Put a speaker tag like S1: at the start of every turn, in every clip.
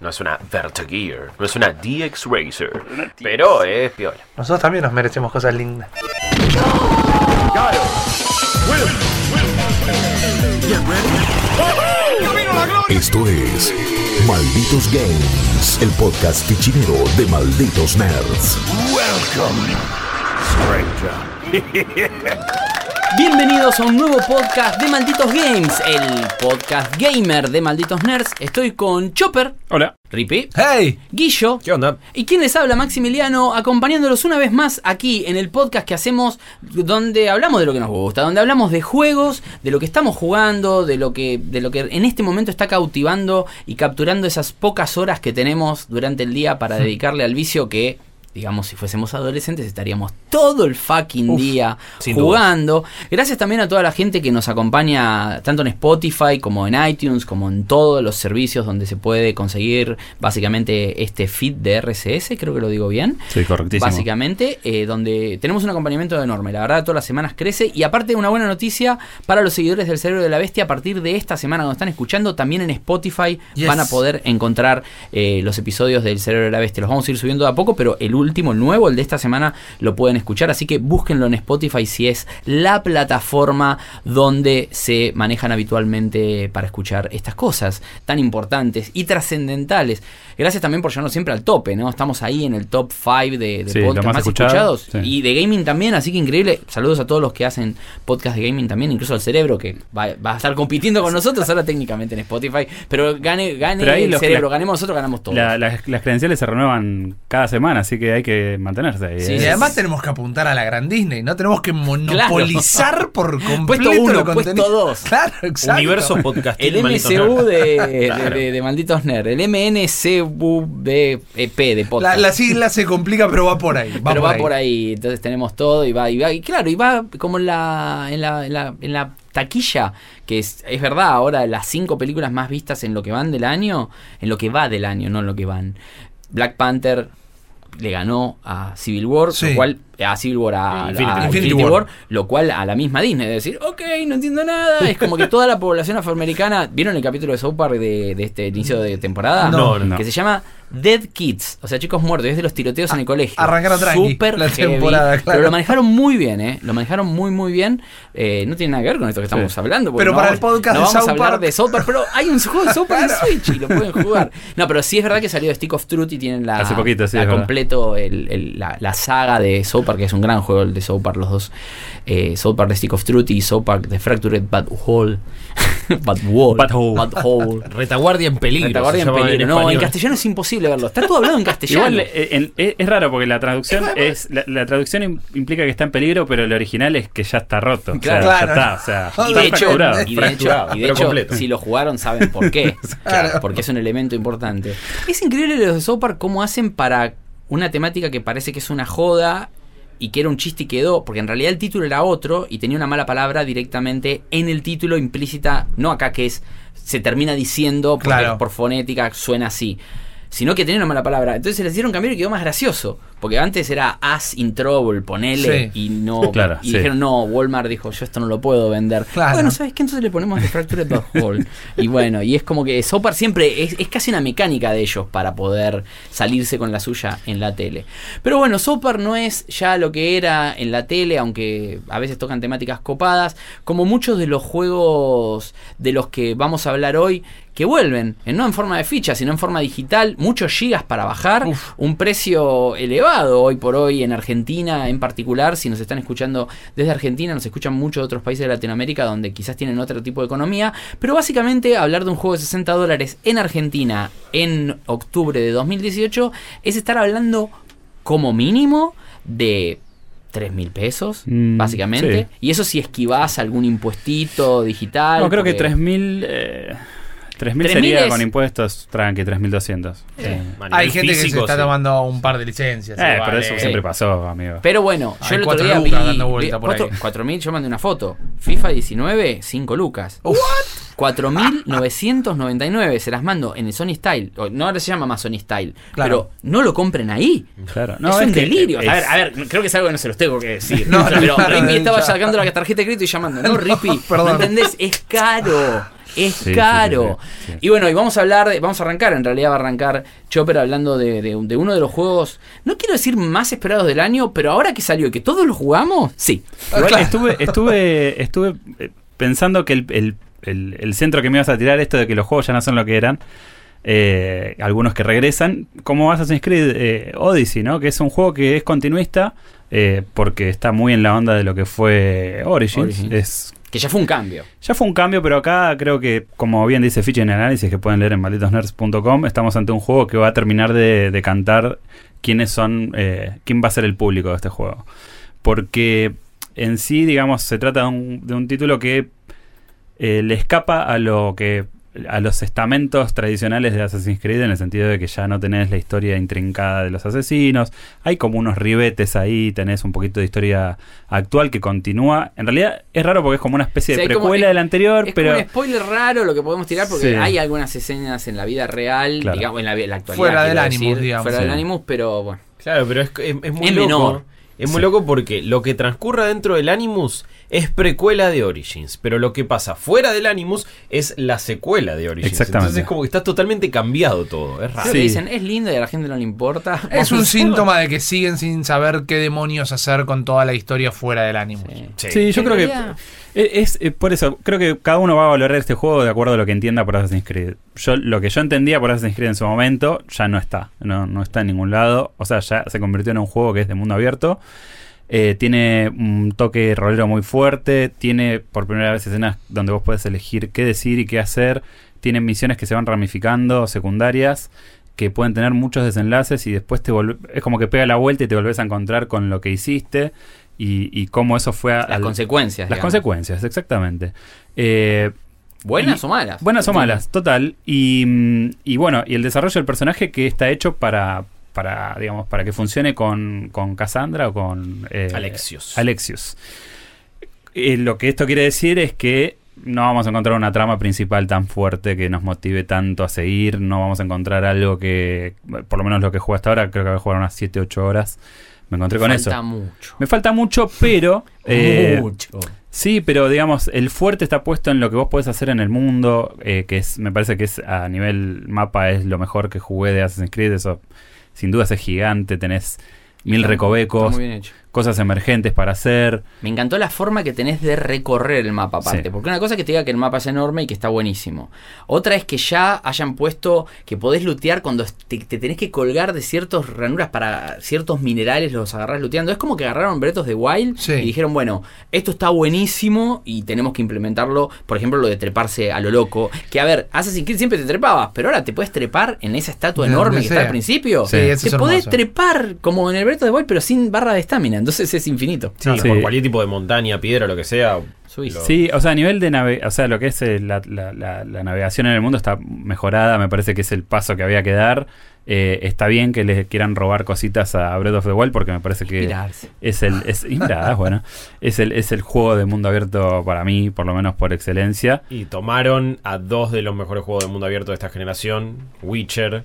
S1: No es una Vertagear, no es una DX Racer, pero es piola.
S2: Nosotros también nos merecemos cosas lindas.
S3: Esto es Malditos Games, el podcast fichinero de Malditos Nerds.
S4: Bienvenidos a un nuevo podcast de Malditos Games, el podcast gamer de Malditos Nerds. Estoy con Chopper,
S5: Hola.
S4: Rippy,
S2: ¡Hey!
S4: Guillo.
S5: ¿Qué onda?
S4: ¿Y quién les habla? Maximiliano, acompañándolos una vez más aquí en el podcast que hacemos donde hablamos de lo que nos gusta, donde hablamos de juegos, de lo que estamos jugando, de lo que, de lo que en este momento está cautivando y capturando esas pocas horas que tenemos durante el día para dedicarle al vicio que... Digamos, si fuésemos adolescentes estaríamos todo el fucking día jugando. Gracias también a toda la gente que nos acompaña tanto en Spotify como en iTunes, como en todos los servicios donde se puede conseguir básicamente este feed de RSS, creo que lo digo bien.
S5: Sí, correctísimo.
S4: Básicamente, eh, donde tenemos un acompañamiento enorme. La verdad, todas las semanas crece. Y aparte, una buena noticia para los seguidores del Cerebro de la Bestia. A partir de esta semana, cuando están escuchando, también en Spotify
S2: Yes.
S4: van a poder encontrar eh, los episodios del Cerebro de la Bestia. Los vamos a ir subiendo de a poco, pero el último, el nuevo, el de esta semana, lo pueden escuchar. Así que búsquenlo en Spotify si es la plataforma donde se manejan habitualmente para escuchar estas cosas tan importantes y trascendentales. Gracias también por llevarnos siempre al tope, ¿no? Estamos ahí en el top 5 de, de
S5: Sí,
S4: podcasts
S5: más
S4: más,
S5: escuchado,
S4: escuchados
S5: sí.
S4: y de gaming también, así que increíble. Saludos a todos los que hacen podcast de gaming también, incluso al cerebro que va, va a estar compitiendo con nosotros ahora técnicamente en Spotify, pero gane, gane
S5: Pero
S4: el
S5: los-
S4: cerebro, ganemos nosotros, ganamos todos.
S5: La- las, las credenciales se renuevan cada semana, así que hay que mantenerse ahí.
S4: Sí,
S5: ¿eh?
S2: Y
S4: sí,
S2: además tenemos que apuntar a la gran Disney, no tenemos que monopolizar por completo
S4: Puesto uno,
S2: lo
S4: puesto dos.
S2: Claro, exacto.
S6: Universo podcast.
S4: el MCU de, de, de- de Malditos Nerd, el MNCUBP de
S2: La,
S4: podcast.
S2: la sigla se complica, pero va por ahí. Va
S4: pero
S2: por
S4: va
S2: ahí.
S4: por ahí, entonces tenemos todo y va, y va, y claro, y va como en la, en la, en la, en la taquilla, que es, es verdad, ahora las cinco películas más vistas en lo que van del año, en lo que va del año, no en lo que van. Black Panther le ganó a Civil War,
S2: Sí.
S4: lo cual a Civil War a, a
S6: Infinity
S4: Infinity War,
S2: War.
S4: lo cual a la misma Disney de decir, ok, no entiendo nada, es como que toda la población afroamericana, ¿vieron el capítulo de South Park de, de este inicio de temporada?
S2: No,
S5: no.
S4: Que se llama Dead Kids, o sea, chicos muertos, es de los tiroteos en el colegio.
S2: arrancaron
S4: Súper
S2: la
S4: heavy,
S2: temporada, claro.
S4: Pero lo manejaron muy bien, ¿eh? Lo manejaron muy, muy bien. Eh, no tiene nada que ver con esto que estamos
S5: Sí.
S4: hablando.
S2: Pero
S4: no
S2: para
S4: vamos-
S2: el podcast
S4: no
S2: de
S4: vamos a hablar
S2: Park.
S4: de South Park, pero hay un juego de South Park en Switch y lo pueden jugar. No, pero sí es verdad que salió de Stick of Truth y tienen la,
S5: Hace poquito, sí,
S4: la completo el- el- la, la saga de South Park, que es un gran juego el de South Park, los dos. Eh, South Park de Stick of Truth y South Park de Fractured Bad Hole. Bad Wall.
S5: Bad Hole.
S4: Bad Hole.
S6: Retaguardia en peligro.
S4: Retaguardia en peligro. No, en castellano es imposible verlo. Está todo hablado en castellano.
S5: Igual eh, en- es, es raro porque la traducción es la, la traducción im- implica que está en peligro, pero el original es que ya está roto. O sea,
S4: Claro.
S5: ya
S2: Claro.
S5: está, o sea,
S4: Y
S5: está
S4: de hecho,
S5: fracturado.
S4: y de hecho, y de hecho,
S6: completo.
S4: si lo jugaron saben por qué.
S2: Claro.
S4: Porque es un elemento importante. Es increíble los de South Park cómo hacen para una temática que parece que es una joda y que era un chiste y quedó, porque en realidad el título era otro y tenía una mala palabra directamente en el título implícita, no acá que es se termina diciendo porque
S2: Claro.
S4: por fonética suena así. Sino que tenía una mala palabra. Entonces se les hicieron cambiar y quedó más gracioso. Porque antes era as in trouble, ponele.
S2: Sí.
S4: Y no.
S5: Claro,
S4: y
S5: sí.
S4: dijeron, no, Walmart dijo, yo esto no lo puedo vender.
S2: Claro.
S4: Bueno, ¿sabes qué? Entonces le ponemos The Fractured Bad Hole. y bueno, y es como que Sopar siempre es, es casi una mecánica de ellos para poder salirse con la suya en la tele. Pero bueno, Sopar no es ya lo que era en la tele, aunque a veces tocan temáticas copadas, como muchos de los juegos de los que vamos a hablar hoy, que vuelven, no en forma de ficha, sino en forma digital, muchos gigas para bajar,
S2: Uf.
S4: un precio elevado hoy por hoy en Argentina en particular, si nos están escuchando desde Argentina, nos escuchan muchos de otros países de Latinoamérica donde quizás tienen otro tipo de economía, pero básicamente hablar de un juego de 60 dólares en Argentina en octubre de 2018 es estar hablando como mínimo de 3 mil pesos,
S5: Mm,
S4: básicamente.
S5: sí.
S4: Y eso si esquivás algún impuestito digital.
S5: No, creo que
S4: porque-
S5: 3.000 eh, 3.000
S4: 3.000
S5: sería
S4: es-
S5: con impuestos tranqui, 3.200. Sí.
S6: A
S2: Hay gente que se está
S6: sí.
S2: tomando un par de licencias.
S5: Eh, pero eso
S2: eh.
S5: siempre pasó, amigo.
S4: Pero bueno,
S2: Hay
S4: yo el otro día vi, vi-
S2: por ahí.
S4: cuatro- 4.000, yo mandé una foto. FIFA 19, 5 lucas.
S2: Uf.
S4: 4.999, se las mando en el Sony Style. O, No ahora se llama más Sony Style.
S2: Claro.
S4: Pero no lo compren ahí.
S5: Claro.
S4: es un
S5: que-
S4: delirio.
S5: es-
S4: A ver, a ver, creo que es algo que no se los tengo que decir.
S2: No,
S4: pero Rippy estaba sacando la tarjeta de crédito y llamando. No, Rippy,
S2: Perdón.
S4: ¿me entendés? Es caro. Es
S5: Sí,
S4: caro.
S5: sí, sí.
S4: Y bueno, y vamos a hablar, de- vamos a arrancar, en realidad va a arrancar Chopper hablando de, de- de uno de los juegos, no quiero decir más esperados del año, pero ahora que salió y que todos lo jugamos, sí.
S5: Igual estuve, estuve, estuve eh, pensando que el, el- el- el centro que me ibas a tirar, esto de que los juegos ya no son lo que eran, eh, algunos que regresan, como Assassin's Creed eh, Odyssey, ¿no? Que es un juego que es continuista, eh, porque está muy en la onda de lo que fue Origins.
S4: Origins.
S5: Es,
S4: Que ya fue un cambio.
S5: ya fue un cambio, pero acá creo que, como bien dice Ficha en el análisis que pueden leer en malditosnerds.com, estamos ante un juego que va a terminar de, de cantar quiénes son, eh, quién va a ser el público de este juego. Porque en sí, digamos, se trata de un, de un título que eh, le escapa a lo que a los estamentos tradicionales de Assassin's Creed en el sentido de que ya no tenés la historia intrincada de los asesinos, hay como unos ribetes ahí, tenés un poquito de historia actual que continúa. En realidad es raro porque es como una especie
S4: Sí,
S5: de
S4: hay como-
S5: precuela del anterior,
S4: Es
S5: pero
S4: como un spoiler raro lo que podemos tirar porque
S5: Sí.
S4: hay algunas escenas en la vida real,
S5: Claro.
S4: digamos, en la, en la actualidad.
S2: Fuera del Animus,
S4: decir,
S2: digamos.
S4: Fuera del. Animus, pero bueno.
S1: Claro, pero es, es- es muy
S4: Es
S1: loco.
S4: menor.
S1: Es muy loco porque lo que transcurra dentro del Animus es precuela de Origins, pero lo que pasa fuera del Animus es la secuela de Origins.
S5: Exactamente.
S1: Entonces es como que está totalmente cambiado todo, es raro.
S5: Sí.
S4: dicen, es lindo y a la gente no le importa.
S2: Es un síntoma de que siguen sin saber qué demonios hacer con toda la historia fuera del ánimo.
S4: Sí.
S1: Sí.
S5: Sí, yo creo que es, es- eh, por eso creo que cada uno va a valorar este juego de acuerdo a lo que entienda por Assassin's Creed. Yo lo que yo entendía por Assassin's Creed en su momento ya no está, no, no está en ningún lado, o sea, ya se convirtió en un juego que es de mundo abierto. Eh, tiene un toque rolero muy fuerte, tiene por primera vez escenas donde vos puedes elegir qué decir y qué hacer, tiene misiones que se van ramificando, secundarias, que pueden tener muchos desenlaces y después te es como que pega la vuelta y te volvés a encontrar con lo que hiciste y, y cómo eso fue a,
S4: Las
S5: al-
S4: consecuencias.
S5: las
S4: digamos.
S5: consecuencias, exactamente. Eh,
S4: ¿Buenas
S5: Y-
S4: o malas?
S5: buenas o malas, total. Y, mm, y bueno, y el desarrollo del personaje que está hecho para, para digamos, para que funcione con, con Cassandra o con eh,
S1: Alexios.
S5: Alexios. Eh, lo que esto quiere decir es que no vamos a encontrar una trama principal tan fuerte que nos motive tanto a seguir. No vamos a encontrar algo que, por lo menos lo que juego hasta ahora, creo que voy a jugar unas 7, 8 horas. Me encontré con
S4: Falta
S5: eso.
S4: mucho.
S5: Me falta mucho, pero... eh,
S4: mucho.
S5: Sí, pero digamos, el fuerte está puesto en lo que vos podés hacer en el mundo, eh, que es, me parece que es a nivel mapa es lo mejor que jugué de Assassin's Creed, eso sin duda es gigante, tenés mil recovecos, cosas emergentes para hacer.
S4: Me encantó la forma que tenés de recorrer el mapa aparte.
S5: Sí.
S4: Porque una cosa es que te diga que el mapa es enorme y que está buenísimo. Otra es que ya hayan puesto que podés lootear cuando te, te tenés que colgar de ciertas ranuras para ciertos minerales, los agarrás looteando. Es como que agarraron Bretos de Wild
S2: Sí.
S4: y dijeron, bueno, esto está buenísimo y tenemos que implementarlo. Por ejemplo, lo de treparse a lo loco. Que a ver, Assassin's Creed siempre te trepabas, pero ahora te puedes trepar en esa estatua enorme que está al principio.
S2: Sí,
S4: te
S2: es
S4: podés
S2: hermoso.
S4: trepar como en el Bretos de Wild, pero sin barra de estamina. Entonces es infinito.
S1: Sí,
S5: Sí.
S1: por cualquier tipo de montaña, piedra, lo que sea.
S5: Sí, o sea, a nivel de nave, o sea, lo que es eh, la, la- la- la navegación en el mundo está mejorada, me parece que es el paso que había que dar. Eh, está bien que le quieran robar cositas a Breath of the Wild porque me parece que
S4: Inspirarse.
S5: es el es, inspiradas, bueno, es el es el juego de mundo abierto para mí, por lo menos por excelencia.
S1: Y tomaron a dos de los mejores juegos de mundo abierto de esta generación, Witcher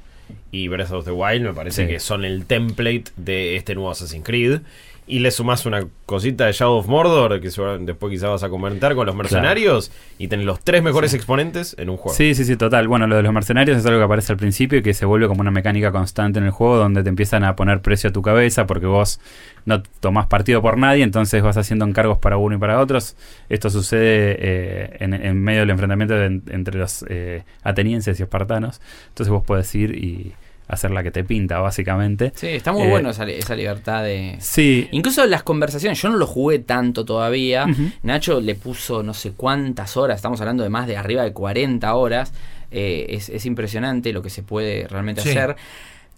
S1: y Breath of the Wild, me parece
S5: Sí.
S1: que son el template de este nuevo Assassin's Creed. Y le sumás una cosita de Shadow of Mordor, que después quizás vas a comentar con los mercenarios, y tenés los tres mejores exponentes en un juego.
S5: Sí, sí, sí, total. Bueno, lo de los mercenarios es algo que aparece al principio y que se vuelve como una mecánica constante en el juego donde te empiezan a poner precio a tu cabeza porque vos no tomás partido por nadie, entonces vas haciendo encargos para uno y para otros. Esto sucede eh, en, en medio del enfrentamiento de- entre los eh, atenienses y espartanos. Entonces vos podés ir y hacer la que te pinta, básicamente.
S4: Sí, está muy
S5: Eh,
S4: bueno esa, esa libertad de...
S5: Sí.
S4: Incluso las conversaciones, yo no lo jugué tanto todavía. Nacho le puso no sé cuántas horas, estamos hablando de más de arriba de 40 horas. Eh, es, es impresionante lo que se puede realmente
S2: Sí.
S4: hacer.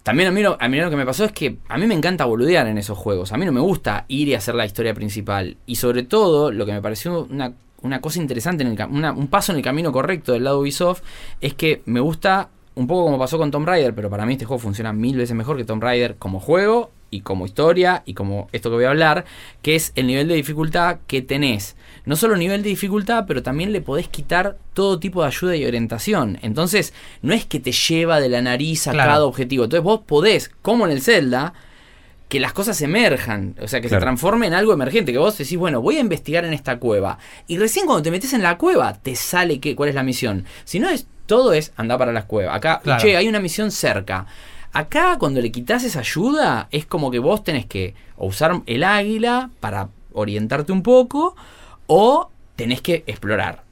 S4: También a mí, lo, a mí lo que me pasó es que a mí me encanta boludear en esos juegos. A mí no me gusta ir y hacer la historia principal. Y sobre todo, lo que me pareció una, una cosa interesante, en el, una- un paso en el camino correcto del lado Ubisoft, es que me gusta, un poco como pasó con Tomb Raider, pero para mí este juego funciona mil veces mejor que Tomb Raider como juego y como historia y como esto que voy a hablar, que es el nivel de dificultad que tenés. No solo nivel de dificultad, pero también le podés quitar todo tipo de ayuda y orientación. Entonces, no es que te lleva de la nariz a
S2: Claro.
S4: cada objetivo. Entonces vos podés, como en el Zelda, que las cosas emerjan, o sea, que se transforme en algo emergente, que vos decís, bueno, voy a investigar en esta cueva. Y recién cuando te metes en la cueva, te sale qué, cuál es la misión. Si no es, todo es andar para las cuevas. Acá,
S2: Claro.
S4: che, hay una misión cerca. Acá, cuando le quitas esa ayuda, es como que vos tenés que o usar el águila para orientarte un poco, o tenés que explorar.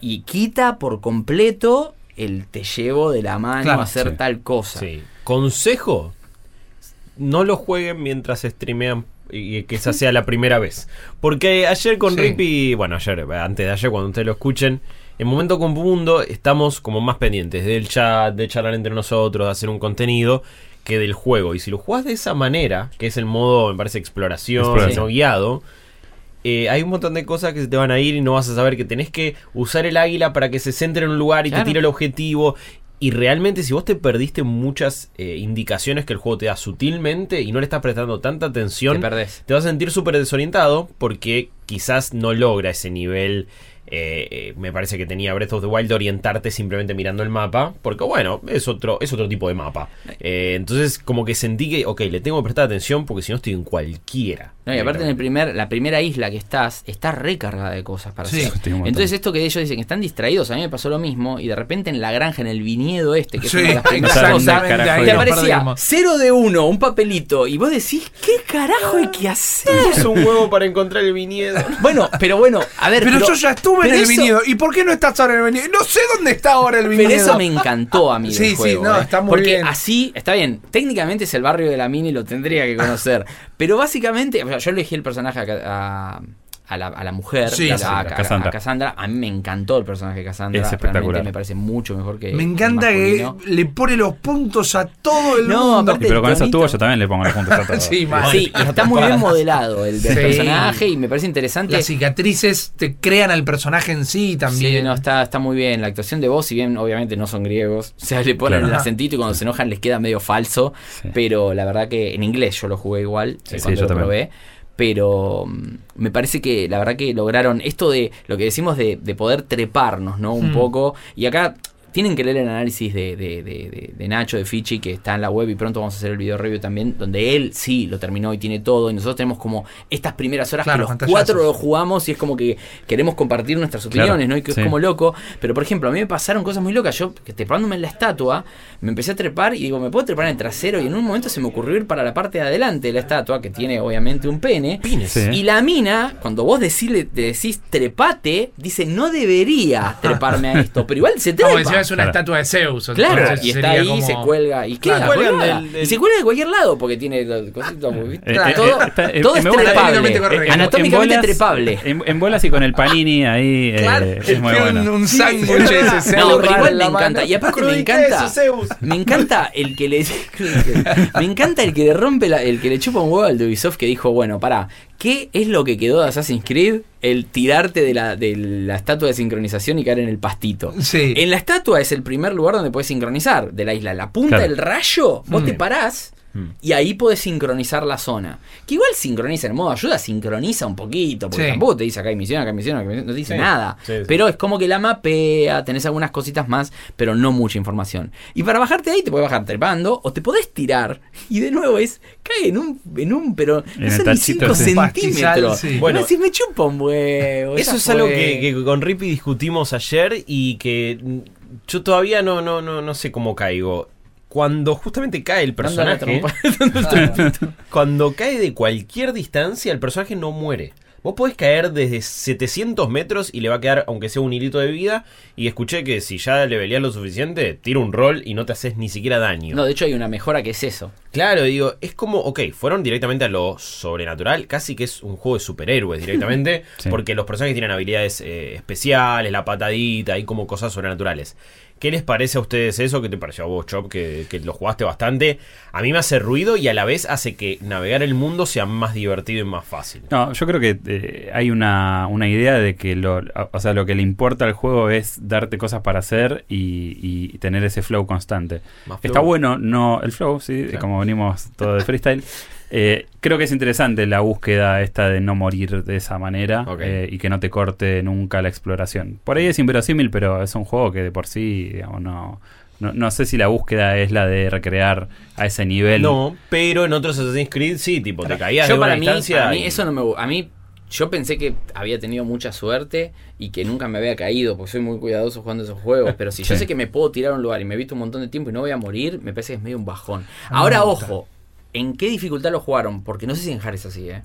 S4: Y quita por completo el te llevo de la mano
S2: Claro,
S4: a hacer
S5: sí.
S4: tal cosa.
S1: Sí. Consejo: no lo jueguen mientras streamean y que esa sea la primera vez. Porque ayer con
S2: Sí.
S1: Rippy, bueno, ayer, antes de ayer, cuando ustedes lo escuchen, en Momento con Mundo estamos como más pendientes del chat, de charlar entre nosotros, de hacer un contenido que del juego. Y si lo jugás de esa manera, que es el modo, me parece, exploración,
S5: Exploración.
S1: guiado. eh, hay un montón de cosas que se te van a ir y no vas a saber que tenés que usar el águila para que se centre en un lugar y
S4: Claro.
S1: te tire el objetivo. Y realmente, si vos te perdiste muchas eh, indicaciones que el juego te da sutilmente y no le estás prestando tanta atención,
S4: Te
S1: te vas a sentir súper desorientado porque quizás no logra ese nivel. Eh, eh, me parece que tenía Breath of the Wild de orientarte simplemente mirando el mapa. Porque, bueno, es otro, es otro tipo de mapa. Eh, entonces, como que sentí que, ok, le tengo que prestar atención porque si no estoy en cualquiera.
S4: No, y aparte en el primer, la primera isla que estás, está recargada de cosas para
S2: Sí.
S4: hacer. Entonces esto que ellos dicen que están distraídos, a mí me pasó lo mismo, y de repente en la granja, en el viñedo este, que
S2: Sí,
S4: es una de las cosas, te aparecía
S2: perdimos.
S4: cero de uno, un papelito, y vos decís, ¿qué carajo hay que hacer?
S1: Es un huevo para encontrar el viñedo.
S4: Bueno, pero bueno, a ver.
S2: Pero, yo ya estuve en
S4: pero
S2: el
S4: eso-
S2: viñedo. ¿Y por qué no estás ahora en el viñedo? No sé dónde está ahora el viñedo.
S4: Pero eso me encantó a mí. del
S2: Sí, sí,
S4: juego,
S2: no,
S4: ¿eh?
S2: está muy
S4: Porque
S2: bien.
S4: así, está bien, técnicamente es el barrio de la mina y lo tendría que conocer. pero básicamente, o sea, yo elegí el personaje a, a- a la, a la mujer,
S2: Sí,
S4: a,
S2: sí,
S4: a-
S5: a
S4: a-
S5: Cassandra.
S4: a Cassandra. A mí me encantó el personaje de Cassandra.
S5: Es espectacular.
S4: me parece mucho mejor que.
S2: Me encanta que le pone los puntos a todo el
S4: No,
S2: mundo.
S4: aparte-
S5: pero con esa
S4: tonito.
S5: tubo yo también le pongo la punta a todo.
S2: Sí, mal.
S4: Sí, y está muy bien modelado el, personaje y me parece interesante.
S2: Las cicatrices te crean al personaje en sí también.
S4: Sí, no, está, está muy bien. La actuación de voz, si bien obviamente no son griegos, o sea, le ponen
S5: Claro.
S4: el acentito y cuando se enojan les queda medio falso. Pero la verdad que en inglés yo lo jugué igual
S5: Sí,
S4: eh, cuando
S5: yo
S4: lo
S5: también.
S4: Pero mm, me parece que la verdad que lograron esto de lo que decimos de, de poder treparnos, ¿no? Un
S2: Hmm.
S4: poco. Y acá tienen que leer el análisis de, de- de- de- de Nacho, de Fichi, que está en la web y pronto vamos a hacer el video review también, donde él sí lo terminó y tiene todo. Y nosotros tenemos como estas primeras horas
S2: Claro,
S4: que los cuatro lo jugamos y es como que queremos compartir nuestras
S5: Claro,
S4: opiniones, ¿no? Y que
S5: sí.
S4: es como loco. Pero por ejemplo, a mí me pasaron cosas muy locas. Yo, que trepándome en la estatua, me empecé a trepar y digo, me puedo trepar en el trasero. Y en un momento se me ocurrió ir para la parte de adelante de la estatua, que tiene obviamente un pene.
S5: Sí.
S4: Y la mina, cuando vos decirle, te decís trepate, dice, no debería treparme a esto. Pero igual se trepa.
S2: Es una
S5: Claro.
S2: estatua de Zeus.
S4: Claro, y está ahí,
S2: como-
S4: se cuelga. ¿Y
S1: Claro.
S4: Colgada.
S1: del- del-
S4: Y se cuelga de cualquier lado porque tiene. ¿viste?
S5: Eh,
S2: Claro.
S5: eh,
S4: todo
S5: eh,
S4: todo es trepable.
S2: Anatómicamente
S4: trepable.
S5: En, en bolas y con el panini ahí eh,
S2: Claro,
S5: es muy bueno.
S2: un sándwich ese. se
S4: No, pero igual me encanta. Y aparte me encanta.
S1: Zeus.
S4: Me encanta el que le. me encanta el que le rompe la- el que le chupa un huevo al de Ubisoft que dijo, bueno, pará, ¿qué es lo que quedó de Assassin's Creed? El tirarte de la, de la estatua de sincronización y caer en el pastito.
S2: Sí.
S4: En la estatua es el primer lugar donde puedes sincronizar de la isla. La punta
S5: Claro.
S4: del rayo, vos
S2: Mm.
S4: te parás y ahí podés sincronizar la zona. Que igual sincroniza en modo ayuda, sincroniza un poquito, porque
S2: Sí.
S4: tampoco te dice acá hay misión, acá hay misión, acá hay misión, no te dice
S1: Sí.
S4: nada.
S1: Sí.
S4: Pero es como que la mapea, tenés algunas cositas más, pero no mucha información. Y para bajarte ahí te puedes bajar trepando o te podés tirar. Y de nuevo es, cae en un, en un pero
S5: En
S4: no
S5: el
S4: son ni
S5: tachito
S4: 5
S5: ese.
S4: centímetros.
S2: Pastizal.
S1: Bueno.
S4: Si me chupa un huevo.
S1: Eso es algo que, que con Rippy discutimos ayer y que yo todavía no, no, no, no sé cómo caigo. Cuando justamente cae el personaje,
S4: trompa.
S1: cuando cae de cualquier distancia, el personaje no muere. Vos podés caer desde 700 metros y le va a quedar, aunque sea un hilito de vida. Y escuché que si ya le velías lo suficiente, tira un rol y no te haces ni siquiera daño.
S4: No, de hecho hay una mejora que es eso.
S1: Claro, digo, es como, ok, fueron directamente a lo sobrenatural, casi que es un juego de superhéroes directamente,
S5: Sí.
S1: porque los personajes tienen habilidades eh, especiales, la patadita, y como cosas sobrenaturales. ¿Qué les parece a ustedes eso? ¿Qué te pareció a vos, Chop, que, que lo jugaste bastante? A mí me hace ruido y a la vez hace que navegar el mundo sea más divertido y más fácil.
S5: No, yo creo que eh, hay una, una idea de que lo, o sea, lo que le importa al juego es darte cosas para hacer y, y tener ese flow constante.
S1: Flow.
S5: Está bueno, no el flow, sí,
S1: Claro.
S5: como venimos todo de freestyle. Eh, creo que es interesante la búsqueda esta de no morir de esa manera eh, y que no te corte nunca la exploración. Por ahí es inverosímil, pero es un juego que de por sí, digamos, no, No, no sé si la búsqueda es la de recrear a ese nivel.
S1: No, pero en otros Assassin's Creed sí, tipo, te caías
S4: Yo
S1: de una
S4: para mí,
S1: distancia.
S4: para mí eso no me A mí, yo pensé que había tenido mucha suerte y que nunca me había caído, porque soy muy cuidadoso jugando esos juegos. Pero si yo sé que me puedo tirar a un lugar y me he visto un montón de tiempo y no voy a morir, me parece que es medio un bajón.
S2: me
S4: Ahora, ojo, ¿en qué dificultad lo jugaron? Porque no sé si en Hard es así, ¿eh?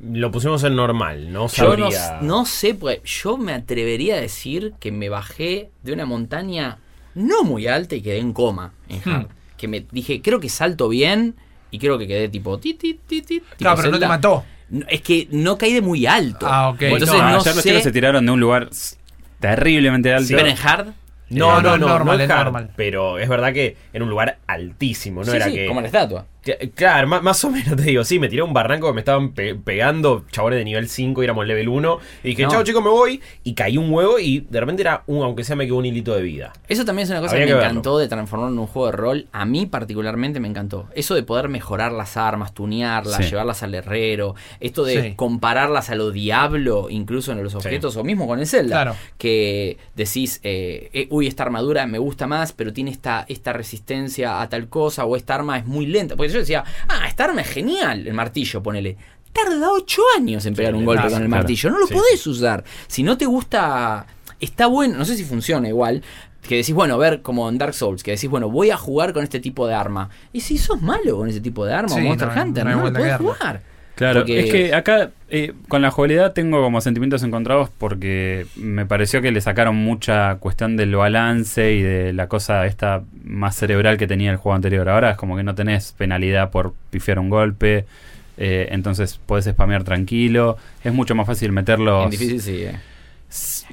S1: Lo pusimos en normal, no
S4: Yo no,
S1: sabría.
S4: no sé, pues yo me atrevería a decir que me bajé de una montaña no muy alta y quedé en coma en
S2: Hmm.
S4: Hard. Que me dije, creo que salto bien y creo que quedé tipo ti, ti, ti, ti, tipo
S2: Claro, pero no te mató.
S4: No, Es que no caí de muy alto.
S2: Ah, ok.
S4: Entonces
S5: no,
S4: no,
S5: ayer los
S4: sé.
S5: chicos se tiraron de un lugar terriblemente alto.
S4: pero en hard,
S1: No,
S2: Eh,
S1: no,
S2: no,
S1: no,
S2: normal,
S1: no
S2: es
S1: es hard,
S2: normal.
S1: Pero es verdad que en un lugar altísimo, no
S4: sí,
S1: era
S4: sí,
S1: que.
S4: como la estatua.
S1: Claro, más, más o menos te digo, sí, me tiré a un barranco que me estaban pe- pegando chabones de nivel 5 y éramos level 1. Y dije,
S4: No.
S1: chao chicos, me voy. Y caí un huevo y de repente era un, aunque sea me quedó un hilito de vida.
S4: Eso también es una cosa
S1: Habría
S4: que
S1: que
S4: me
S1: verlo.
S4: encantó de transformarlo en un juego de rol. A mí particularmente me encantó. Eso de poder mejorar las armas, tunearlas,
S5: Sí.
S4: llevarlas al herrero. Esto de
S2: Sí.
S4: compararlas a lo diablo, incluso en los objetos, o mismo con el Zelda.
S2: Claro.
S4: Que decís, eh, eh, uy, esta armadura me gusta más, pero tiene esta, esta resistencia a tal cosa, o esta arma es muy lenta. Porque yo decía, ah, esta arma es genial, el martillo, ponele. Tarda ocho años en pegar un golpe
S2: claro,
S4: con el
S5: claro.
S4: martillo. No lo
S1: Sí.
S4: podés usar. Si no te gusta. Está bueno, no sé si funciona igual. Que decís, bueno, ver como en Dark Souls, que decís, bueno, voy a jugar con este tipo de arma. Y si sos malo con ese tipo de arma, o
S2: Sí,
S4: Monster
S2: no,
S4: Hunter,
S2: no
S4: no, lo podés jugar.
S5: Claro,
S4: Porque-
S5: es que acá eh, con la jugabilidad tengo como sentimientos encontrados porque me pareció que le sacaron mucha cuestión del balance y de la cosa esta más cerebral que tenía el juego anterior. Ahora es como que no tenés penalidad por pifiar un golpe, eh, entonces podés spamear tranquilo, es mucho más fácil meterlos.
S4: En difícil sí, eh.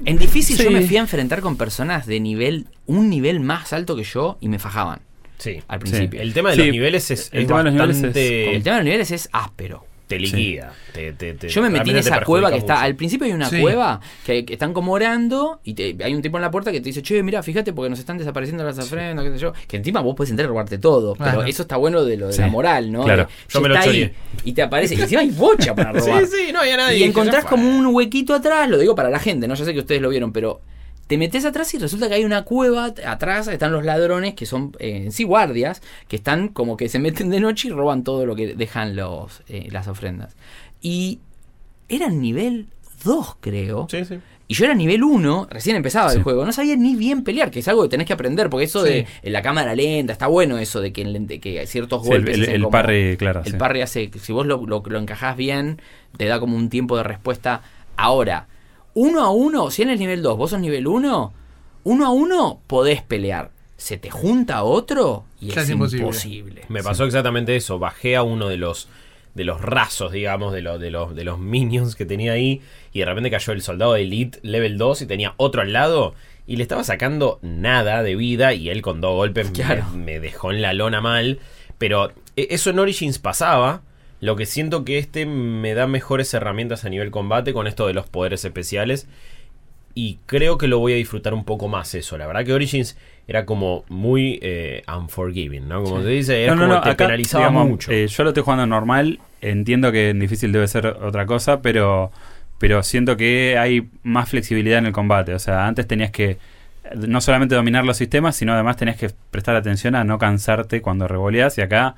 S4: En difícil yo me fui a enfrentar con personas de nivel, un nivel más alto que yo y me fajaban
S1: Sí.
S4: al principio.
S1: El tema de
S5: Sí,
S1: los niveles es,
S5: el
S1: es
S5: tema de los niveles
S1: bastante.
S4: El tema de los niveles es áspero.
S1: Te liquida. te- te- te-
S4: Yo me metí en esa cueva que está.
S1: mucho.
S4: Al principio hay una
S2: Sí.
S4: cueva que, que están como orando y te- hay un tipo en la puerta que te dice, che, mira, fíjate porque nos están desapareciendo las ofrendas, qué sé yo. Que encima vos puedes entrar y robarte todo.
S2: Claro.
S4: Pero eso está bueno de lo de
S5: Sí.
S4: la moral, ¿no?
S5: Claro.
S1: Yo me lo
S4: está ahí. Y te aparece. Y encima hay bocha para robar.
S1: Sí, sí, no había nadie.
S4: Y encontrás como un huequito atrás, lo digo para la gente, ¿no? Yo sé que ustedes lo vieron, pero te metes atrás y resulta que hay una cueva atrás, están los ladrones que son eh, en sí guardias, que están como que se meten de noche y roban todo lo que dejan los eh, las ofrendas. Y eran nivel 2, creo.
S1: Sí, sí.
S4: Y yo era nivel 1, recién empezaba el juego, no sabía ni bien pelear, que es algo que tenés que aprender, porque eso
S2: Sí.
S4: de en la cámara lenta, está bueno eso de que, que ciertos
S5: Sí, el,
S4: golpes...
S5: el- el
S4: como-
S5: parry, claro.
S4: el
S5: sí.
S4: parry hace, si vos lo, lo, lo encajás bien, te da como un tiempo de respuesta. Ahora, uno a uno, si en el nivel 2 vos sos nivel 1, uno a uno podés pelear. Se te junta otro y
S2: Ya
S4: es
S2: es imposible.
S4: imposible.
S1: Me pasó exactamente eso. Bajé a uno de los de los rasos, digamos, de, los de, los, de los minions que tenía ahí. Y de repente cayó el soldado de Elite level 2 y tenía otro al lado. Y le estaba sacando nada de vida. Y él con dos golpes me-
S4: Claro.
S1: me, dejó en la lona mal. Pero eh, eso en Origins pasaba. Lo que siento que este me da mejores herramientas a nivel combate con esto de los poderes especiales. Y creo que lo voy a disfrutar un poco más eso. La verdad que Origins era como muy eh, unforgiving, ¿no? Como se dice, era
S5: No, no,
S1: como
S5: no,
S1: te
S5: acá,
S1: penalizaba
S5: digamos,
S1: mucho.
S5: eh, yo lo estoy jugando normal, entiendo que en difícil debe ser otra cosa, pero, pero siento que hay más flexibilidad en el combate. O sea, antes tenías que no solamente dominar los sistemas, sino además tenías que prestar atención a no cansarte cuando revoleas y acá,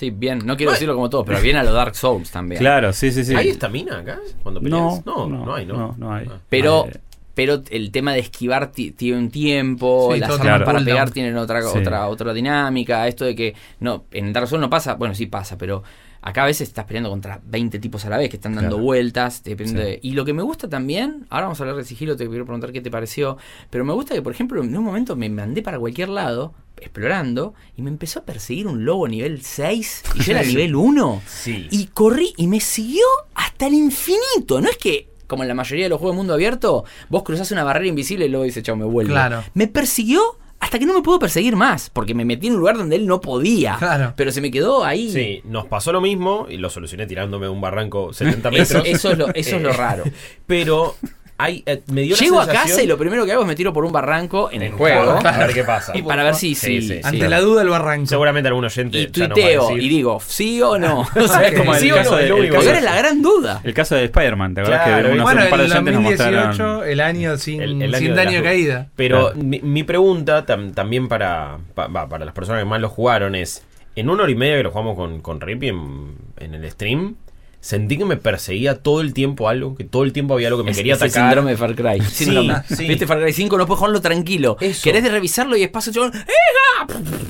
S4: Sí, bien, no quiero decirlo como todos, pero bien a los Dark Souls también.
S5: claro, sí, sí, sí.
S1: ¿Hay estamina acá cuando
S5: no,
S1: peleas? No, no, hay, ¿no?
S5: No, no hay.
S1: Ah.
S4: Pero,
S5: Eh,
S4: pero el tema de esquivar ti- tiene un tiempo,
S2: Sí,
S4: las armas para pegar tienen otra,
S5: Sí.
S4: otra, otra dinámica, esto de que no, en Dark Souls no pasa, bueno sí pasa, pero acá a veces estás peleando contra 20 tipos a la vez que están dando
S5: Claro.
S4: vueltas, depende
S5: Sí.
S4: de- y lo que me gusta también, ahora vamos a hablar de sigilo, te quiero preguntar qué te pareció, pero me gusta que por ejemplo en un momento me mandé para cualquier lado explorando y me empezó a perseguir un lobo nivel 6 y yo era nivel 1
S1: Sí.
S4: y corrí y me siguió hasta el infinito. No es que, como en la mayoría de los juegos de mundo abierto, vos cruzás una barrera invisible y luego dice, chao, me vuelvo.
S2: Claro.
S4: Me persiguió hasta que no me pudo perseguir más, porque me metí en un lugar donde él no podía.
S2: Claro.
S4: Pero se me quedó ahí.
S1: Sí, nos pasó lo mismo y lo solucioné tirándome de un barranco 70
S4: Eso,
S1: metros.
S4: eso es lo, eso es lo raro.
S1: Pero hay, eh, me dio la
S4: Llego a casa y lo primero que hago es me tiro por un barranco en el juego.
S1: A ver qué pasa.
S4: Y para ver si,
S1: Sí,
S2: Ante la duda, el barranco.
S1: Seguramente algún oyente
S4: y
S1: ya nos va a
S4: tuiteo
S1: decir.
S4: y digo, ¿sí o no? O sea,
S5: Es como el
S4: ¿sí o no?
S5: de- el caso
S4: es la gran duda.
S5: El caso de Spider-Man, ¿te acuerdas
S1: Claro,
S5: que
S2: Bueno,
S5: un par de
S2: el
S5: oyentes nos
S2: 2018,
S5: mostraron?
S2: el año sin,
S1: El- el año
S2: sin
S1: de
S2: daño de caída.
S1: Pero
S5: Claro.
S1: mi, mi pregunta tam- también para, para las personas que más lo jugaron es, en una hora y media que lo jugamos con, con Rippy en, en el stream, sentí que me perseguía todo el tiempo algo, que todo el tiempo había algo que me
S4: Es-
S1: quería atacar.
S4: síndrome de Far Cry.
S1: Sí, sí.
S4: Viste Far Cry 5, no puedes jugarlo tranquilo.
S1: Eso.
S4: Querés de revisarlo y espacio ¡Ega!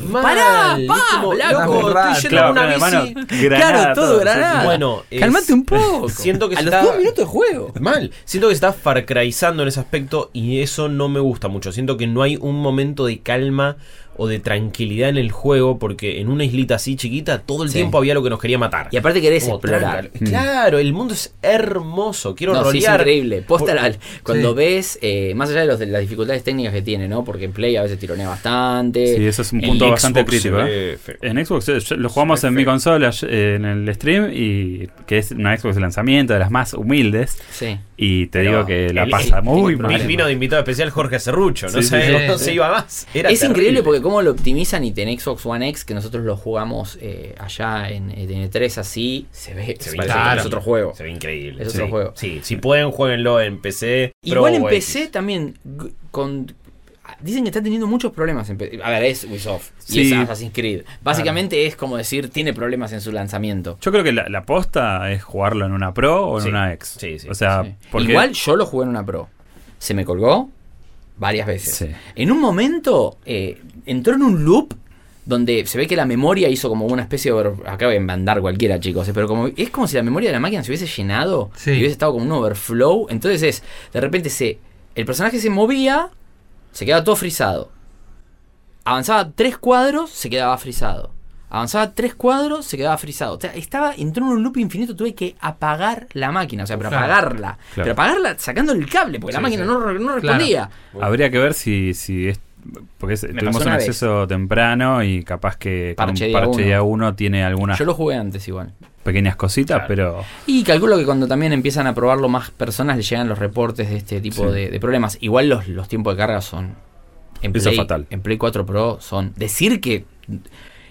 S1: Mal,
S4: ¡Pará, pa,
S1: loco, estoy yendo a una
S5: claro,
S1: bici.
S5: granada,
S4: claro, todo granada.
S1: Bueno, es-
S4: Cálmate un poco.
S1: Siento que
S4: a los
S1: está-
S4: dos minutos de juego.
S1: Mal. Siento que se está farcraizando en ese aspecto y eso no me gusta mucho. Siento que no hay un momento de calma o de tranquilidad en el juego porque en una islita así chiquita todo el
S4: Sí.
S1: tiempo había lo que nos quería matar.
S4: Y aparte querés
S1: Como,
S4: explorar.
S1: tranca. Claro, el mundo es hermoso. Quiero
S4: No, sí, es
S1: rolear.
S4: increíble. Posta
S1: Por-
S4: cuando
S2: Sí.
S4: ves, eh, más allá de, los, de las dificultades técnicas que tiene, ¿no? Porque en Play a veces tironea bastante.
S5: Sí, eso es un punto
S1: Xbox
S5: bastante crítico. ¿eh?
S1: feo.
S5: En Xbox eh, lo jugamos en mi consola eh, en el stream y que es una Xbox de lanzamiento de las más humildes
S4: Sí.
S5: y te
S1: Pero
S5: digo que la
S1: el-
S5: pasa
S1: el-
S5: muy mal.
S1: Vino de invitado especial Jorge Cerrucho. No
S5: Sí, sí,
S1: sabemos
S2: sí.
S1: no se iba más. Era
S4: es increíble porque cómo lo optimizan y en Xbox One X, que nosotros lo jugamos eh, allá en, en E3 así, se ve,
S1: Se
S4: es otro juego.
S1: Se ve increíble.
S4: Es
S1: sí.
S4: otro juego.
S1: Sí, si pueden, jueguenlo en PC.
S4: Igual en PC
S1: X.
S4: también con dicen que está teniendo muchos problemas en PC. A ver, es Ubisoft y
S5: Sí.
S4: es Assassin's Creed. Básicamente es como decir, tiene problemas en su lanzamiento.
S5: Yo creo que la, la posta es jugarlo en una Pro o en
S1: Sí.
S5: una X.
S1: Sí, sí,
S5: o sea,
S4: Sí.
S5: porque-
S4: Igual yo lo jugué en una Pro. Se me colgó varias veces.
S5: Sí.
S4: En un momento eh, entró en un loop donde se ve que la memoria hizo como una especie de... Acá voy a mandar cualquiera, chicos, eh, pero como es como si la memoria de la máquina se hubiese llenado
S2: Sí.
S4: y hubiese estado como un overflow. Entonces es, de repente se... El personaje se movía, se quedaba todo frisado. Avanzaba tres cuadros, se quedaba frisado. Avanzaba tres cuadros, se quedaba frisado. O sea, estaba, entró en un loop infinito, tuve que apagar la máquina, o sea, pero
S2: Claro.
S4: apagarla.
S5: Claro.
S4: Pero apagarla sacando el cable, porque la máquina
S1: sí.
S4: no, no respondía.
S5: Habría que ver si, si es. Porque es- tuvimos un acceso temprano y capaz que con
S4: Parche
S5: un
S4: día
S5: parche
S4: uno.
S5: día uno tiene algunas
S4: Yo lo jugué antes igual.
S5: pequeñas cositas, pero.
S4: Y calculo que cuando también empiezan a probarlo más personas le llegan los reportes de este tipo
S5: Sí.
S4: de, de problemas. Igual los, los tiempos de carga son. En
S5: Eso es fatal.
S4: En Play 4 Pro son. Decir que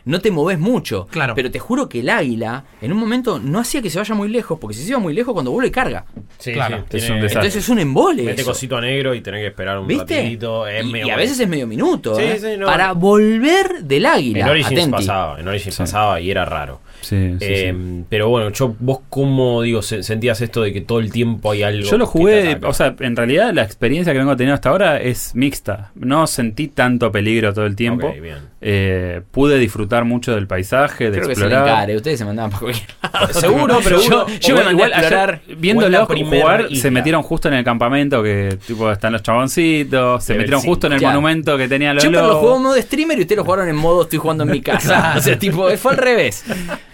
S4: no te moves mucho.
S2: Claro.
S4: Pero te juro que el águila en un momento no hacía que se vaya muy lejos, porque si se iba muy lejos cuando vuelve carga.
S1: Sí,
S2: Claro.
S1: sí,
S5: Es
S1: tiene-
S5: un desastre.
S4: Entonces es un embole.
S1: Mete
S4: eso.
S1: cosito a negro y tenés que esperar un
S4: ¿Viste?
S1: ratito. es
S4: y,
S1: medio
S4: y a veces es medio minuto.
S1: Sí,
S4: ¿eh?
S1: sí, no.
S4: Para volver del águila.
S1: En Origins
S4: atenti.
S1: pasaba, en Origins
S5: Sí.
S1: pasaba y era raro.
S5: Sí,
S1: Eh,
S5: sí.
S1: Pero bueno, yo, vos cómo digo, se- sentías esto de que todo el tiempo hay algo.
S5: Yo lo jugué, o sea, en realidad la experiencia que vengo teniendo hasta ahora es mixta. No sentí tanto peligro todo el tiempo.
S1: Bien.
S5: Eh, pude disfrutar mucho del paisaje, de
S4: Creo que se le
S5: explorar.
S4: encare. Ustedes se mandaban para cualquier lado.
S1: Seguro, pero
S4: yo, yo me
S1: o
S4: mandé
S5: Igual
S4: a explorar.
S5: jugar, se
S1: isla.
S5: metieron justo en el campamento que tipo están los chaboncitos, se metieron
S1: cinco.
S5: justo en el monumento que tenía los
S4: Yo pero lo juego en modo streamer y ustedes lo jugaron en modo estoy jugando en mi casa. o sea, tipo, fue al revés.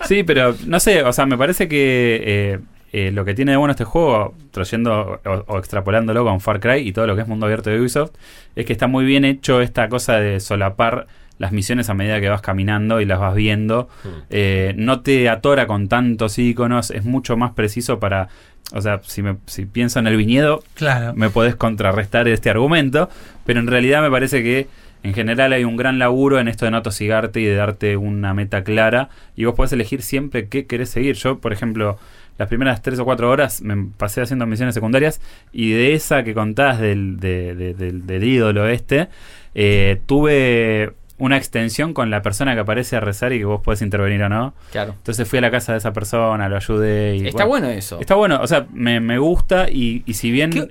S5: Sí, pero no sé, o sea, me parece que eh, eh, lo que tiene de bueno este juego, trayendo o, o extrapolándolo con Far Cry y todo lo que es mundo abierto de Ubisoft, es que está muy bien hecho esta cosa de solapar las misiones a medida que vas caminando y las vas viendo.
S1: Hmm.
S5: Eh, no te atora con tantos iconos, es mucho más preciso para... O sea, si, me, si pienso en el viñedo,
S2: Claro.
S5: me podés contrarrestar este argumento, pero en realidad me parece que en general hay un gran laburo en esto de no tosigarte y de darte una meta clara y vos podés elegir siempre qué querés seguir. Yo, por ejemplo, las primeras tres o cuatro horas me pasé haciendo misiones secundarias y de esa que contás del, de- de- del, del ídolo este, eh, tuve una extensión con la persona que aparece a rezar y que vos podés intervenir o no.
S4: Claro.
S5: Entonces fui a la casa de esa persona, lo ayudé y...
S4: Está bueno eso.
S5: Está bueno, o sea, me, me gusta y, y si bien...
S4: ¿Qué?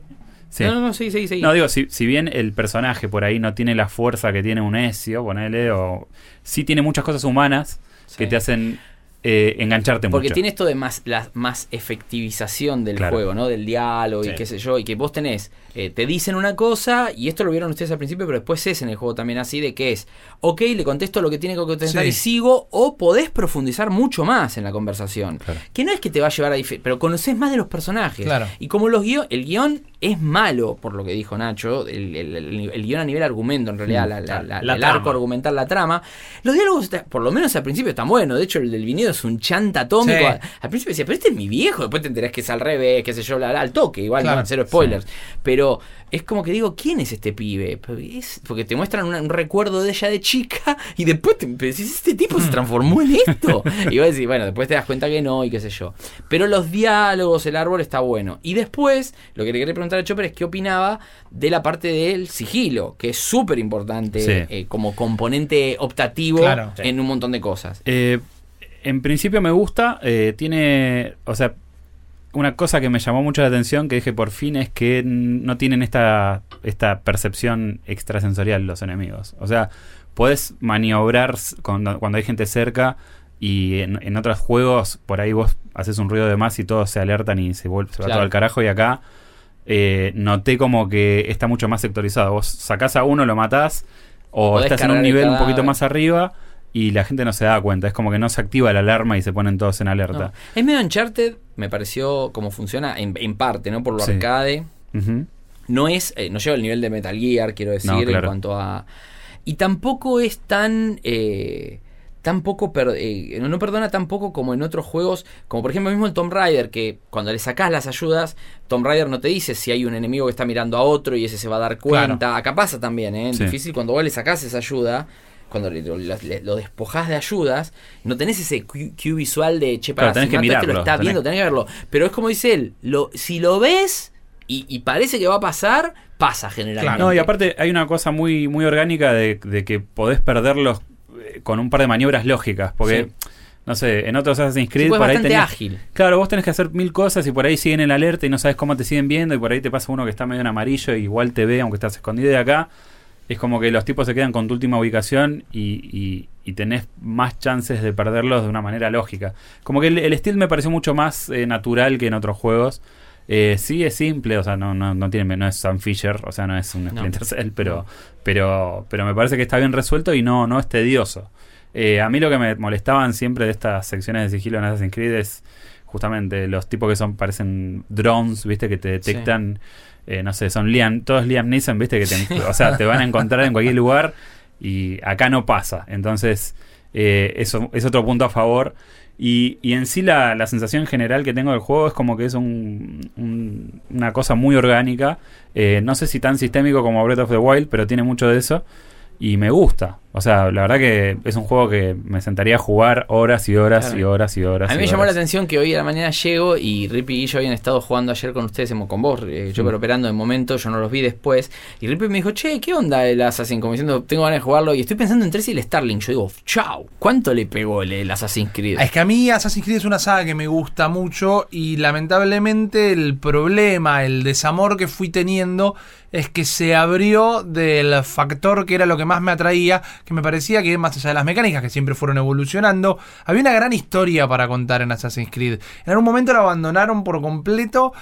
S5: Sí.
S4: No, no, no, sí, sí, sí.
S5: No, digo, si, si bien el personaje por ahí no tiene la fuerza que tiene un Ezio, ponele, o sí tiene muchas cosas humanas que te hacen eh, engancharte
S4: Porque
S5: mucho.
S4: tiene esto de más, la más efectivización del
S5: Claro.
S4: juego, ¿no? Del diálogo y qué sé yo. Y que vos tenés, eh, te dicen una cosa, y esto lo vieron ustedes al principio, pero después es en el juego también así, de que es, ok, le contesto lo que tiene que contestar
S2: Sí.
S4: y sigo, o podés profundizar mucho más en la conversación.
S5: Claro.
S4: Que no es que te va a llevar a pero conoces más de los personajes.
S2: Claro.
S4: Y como los guio- el guion es malo, por lo que dijo Nacho, el, el- el- el guion a nivel argumento, en realidad,
S5: Mm,
S4: la- el
S1: trama.
S4: arco argumental, la trama, los diálogos, por lo menos al principio, están buenos. De hecho, el del vinilo es un chanta atómico.
S2: Sí.
S4: Al principio decía, pero este es mi viejo. Después te enterás que es al revés, qué sé yo, al toque. Igual,
S2: Claro.
S4: no, cero spoilers. Pero es como que digo, ¿quién es este pibe? Es- porque te muestran un recuerdo de ella de chica y después te decís, este tipo se transformó en esto. y vos decís, bueno, después te das cuenta que no y qué sé yo. Pero los diálogos, el árbol está bueno. Y después, lo que le quería preguntar a Chopper es qué opinaba de la parte del sigilo, que es súper importante
S5: Sí.
S4: eh, como componente optativo
S2: Claro.
S4: en un montón de cosas.
S5: Eh, en principio me gusta. eh, tiene. O sea, una cosa que me llamó mucho la atención que dije por fin es que no tienen esta, esta percepción extrasensorial los enemigos. O sea, puedes maniobrar cuando, cuando hay gente cerca. Y en, en otros juegos, por ahí vos haces un ruido de más y todos se alertan y se, vuelve, se va
S4: Claro.
S5: todo al carajo. Y acá eh, noté como que está mucho más sectorizado. Vos sacás a uno, lo matás, o
S4: Podés
S5: estás en un nivel un poquito más arriba y la gente no se da cuenta. Es como que no se activa la alarma y se ponen todos en alerta.
S4: No. Es medio Uncharted, me pareció como funciona en, en parte, ¿no? Por lo
S5: Sí.
S4: arcade. No es, eh, no lleva el nivel de Metal Gear, quiero decir,
S5: No,
S4: en cuanto a. Y tampoco es tan. Eh, tampoco per- eh, no perdona tampoco como en otros juegos, como por ejemplo mismo el Tomb Raider, que cuando le sacás las ayudas, Tomb Raider no te dice si hay un enemigo que está mirando a otro y ese se va a dar cuenta.
S2: Claro.
S4: Acá pasa también, ¿eh? Es
S5: Sí.
S4: difícil cuando vos le sacás esa ayuda. Cuando le- lo, le- lo despojás de ayudas, no tenés ese cue, visual de che, para
S5: Claro, tenés que
S4: lo
S5: mirarlo,
S4: está
S5: tenés-
S4: viendo, tenés que verlo. Pero es como dice él, lo, si lo ves y, y parece que va a pasar, pasa generalmente.
S5: No, y aparte hay una cosa muy, muy orgánica de, de que podés perderlos eh, con un par de maniobras lógicas. Porque,
S4: Sí.
S5: no sé, en otros Assassin's
S4: Sí,
S5: Creed
S4: pues
S5: por ahí tenés-
S4: ágil.
S5: Claro, vos tenés que hacer mil cosas y por ahí siguen el alerta y no sabes cómo te siguen viendo y por ahí te pasa uno que está medio en amarillo y igual te ve aunque estás escondido de acá. Es como que los tipos se quedan con tu última ubicación y, y- y tenés más chances de perderlos de una manera lógica. Como que el, el estilo me pareció mucho más eh, natural que en otros juegos. Eh, sí es simple, o sea, no, no, no tiene, no es Sam Fisher, o sea, no es un
S4: No.
S5: Splinter Cell, pero,
S4: No.
S5: pero, pero me parece que está bien resuelto y no, no es tedioso. Eh, a mí lo que me molestaban siempre de estas secciones de sigilo en Assassin's Creed es justamente los tipos que son parecen drones, viste, que te detectan, eh, no sé, son Liam, todos Liam Neeson, viste, que te, o sea, te van a encontrar en cualquier lugar y acá no pasa. Entonces, eh, eso es otro punto a favor. Y, y en sí la, la sensación general que tengo del juego es como que es un- un- una cosa muy orgánica. Eh, no sé si tan sistémico como Breath of the Wild, pero tiene mucho de eso. Y me gusta. O sea, la verdad que es un juego que me sentaría a jugar horas y horas
S4: Claro.
S5: y horas y horas.
S4: A mí me llamó la atención que hoy a la mañana llego y Rippy y yo habían estado jugando ayer con ustedes, con vos, eh, yo
S5: Mm.
S4: pero operando de momento, yo no los vi después. Y Rippy me dijo, che, ¿qué onda el Assassin? Como diciendo, tengo ganas de jugarlo y estoy pensando entre ese y el Starlink. Yo digo, chau, ¿cuánto le pegó el, el Assassin's Creed?
S2: Es que a mí Assassin's Creed es una saga que me gusta mucho y lamentablemente el problema, el desamor que fui teniendo es que se abrió del factor que era lo que más me atraía, que me parecía que más allá de las mecánicas que siempre fueron evolucionando, había una gran historia para contar en Assassin's Creed. En algún momento lo abandonaron por completo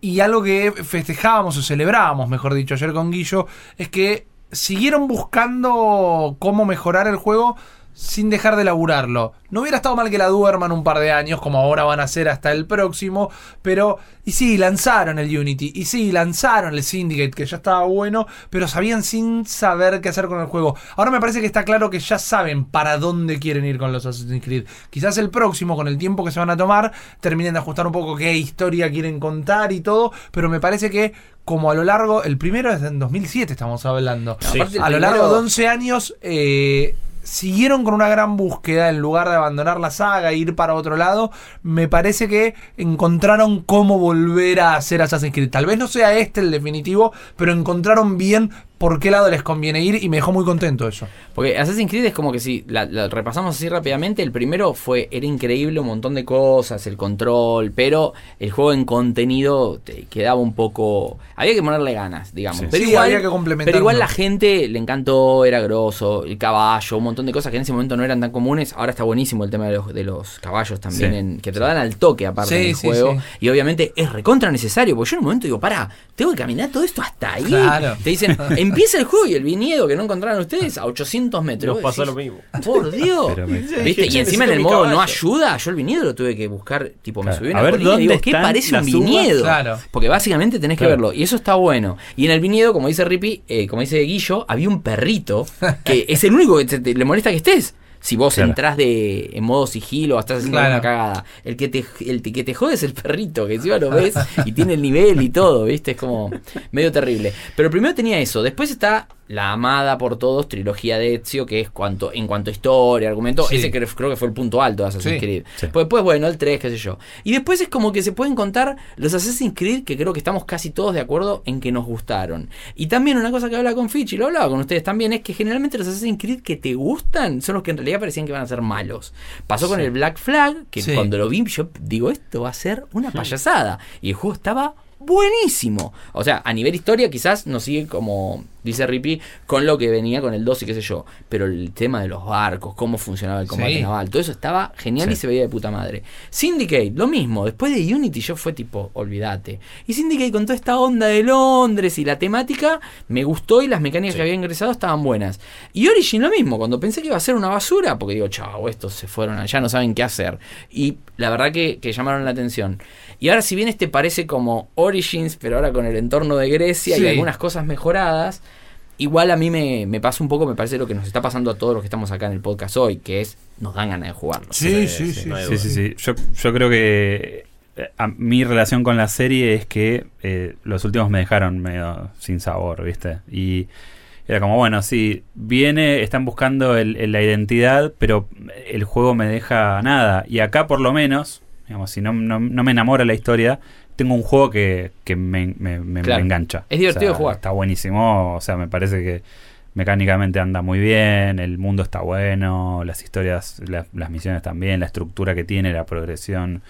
S2: y algo que festejábamos o celebrábamos, mejor dicho, ayer con Guillo, es que siguieron buscando cómo mejorar el juego sin dejar de laburarlo. No hubiera estado mal que la duerman un par de años, como ahora van a hacer hasta el próximo, pero... Y sí, lanzaron el Unity, y sí, lanzaron el Syndicate, que ya estaba bueno, pero sabían sin saber qué hacer con el juego. Ahora me parece que está claro que ya saben para dónde quieren ir con los Assassin's Creed. Quizás el próximo, con el tiempo que se van a tomar, terminen de ajustar un poco qué historia quieren contar y todo, pero me parece que como a lo largo, el primero es en 2007 estamos hablando.
S4: Sí. Aparte, el
S2: A lo largo de 11 años eh, siguieron con una gran búsqueda en lugar de abandonar la saga e ir para otro lado. Me parece que encontraron cómo volver a hacer Assassin's Creed. Tal vez no sea este el definitivo, pero encontraron bien por qué lado les conviene ir y me dejó muy contento eso.
S4: Porque Assassin's Creed es como que si la, la repasamos así rápidamente, el primero fue, era increíble, un montón de cosas, el control, pero el juego en contenido te quedaba un poco... Había que ponerle ganas, digamos.
S5: Sí.
S4: Pero,
S2: Sí,
S4: igual,
S2: había que complementar
S4: pero igual la gente le encantó, era grosso, el caballo, un montón de cosas que en ese momento no eran tan comunes. Ahora está buenísimo el tema de los, de los caballos también,
S5: Sí.
S4: en- que te lo dan al toque aparte del
S2: sí,
S4: juego.
S2: sí.
S4: Y obviamente es recontra necesario, porque yo en un momento digo, pará, tengo que caminar todo esto hasta ahí.
S2: Claro.
S4: Te dicen, empieza el juego y el viñedo que no encontraron ustedes a 800 metros.
S1: Nos pasó
S4: Decís,
S1: lo mismo.
S4: Por Dios.
S5: Me-
S4: ¿Viste? Y encima en el modo no ayuda, yo el viñedo lo tuve que buscar, tipo, me
S5: Claro.
S4: subí a una
S5: ver,
S4: colina y
S5: ¿dónde
S4: digo, ¿qué parece un viñedo?
S2: Claro.
S4: Porque básicamente tenés que
S5: Claro.
S4: verlo. Y eso está bueno. Y en el viñedo, como dice Rippy, eh, como dice Guillo, había un perrito que es el único que te- te- le molesta que estés. Si vos
S5: Claro.
S4: entrás de en modo sigilo o estás haciendo
S2: Claro.
S4: una cagada, el que te el que te jode es el perrito, que encima lo ves y tiene el nivel y todo, ¿viste? Es como medio terrible. Pero primero tenía eso, después está la amada por todos trilogía de Ezio, que es cuanto en cuanto a historia, argumento,
S2: Sí.
S4: ese creo, creo que fue el punto alto de Assassin's
S2: Sí.
S4: Creed.
S5: Sí.
S4: Pues después, bueno, el 3, qué sé yo. Y después es como que se pueden contar los Assassin's Creed que creo que estamos casi todos de acuerdo en que nos gustaron. Y también una cosa que habla con Fitch y lo hablaba con ustedes también es que generalmente los Assassin's Creed que te gustan son los que en realidad parecían que van a ser malos. Pasó con el Black Flag, que cuando lo vi yo digo, esto va a ser una payasada. Y el juego estaba buenísimo. O sea, a nivel historia quizás no sigue como dice Rippy con lo que venía con el 2 y qué sé yo. Pero el tema de los barcos, cómo funcionaba el combate
S2: Sí.
S4: naval, todo eso estaba genial y se veía de puta madre. Syndicate, lo mismo. Después de Unity yo fue tipo, olvídate. Y Syndicate con toda esta onda de Londres y la temática, me gustó y las mecánicas que había ingresado estaban buenas. Y Origin lo mismo, cuando pensé que iba a ser una basura, porque digo, chao, estos se fueron allá, no saben qué hacer. Y la verdad que, que llamaron la atención. Y ahora si bien este parece como Origins, pero ahora con el entorno de Grecia
S2: Sí.
S4: y algunas cosas mejoradas, igual a mí me, me pasa un poco, me parece lo que nos está pasando a todos los que estamos acá en el podcast hoy, que es, nos dan ganas de jugarlo.
S2: Sí,
S1: Sí,
S2: sí,
S1: sí,
S2: sí.
S1: no
S5: Sí, sí, sí. Yo, yo creo que eh, a- mi relación con la serie es que eh, los últimos me dejaron medio sin sabor, ¿viste? Y era como, bueno, sí, viene, están buscando el- el- la identidad, pero el juego me deja nada. Y acá por lo menos, digamos, si no, no, no me enamora la historia, tengo un juego que, que me, me- me-
S4: Claro.
S5: me engancha.
S4: Es divertido
S5: O sea,
S4: jugar.
S5: Está buenísimo, o sea, me parece que mecánicamente anda muy bien, el mundo está bueno, las historias, la- las misiones también, la estructura que tiene, la progresión.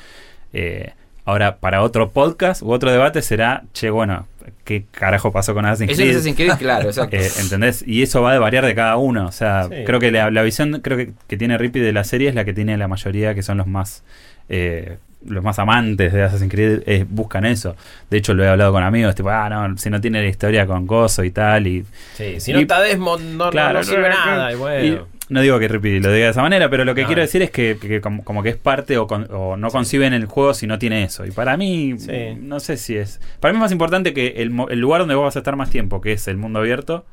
S5: Eh, ahora, para otro podcast u otro debate será, che, bueno, ¿qué carajo pasó con Assassin's
S4: Eso es
S5: Creed?
S4: Assassin's Creed, claro, exacto.
S5: Eh, ¿Entendés? Y eso va a variar de cada uno. O sea,
S1: Sí.
S5: creo que la, la visión creo que, que tiene Rippy de la serie es la que tiene la mayoría, que son los más eh, los más amantes de Assassin's Creed, eh, buscan eso. De hecho, lo he hablado con amigos, tipo, ah, no, si no tiene la historia con Gozo y tal. Y,
S1: Sí, si no está Desmond, no, no-
S5: Claro,
S1: no sirve nada. Y
S5: y
S1: bueno.
S5: no digo que Rippy lo diga de esa manera, pero lo que
S1: No.
S5: quiero decir es que, que como, como que es parte o, con- o no conciben el juego si no tiene eso. Y para mí,
S1: Sí.
S5: no sé si es. Para mí es más importante que el, el lugar donde vos vas a estar más tiempo, que es el mundo abierto,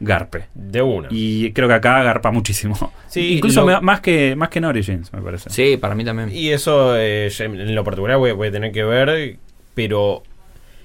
S5: garpe.
S1: De una.
S5: Y creo que acá garpa muchísimo.
S1: Sí,
S5: Incluso
S1: lo-
S5: más que más que en Origins, me parece.
S4: Sí, para mí también.
S1: Y eso eh, en lo particular voy, voy a tener que ver, pero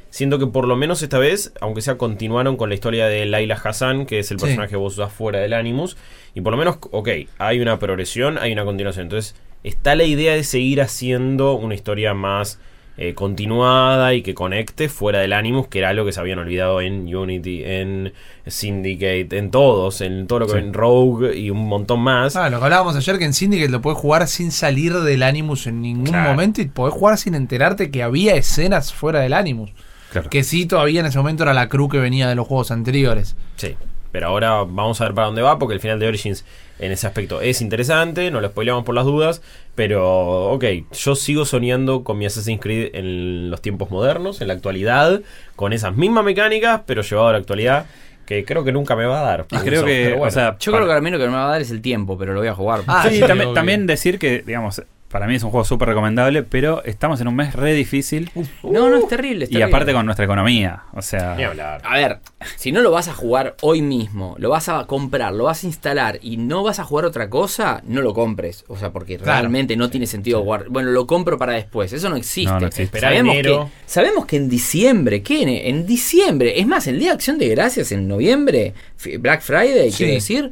S1: siento que por lo menos esta vez, aunque sea continuaron con la historia de Laila Hassan, que es el
S2: Sí.
S1: personaje que vos usás fuera del Animus, y por lo menos, ok, hay una progresión, hay una continuación. Entonces, está la idea de seguir haciendo una historia más eh, continuada y que conecte fuera del Animus, que era algo que se habían olvidado en Unity, en Syndicate, en todos, en todo lo que
S5: Sí.
S1: en Rogue y un montón más.
S2: Ah, lo que hablábamos ayer que en Syndicate lo podés jugar sin salir del Animus en ningún
S1: Claro.
S2: momento y podés jugar sin enterarte que había escenas fuera del Animus.
S5: Claro.
S2: Que sí, todavía en ese momento era la crew que venía de los juegos anteriores.
S1: Sí, pero ahora vamos a ver para dónde va, porque el final de Origins en ese aspecto es interesante, no lo spoileamos por las dudas, pero ok, yo sigo soñando con mi Assassin's Creed en los tiempos modernos, en la actualidad, con esas mismas mecánicas, pero llevado a la actualidad, que creo que nunca me va a dar.
S5: Y creo que,
S1: bueno.
S5: o sea,
S4: Yo
S5: para-
S4: creo que al menos lo que me va a dar es el tiempo, pero lo voy a jugar.
S2: Ah,
S5: sí,
S2: sí,
S5: también,
S2: obvio.
S5: también decir que, digamos, para mí es un juego súper recomendable, pero estamos en un mes re difícil
S4: no, no, es terrible. es
S5: y
S4: terrible.
S5: aparte con nuestra economía. O sea,
S1: Ni hablar.
S4: A ver, si no lo vas a jugar hoy mismo, lo vas a comprar, lo vas a instalar y no vas a jugar otra cosa, no lo compres. O sea, porque
S2: Claro.
S4: realmente no tiene sentido jugar. Bueno, lo compro para después. Eso no existe.
S5: No, no existe.
S4: Sabemos,
S1: enero.
S4: Que, sabemos que en diciembre, ¿qué? En, en diciembre, es más, el Día de Acción de Gracias en noviembre, Black Friday,
S2: Sí.
S4: quiero decir,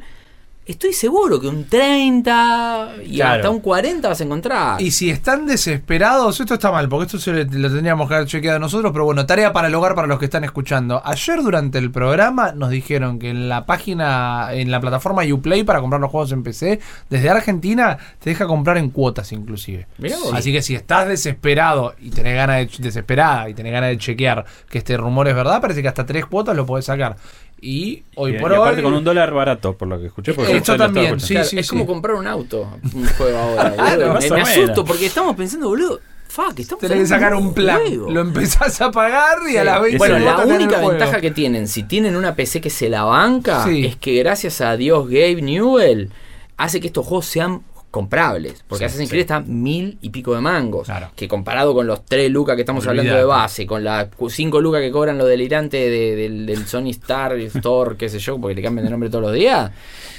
S4: estoy seguro que un 30 y
S1: Claro.
S4: hasta un 40 vas a encontrar.
S2: Y si están desesperados, esto está mal, porque esto se lo, lo tendríamos que haber chequeado nosotros, pero bueno, tarea para el hogar para los que están escuchando. Ayer durante el programa nos dijeron que en la página, en la plataforma Uplay para comprar los juegos en PC, desde Argentina te deja comprar en cuotas inclusive.
S4: Vos.
S2: Así que si estás desesperado y tenés ganas de desesperada y tenés ganas de chequear que este rumor es verdad, parece que hasta tres cuotas lo podés sacar. Y hoy
S5: y,
S2: por
S5: y aparte
S2: hoy
S5: con un dólar barato, por lo que escuché. porque
S2: Esto también, sí,
S4: Claro,
S2: sí,
S4: es
S2: sí.
S4: como comprar un auto, un juego ahora. boludo. me, asusto porque estamos pensando, boludo, fuck, estamos
S2: tenés que sacar un plan.
S4: juego.
S2: Lo empezás a pagar y a la vez
S4: Bueno, la única ventaja que tienen, si tienen una PC que se la banca,
S2: Sí.
S4: es que gracias a Dios Gabe Newell hace que estos juegos sean comprables. Porque
S1: Sí,
S4: Assassin's
S1: sí.
S4: Creed está mil y pico de mangos.
S2: Claro.
S4: Que comparado con los 3 lucas que estamos hablando de base, con las 5 lucas que cobran lo delirante de- del, del Sony Star Store, qué sé yo, porque le cambian de nombre todos los días,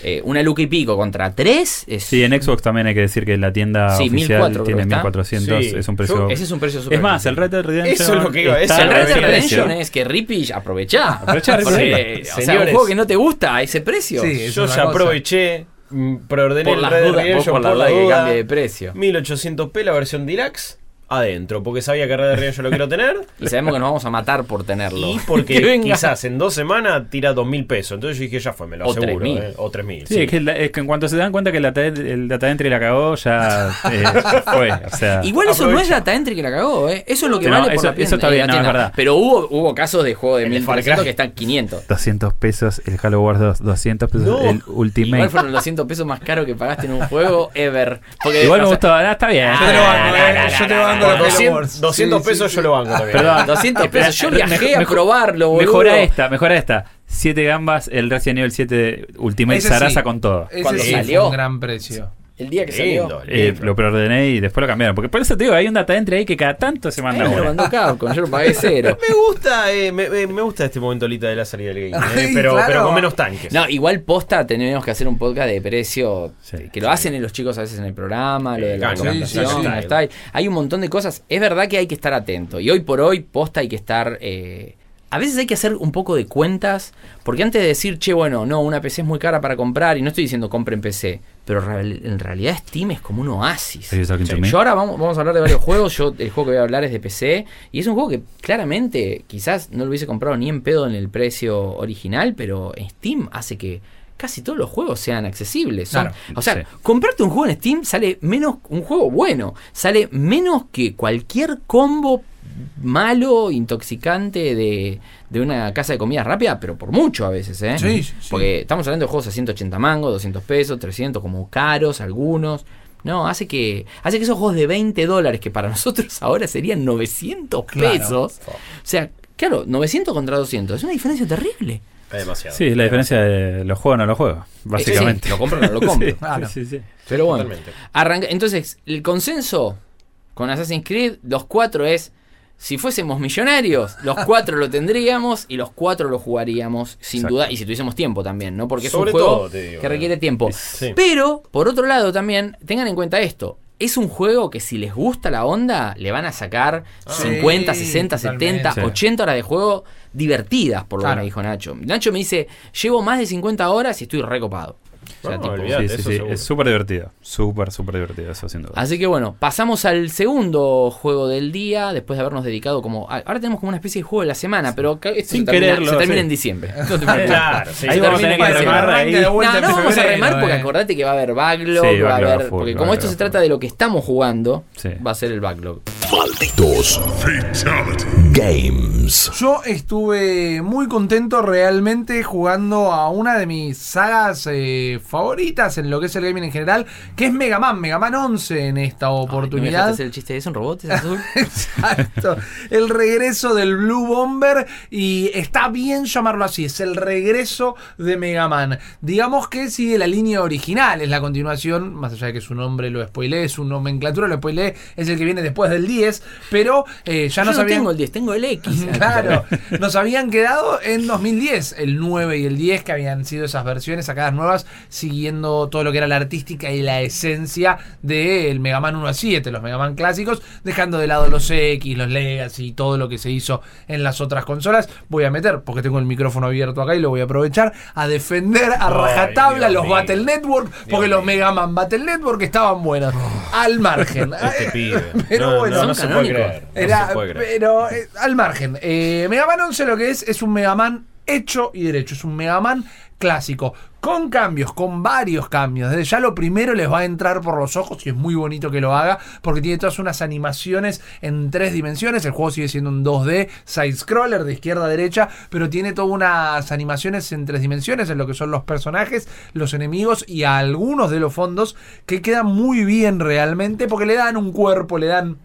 S4: eh, una luca y pico contra 3 es...
S5: Sí, en Xbox también hay que decir que la tienda
S4: Sí,
S5: oficial
S4: 1400 creo
S5: tiene
S4: que está.
S5: 1400,
S1: Sí.
S5: es un precio...
S1: Yo-
S4: Ese es un precio súper
S5: es más, el Red Dead Redemption
S1: Eso es lo que iba a
S5: está
S1: decir.
S4: el Red Dead. Redemption es que Rippy aprovechá.
S5: Aprovechá,
S4: o sea, un juego que no te gusta a ese precio.
S2: Sí, es
S1: Yo ya
S2: cosa.
S1: aproveché, preordené
S4: por
S1: el
S4: las
S1: Red
S4: dudas,
S1: Redemption
S4: por la
S1: por
S4: duda
S1: la
S4: de que
S1: duda.
S4: cambie de precio.
S1: 1800p la versión deluxe adentro, porque sabía que Red Dead Redemption lo quiero tener.
S4: Y sabemos que nos vamos a matar por tenerlo.
S1: Y
S4: Que
S1: porque quizás en dos semanas tira dos mil pesos. Entonces yo dije, ya fue, me lo
S4: O
S1: aseguro.
S4: 3.000.
S1: eh, O tres mil.
S5: Sí, Es, que, la- es que en cuanto se dan cuenta que el data, el data entry la cagó, ya eh, fue. O sea,
S4: Igual eso no es data entry que la cagó, ¿eh? Eso es lo que
S5: No,
S4: vale por
S5: eso-
S4: la tienda,
S5: eso está bien,
S4: la
S5: no, es verdad.
S4: Pero hubo, hubo casos de juego de
S1: El de Far
S4: 1300
S1: Cry.
S4: que están 500.
S5: 200 pesos el Halo Wars 2, 200 pesos
S1: No.
S5: el
S4: Igual
S5: Ultimate.
S4: fueron los 200 pesos más caros que pagaste en un juego ever. Porque,
S5: Igual me
S4: sea,
S5: gustó, ah, está bien.
S2: Yo te lo banco, la Halo
S1: 200,
S2: Wars.
S1: 200
S2: Sí, sí,
S1: pesos
S2: sí.
S1: yo lo banco también.
S5: Perdón,
S4: 200 pesos. Yo viajé a probarlo, boludo.
S5: Mejora esta, mejora esta. 7 gambas, el Resident Evil 7 Ultimate
S2: Ese
S5: Sarasa
S2: sí.
S5: con todo.
S2: Ese
S4: Cuando
S2: sí
S4: salió.
S2: fue un gran precio.
S4: El día que
S1: Lindo,
S4: salió.
S5: Eh, lo preordené y después lo cambiaron. Porque por eso te digo, hay un data entry ahí que cada tanto se
S4: Ahí
S5: manda
S4: me lo mandó Capcom, yo lo pagué cero.
S1: Me gusta, eh, me, me- gusta este momento ahorita de la salida del game, eh,
S2: Ay,
S1: pero,
S2: claro.
S1: pero con menos tanques.
S4: No, igual posta tenemos que hacer un podcast de precio
S5: Sí.
S4: que lo hacen los chicos a veces en el programa, lo de la
S1: Sí,
S4: recomendación,
S2: sí, sí.
S4: el style. Hay un montón de cosas. Es verdad que hay que estar atento. Y hoy por hoy, posta hay que estar. eh, a veces hay que hacer un poco de cuentas. Porque antes de decir, che, bueno, no, una PC es muy cara para comprar. Y no estoy diciendo compren PC. Pero real- en realidad Steam es como un oasis. Yo ahora vamos, vamos a hablar de varios juegos. Yo el juego que voy a hablar es de PC. Y es un juego que claramente quizás no lo hubiese comprado ni en pedo en el precio original. Pero Steam hace que casi todos los juegos sean accesibles. Son-
S2: Claro,
S4: o sea,
S5: sí.
S4: comprarte un juego en Steam sale menos, un juego bueno, sale menos que cualquier combo malo, intoxicante de, de una casa de comida rápida, pero por mucho a veces, ¿eh?
S2: Sí, sí.
S4: Porque estamos hablando de juegos a 180 mangos, 200 pesos, 300 como caros algunos. No, hace que hace que esos juegos de 20 dólares, que para nosotros ahora serían 900
S2: Claro.
S4: pesos, o sea, claro, 900 contra 200, es una diferencia terrible.
S1: Es demasiado.
S5: Sí, la diferencia de los juegos no los juegos, básicamente.
S4: Sí, lo compro o no lo compro.
S5: Sí,
S2: Claro.
S5: sí, sí.
S4: Pero bueno, arranca, entonces el consenso con Assassin's Creed, los cuatro es, si fuésemos millonarios, los cuatro lo tendríamos y los cuatro lo jugaríamos, sin
S5: Exacto.
S4: duda, y si tuviésemos tiempo también, ¿no? Porque es un juego
S1: todo, te digo,
S4: que
S1: eh.
S4: requiere tiempo.
S1: Sí.
S4: Pero, por otro lado también, tengan en cuenta esto. Es un juego que si les gusta la onda, le van a sacar
S1: Ah.
S4: 50,
S2: Sí,
S4: 60,
S2: totalmente.
S4: 70,
S5: Sí.
S4: 80 horas de juego divertidas, por lo
S2: Claro.
S4: que me dijo Nacho. Nacho me dice, llevo más de 50 horas y estoy recopado. O sea,
S1: No,
S4: tipo,
S1: olvidate.
S5: Sí, sí,
S1: eso
S5: sí,
S1: seguro.
S5: Es súper divertido. Súper, súper divertido eso, sin duda.
S4: Así que bueno, pasamos al segundo juego del día, después de habernos dedicado como... a- Ahora tenemos como una especie de juego de la semana, pero
S5: Sin
S4: se termina,
S5: quererlo,
S4: se termina
S5: sí.
S4: en diciembre. No te.
S1: Claro, sí.
S5: Ahí
S4: Se
S5: vamos a
S4: termina
S5: tener que
S4: en
S5: remar
S2: arranque
S5: ahí.
S2: de vuelta
S4: No, no vamos a remar porque
S2: eh.
S4: acordate que va a haber backlog,
S5: Sí,
S4: va a haber...
S5: full,
S4: porque como esto se trata de lo que estamos jugando, va a ser el backlog.
S3: Malditos Games.
S2: Yo estuve muy contento realmente jugando a una de mis sagas eh, favoritas en lo que es el gaming en general, que es Mega Man, Mega Man 11 en esta
S4: Ay, ¿no me
S2: oportunidad.
S4: hacer el chiste de eso? ¿Un robot? ¿Es azul?
S2: Exacto. El regreso del Blue Bomber. Y está bien llamarlo así. Es el regreso de Mega Man. Digamos que sigue la línea original. Es la continuación. Más allá de que su nombre lo spoileé. Su nomenclatura lo spoileé. Es el que viene después del 10. Pero eh, ya
S4: Yo
S2: nos
S4: no
S2: habían.
S4: tengo el 10, tengo el X.
S2: Claro, nos habían quedado en 2010, el 9 y el 10, que habían sido esas versiones sacadas nuevas, siguiendo todo lo que era la artística y la esencia del Mega Man 1 a 7, los Mega Man clásicos, dejando de lado los X, los Legacy y todo lo que se hizo en las otras consolas. Voy a meter, porque tengo el micrófono abierto acá y lo voy a aprovechar, a defender a rajatabla los
S1: mío.
S2: Battle Network, porque
S1: Dios
S2: los Mega Man Battle Network estaban buenos, al margen.
S1: Este pibe.
S2: Pero
S1: no,
S2: bueno,
S1: no, no se puede creer. No
S2: Era,
S1: se puede creer.
S2: pero eh, al margen. Eh, Mega Man 11 lo que es es un Mega Man hecho y derecho. Es un Mega Man clásico. Con cambios, con varios cambios. Desde ya lo primero les va a entrar por los ojos y es muy bonito que lo haga porque tiene todas unas animaciones en tres dimensiones. El juego sigue siendo un 2D, side-scroller de izquierda a derecha, pero tiene todas unas animaciones en tres dimensiones en lo que son los personajes, los enemigos y algunos de los fondos que quedan muy bien realmente porque le dan un cuerpo, le dan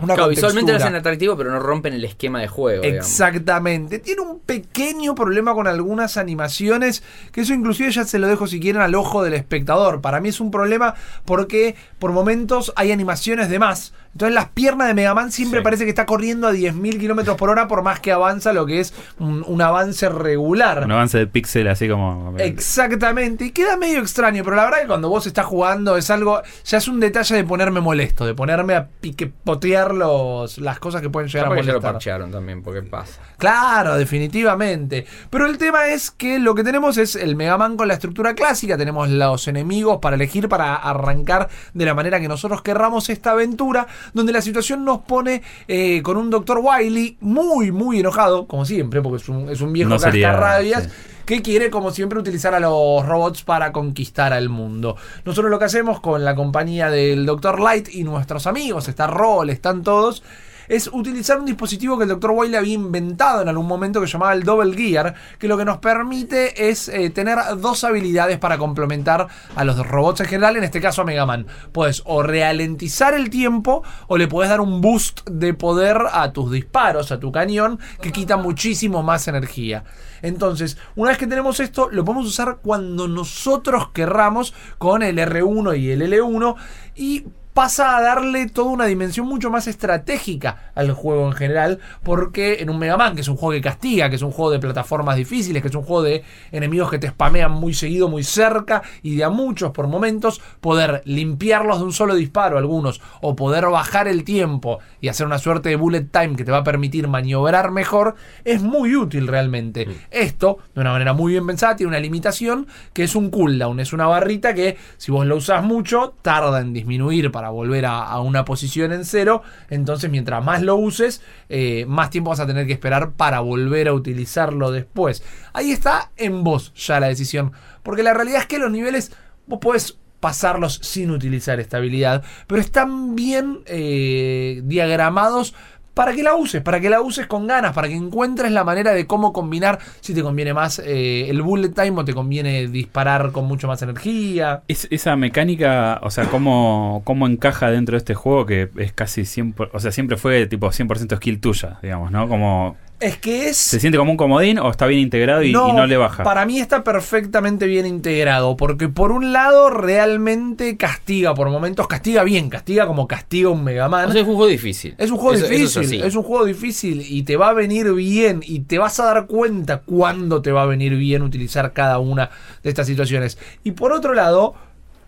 S2: Una
S4: Claro, visualmente lo hacen atractivo, pero no rompen el esquema de juego. digamos.
S2: Exactamente. Tiene un pequeño problema con algunas animaciones, que eso inclusive ya se lo dejo si quieren al ojo del espectador. Para mí es un problema porque por momentos hay animaciones de más. Entonces las piernas de Mega Man siempre
S1: Sí.
S2: parece que está corriendo a 10.000 kilómetros por hora por más que avanza lo que es un, un avance regular.
S5: Un avance de pixel así como.
S2: Exactamente, y queda medio extraño, pero la verdad que cuando vos estás jugando es algo, ya es un detalle de ponerme molesto, de ponerme a piquepotear los, las cosas que pueden llegar
S4: Capaz
S2: a
S4: que ya lo
S2: molestar.
S4: parchearon también, porque pasa.
S2: Claro, definitivamente. Pero el tema es que lo que tenemos es el Mega Man con la estructura clásica. Tenemos los enemigos para elegir, para arrancar de la manera que nosotros querramos esta aventura. Donde la situación nos pone eh, con un Dr. Wily muy, muy enojado, como siempre, porque es un, es un viejo
S5: No sería-
S2: cascarrabias.
S5: sí.
S2: Que quiere, como siempre, utilizar a los robots para conquistar al mundo. Nosotros lo que hacemos con la compañía del Dr. Light y nuestros amigos, está Roll, están todos, es utilizar un dispositivo que el Dr. Wily había inventado en algún momento que llamaba el Double Gear, que lo que nos permite es eh, tener dos habilidades para complementar a los robots en general, en este caso a Mega Man. Puedes o ralentizar el tiempo o le puedes dar un boost de poder a tus disparos, a tu cañón, que quita muchísimo más energía. Entonces, una vez que tenemos esto, lo podemos usar cuando nosotros querramos con el R1 y el L1 y pasa a darle toda una dimensión mucho más estratégica al juego en general, porque en un Mega Man, que es un juego que castiga, que es un juego de plataformas difíciles, que es un juego de enemigos que te spamean muy seguido, muy cerca y de a muchos por momentos, poder limpiarlos de un solo disparo algunos, o poder bajar el tiempo y hacer una suerte de bullet time que te va a permitir maniobrar mejor, es muy útil realmente. Esto, de una manera muy bien pensada, tiene una limitación que es un cooldown, es una barrita que si vos lo usás mucho, tarda en disminuir para volver a, a una posición en cero, entonces mientras más lo uses, eh, más tiempo vas a tener que esperar para volver a utilizarlo después. Ahí está en vos ya la decisión, porque la realidad es que los niveles vos podés pasarlos sin utilizar esta habilidad, pero están bien eh, diagramados para que la uses, para que la uses con ganas, para que encuentres la manera de cómo combinar, si te conviene más eh, el bullet time o te conviene disparar con mucho más energía.
S5: Es- esa mecánica, o sea, cómo, cómo encaja dentro de este juego que es casi 100%, o sea, siempre fue tipo 100% skill tuya, digamos, ¿no? Como
S2: Es que es...
S5: se siente como un comodín o está bien integrado y y no, le baja.
S2: Para mí está perfectamente bien integrado, porque por un lado realmente castiga por momentos, castiga bien, castiga como castiga un Mega Man.
S4: O sea, es un juego difícil.
S2: Es un juego
S4: Eso- eso
S2: difícil,
S4: así.
S2: es un juego difícil y te va a venir bien y te vas a dar cuenta cuándo te va a venir bien utilizar cada una de estas situaciones. Y por otro lado,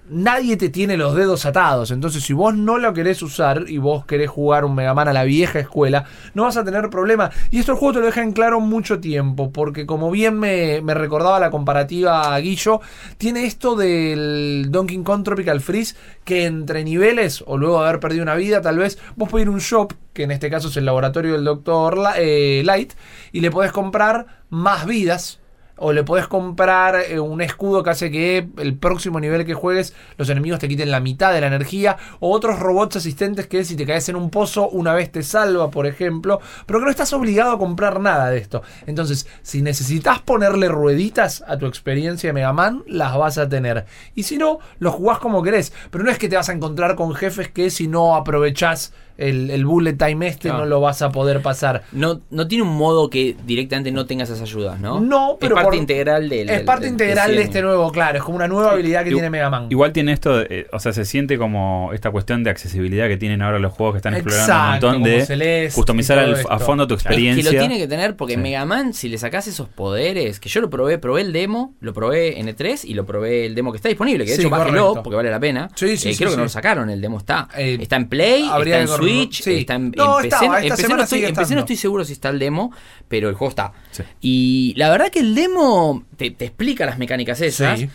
S2: nadie te tiene los dedos atados, entonces si vos no lo querés usar y vos querés jugar un Mega Man a la vieja escuela, no vas a tener problema. Y esto el juego te lo deja en claro mucho tiempo, porque como bien me, me recordaba la comparativa a Guillo, tiene esto del Donkey Kong Tropical Freeze, que entre niveles, o luego de haber perdido una vida, tal vez, vos podés ir a un shop, que en este caso es el laboratorio del Dr. Light, y le podés comprar más vidas. O le podés comprar eh, un escudo que hace que el próximo nivel que juegues los enemigos te quiten la mitad de la energía. O otros robots asistentes que si te caes en un pozo una vez te salva, por ejemplo. Pero que no estás obligado a comprar nada de esto. Entonces, si necesitas ponerle rueditas a tu experiencia de Mega Man, las vas a tener. Y si no, lo jugás como querés. Pero no es que te vas a encontrar con jefes que si no aprovechás el, el bullet time este no lo vas a poder pasar.
S4: No, no tiene un modo que directamente no tenga esas ayudas, ¿no?
S2: No, pero
S4: es parte
S2: por-
S4: integral del.
S2: Es parte
S4: del
S2: integral de este nuevo, claro. Es como una nueva habilidad que tiene Mega Man.
S5: Igual tiene esto, eh, o sea, se siente como esta cuestión de accesibilidad que tienen ahora los juegos que están explorando un
S2: Exacto,
S5: montón de
S2: Celeste
S5: customizar al- a fondo tu
S4: Es que
S5: experiencia.
S4: lo tiene que tener porque
S5: Sí.
S4: Mega Man, si le sacás esos poderes, que yo lo probé, probé el demo, lo probé en E3 y lo probé el demo que está disponible, que de
S2: Sí,
S4: hecho bájelo porque vale la pena.
S2: Sí, sí,
S4: Eh,
S2: sí,
S4: creo que
S2: sí.
S4: no lo sacaron, el demo está.
S2: Eh,
S4: está en Play,
S2: habría
S4: está en Switch,
S2: sí.
S4: está en,
S2: No,
S4: en PC.
S2: estaba, esta
S4: en PC
S2: semana
S4: no estoy,
S2: sigue
S4: en PC no estoy seguro si está el demo, pero el juego está.
S5: Sí.
S4: Y la verdad que el demo te, te explica las mecánicas esas.
S2: Sí.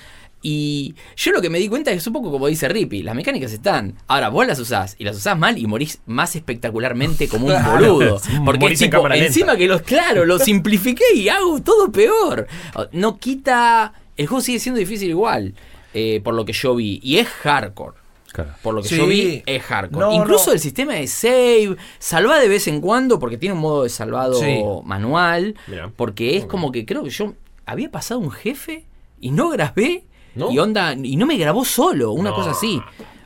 S4: Y yo lo que me di cuenta es un poco como dice Rippy, las mecánicas están. Ahora vos las usás y las usás mal y morís más espectacularmente como un boludo. Porque tipo, encima que los, claro, lo simplifiqué y hago todo peor. No quita. El juego sigue siendo difícil igual, eh, por lo que yo vi. Y es hardcore.
S5: Claro.
S4: Por lo que
S2: Sí.
S4: yo vi, es hardcore.
S2: No,
S4: Incluso
S2: no.
S4: el sistema de save, salva de vez en cuando, porque tiene un modo de salvado
S2: Sí.
S4: manual.
S1: Mirá.
S4: Porque es como que creo que yo había pasado un jefe y no grabé.
S1: ¿No?
S4: Y onda, y no me grabó solo, una
S1: No.
S4: cosa así.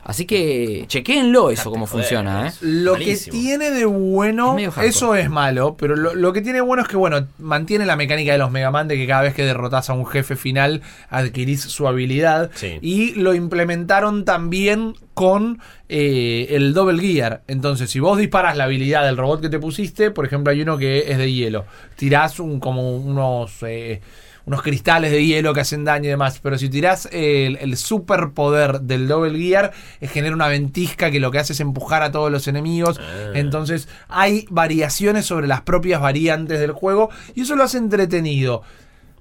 S4: Así que chequéenlo eso cómo funciona, ¿eh?
S2: Lo
S1: Malísimo.
S2: que tiene de bueno,
S4: Es
S2: eso es malo, pero lo, lo que tiene bueno es que, bueno, mantiene la mecánica de los Mega Man de que cada vez que derrotas a un jefe final adquirís su habilidad.
S1: Sí.
S2: Y lo implementaron también con eh, el Double Gear. Entonces, si vos disparas la habilidad del robot que te pusiste, por ejemplo, hay uno que es de hielo. Tirás un, como unos... eh, unos cristales de hielo que hacen daño y demás. Pero si tirás el, el superpoder del Double Gear, eh, genera una ventisca que lo que hace es empujar a todos los enemigos.
S1: Ah.
S2: Entonces hay variaciones sobre las propias variantes del juego y eso lo hace entretenido.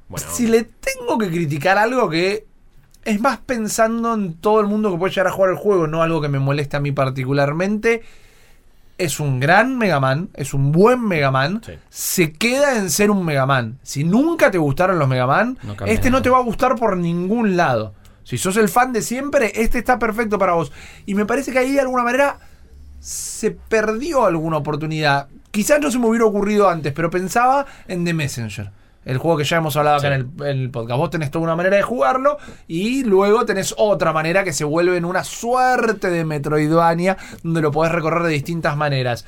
S1: Bueno,
S2: Si le tengo que criticar algo que es más pensando en todo el mundo que puede llegar a jugar el juego, no algo que me moleste a mí particularmente. Es un gran Mega Man, es un buen Mega Man.
S1: Sí.
S2: Se queda en ser un Mega Man. Si nunca te gustaron los Mega Man,
S4: No
S2: este no te va a gustar por ningún lado. Si sos el fan de siempre, este está perfecto para vos. Y me parece que ahí de alguna manera se perdió alguna oportunidad. Quizás no se me hubiera ocurrido antes, pero pensaba en The Messenger. El juego que ya hemos hablado acá en, el, podcast. Vos tenés toda una manera de jugarlo y luego tenés otra manera que se vuelve en una suerte de Metroidvania donde lo podés recorrer de distintas maneras.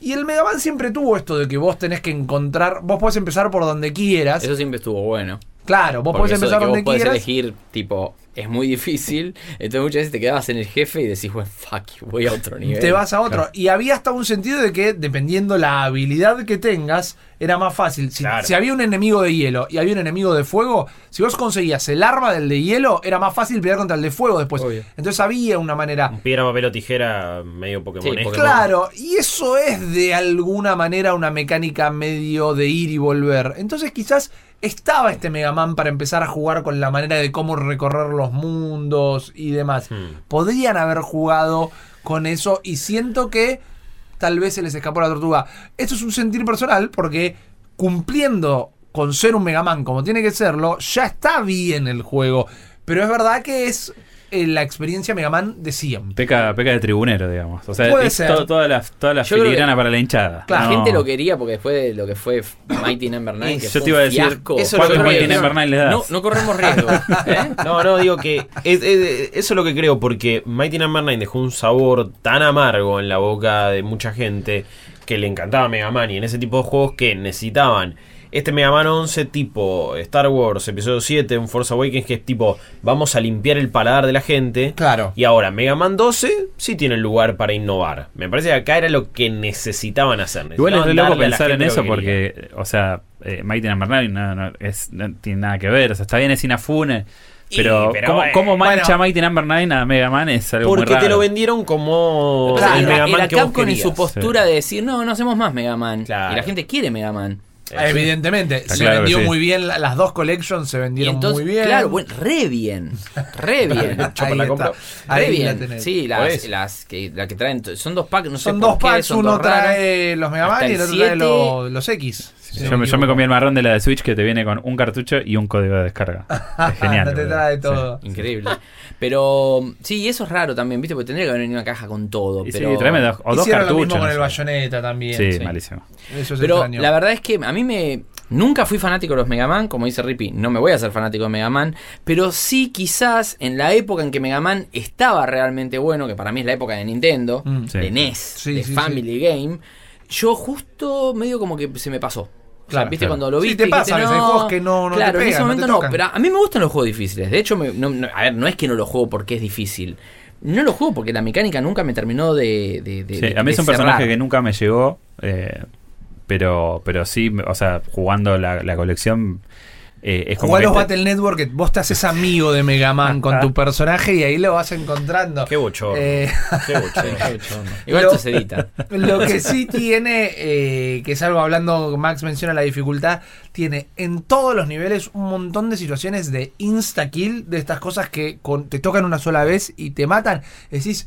S2: Y el Mega Man siempre tuvo esto de que vos tenés que encontrar. Vos podés empezar por donde quieras.
S4: Eso siempre estuvo bueno.
S2: claro, vos
S4: Porque
S2: podés
S4: eso de
S2: empezar
S4: que
S2: donde
S4: vos podés
S2: quieras.
S4: elegir, tipo, es muy difícil. Entonces muchas veces te quedabas en el jefe y decís, bueno, fuck you, voy a otro nivel.
S2: te vas a otro. Y había hasta un sentido de que, dependiendo la habilidad que tengas, era más fácil. Si,
S1: Claro.
S2: si había un enemigo de hielo y había un enemigo de fuego, si vos conseguías el arma del de hielo, era más fácil pelear contra el de fuego después.
S4: Obvio.
S2: Entonces había una manera.
S1: piedra, papel o tijera medio Pokémon.
S4: Pokémon.
S2: Claro, y eso es de alguna manera una mecánica medio de ir y volver. Entonces quizás estaba este Mega Man para empezar a jugar con la manera de cómo recorrer los mundos y demás.
S1: Hmm.
S2: Podrían haber jugado con eso y siento que tal vez se les escapó la tortuga. Esto es un sentir personal porque cumpliendo con ser un Mega Man como tiene que serlo, ya está bien el juego. Pero es verdad que es eh, la experiencia Mega Man de siempre.
S5: Peca, peca de tribunero, digamos. O sea,
S2: Puede
S5: es
S2: ser.
S5: to- toda la, toda la
S4: Yo creo
S5: filigrana
S4: que-
S5: para la hinchada.
S2: Claro.
S4: La
S5: No.
S4: gente lo quería porque después de lo que fue Mighty Number 9, que
S5: Yo
S4: fue
S5: te iba a
S4: un
S5: decir,
S4: fiasco.
S1: eso es lo
S5: ¿cuántos
S1: que
S5: Mighty. Number 9 le das?
S4: No, no corremos riesgo. ¿eh?
S1: No, no, digo que es- es- eso es lo que creo, porque Mighty Number 9 dejó un sabor tan amargo en la boca de mucha gente que le encantaba Mega Man y en ese tipo de juegos que necesitaban este Mega Man 11 tipo Star Wars Episodio 7, un Force Awakens que es tipo vamos a limpiar el paladar de la gente.
S2: Claro.
S1: Y ahora Mega Man 12 sí tiene lugar para innovar. Me parece que acá era lo que necesitaban hacer.
S5: Igual es loco
S1: la
S5: pensar en eso
S1: quería.
S5: porque, o sea, eh, Mighty Number 9 no, no, es- no tiene nada que ver. O sea, está bien, es Inafune.
S1: Y,
S5: Pero,
S1: pero
S5: ¿cómo,
S1: bueno.
S5: cómo mancha
S2: Bueno.
S5: Mighty Number 9 a Mega Man es algo muy
S1: Porque
S5: raro.
S1: te lo vendieron como
S4: que
S1: el Mega Man que vos
S4: Capcom en su postura de decir, no, no hacemos más Mega Man.
S1: Claro.
S4: Y la gente quiere Mega Man.
S2: Evidentemente,
S5: Está
S2: se
S5: claro
S2: vendió
S5: sí.
S2: muy bien, la- las dos collections se vendieron
S4: entonces,
S2: muy bien.
S4: claro, bueno, re bien. Re bien.
S1: Chopa
S2: Ahí
S1: la
S2: está.
S1: compra.
S2: Ahí
S4: Re
S2: la
S4: bien.
S2: tenés.
S4: Sí, las, las que, la que traen, son dos packs, no sé
S2: son
S4: por
S2: dos
S4: qué,
S2: packs,
S4: son
S2: uno
S4: dos
S2: trae los Mega
S4: Hasta
S2: Man y
S4: el
S2: el otro trae
S4: 7.
S2: los, los X. si
S5: Yo,
S2: no
S5: me, yo me comí el marrón de la de Switch que te viene con un cartucho y un código de descarga. Es genial.
S2: no te trae
S5: Sí.
S2: todo.
S4: Increíble. Pero sí, eso es raro también, ¿viste? Porque tendría que haber una caja con todo.
S5: Y sí,
S4: pero
S5: tráeme dos, o dos
S2: Hicieron lo
S5: cartuchos.
S2: mismo con el bayoneta también.
S5: Sí,
S4: sí.
S5: malísimo.
S2: Eso es
S4: Pero
S2: extraño.
S4: la verdad es que a mí me. Nunca fui fanático de los Mega Man, como dice Rippy, no me voy a ser fanático de Mega Man, pero sí quizás en la época en que Mega Man estaba realmente bueno, que para mí es la época de Nintendo,
S2: Mm.
S5: Sí.
S4: de NES,
S2: Sí,
S4: de
S2: sí,
S4: Family Game, yo justo medio como que se me pasó. O sea,
S2: Claro,
S4: ¿viste?
S5: claro.
S4: Cuando lo
S2: Sí,
S4: viste.
S2: te pasa
S4: dijiste,
S2: veces, hay juegos que no- no te
S4: claro, en ese
S2: no
S4: momento
S2: te
S4: no, pero a mí me gustan los juegos difíciles. De hecho, me- no, no- a ver, no es que no lo juego porque es difícil. No lo juego porque la mecánica nunca me terminó de. de, de-
S5: Sí,
S4: de-
S5: a mí es un personaje que nunca me llegó, eh, pero, pero sí, o sea, jugando la, la colección eh, es como
S2: los Battle Network, que vos te haces amigo de Mega Man con tu personaje y ahí lo vas encontrando.
S1: Qué bochorno.
S2: Eh,
S1: Qué bochorno.
S4: Igual
S2: Lo-
S4: esto se edita.
S2: Lo que sí tiene, eh, que es algo hablando, Max menciona la dificultad, tiene en todos los niveles un montón de situaciones de insta-kill, de estas cosas que con- te tocan una sola vez y te matan. Decís,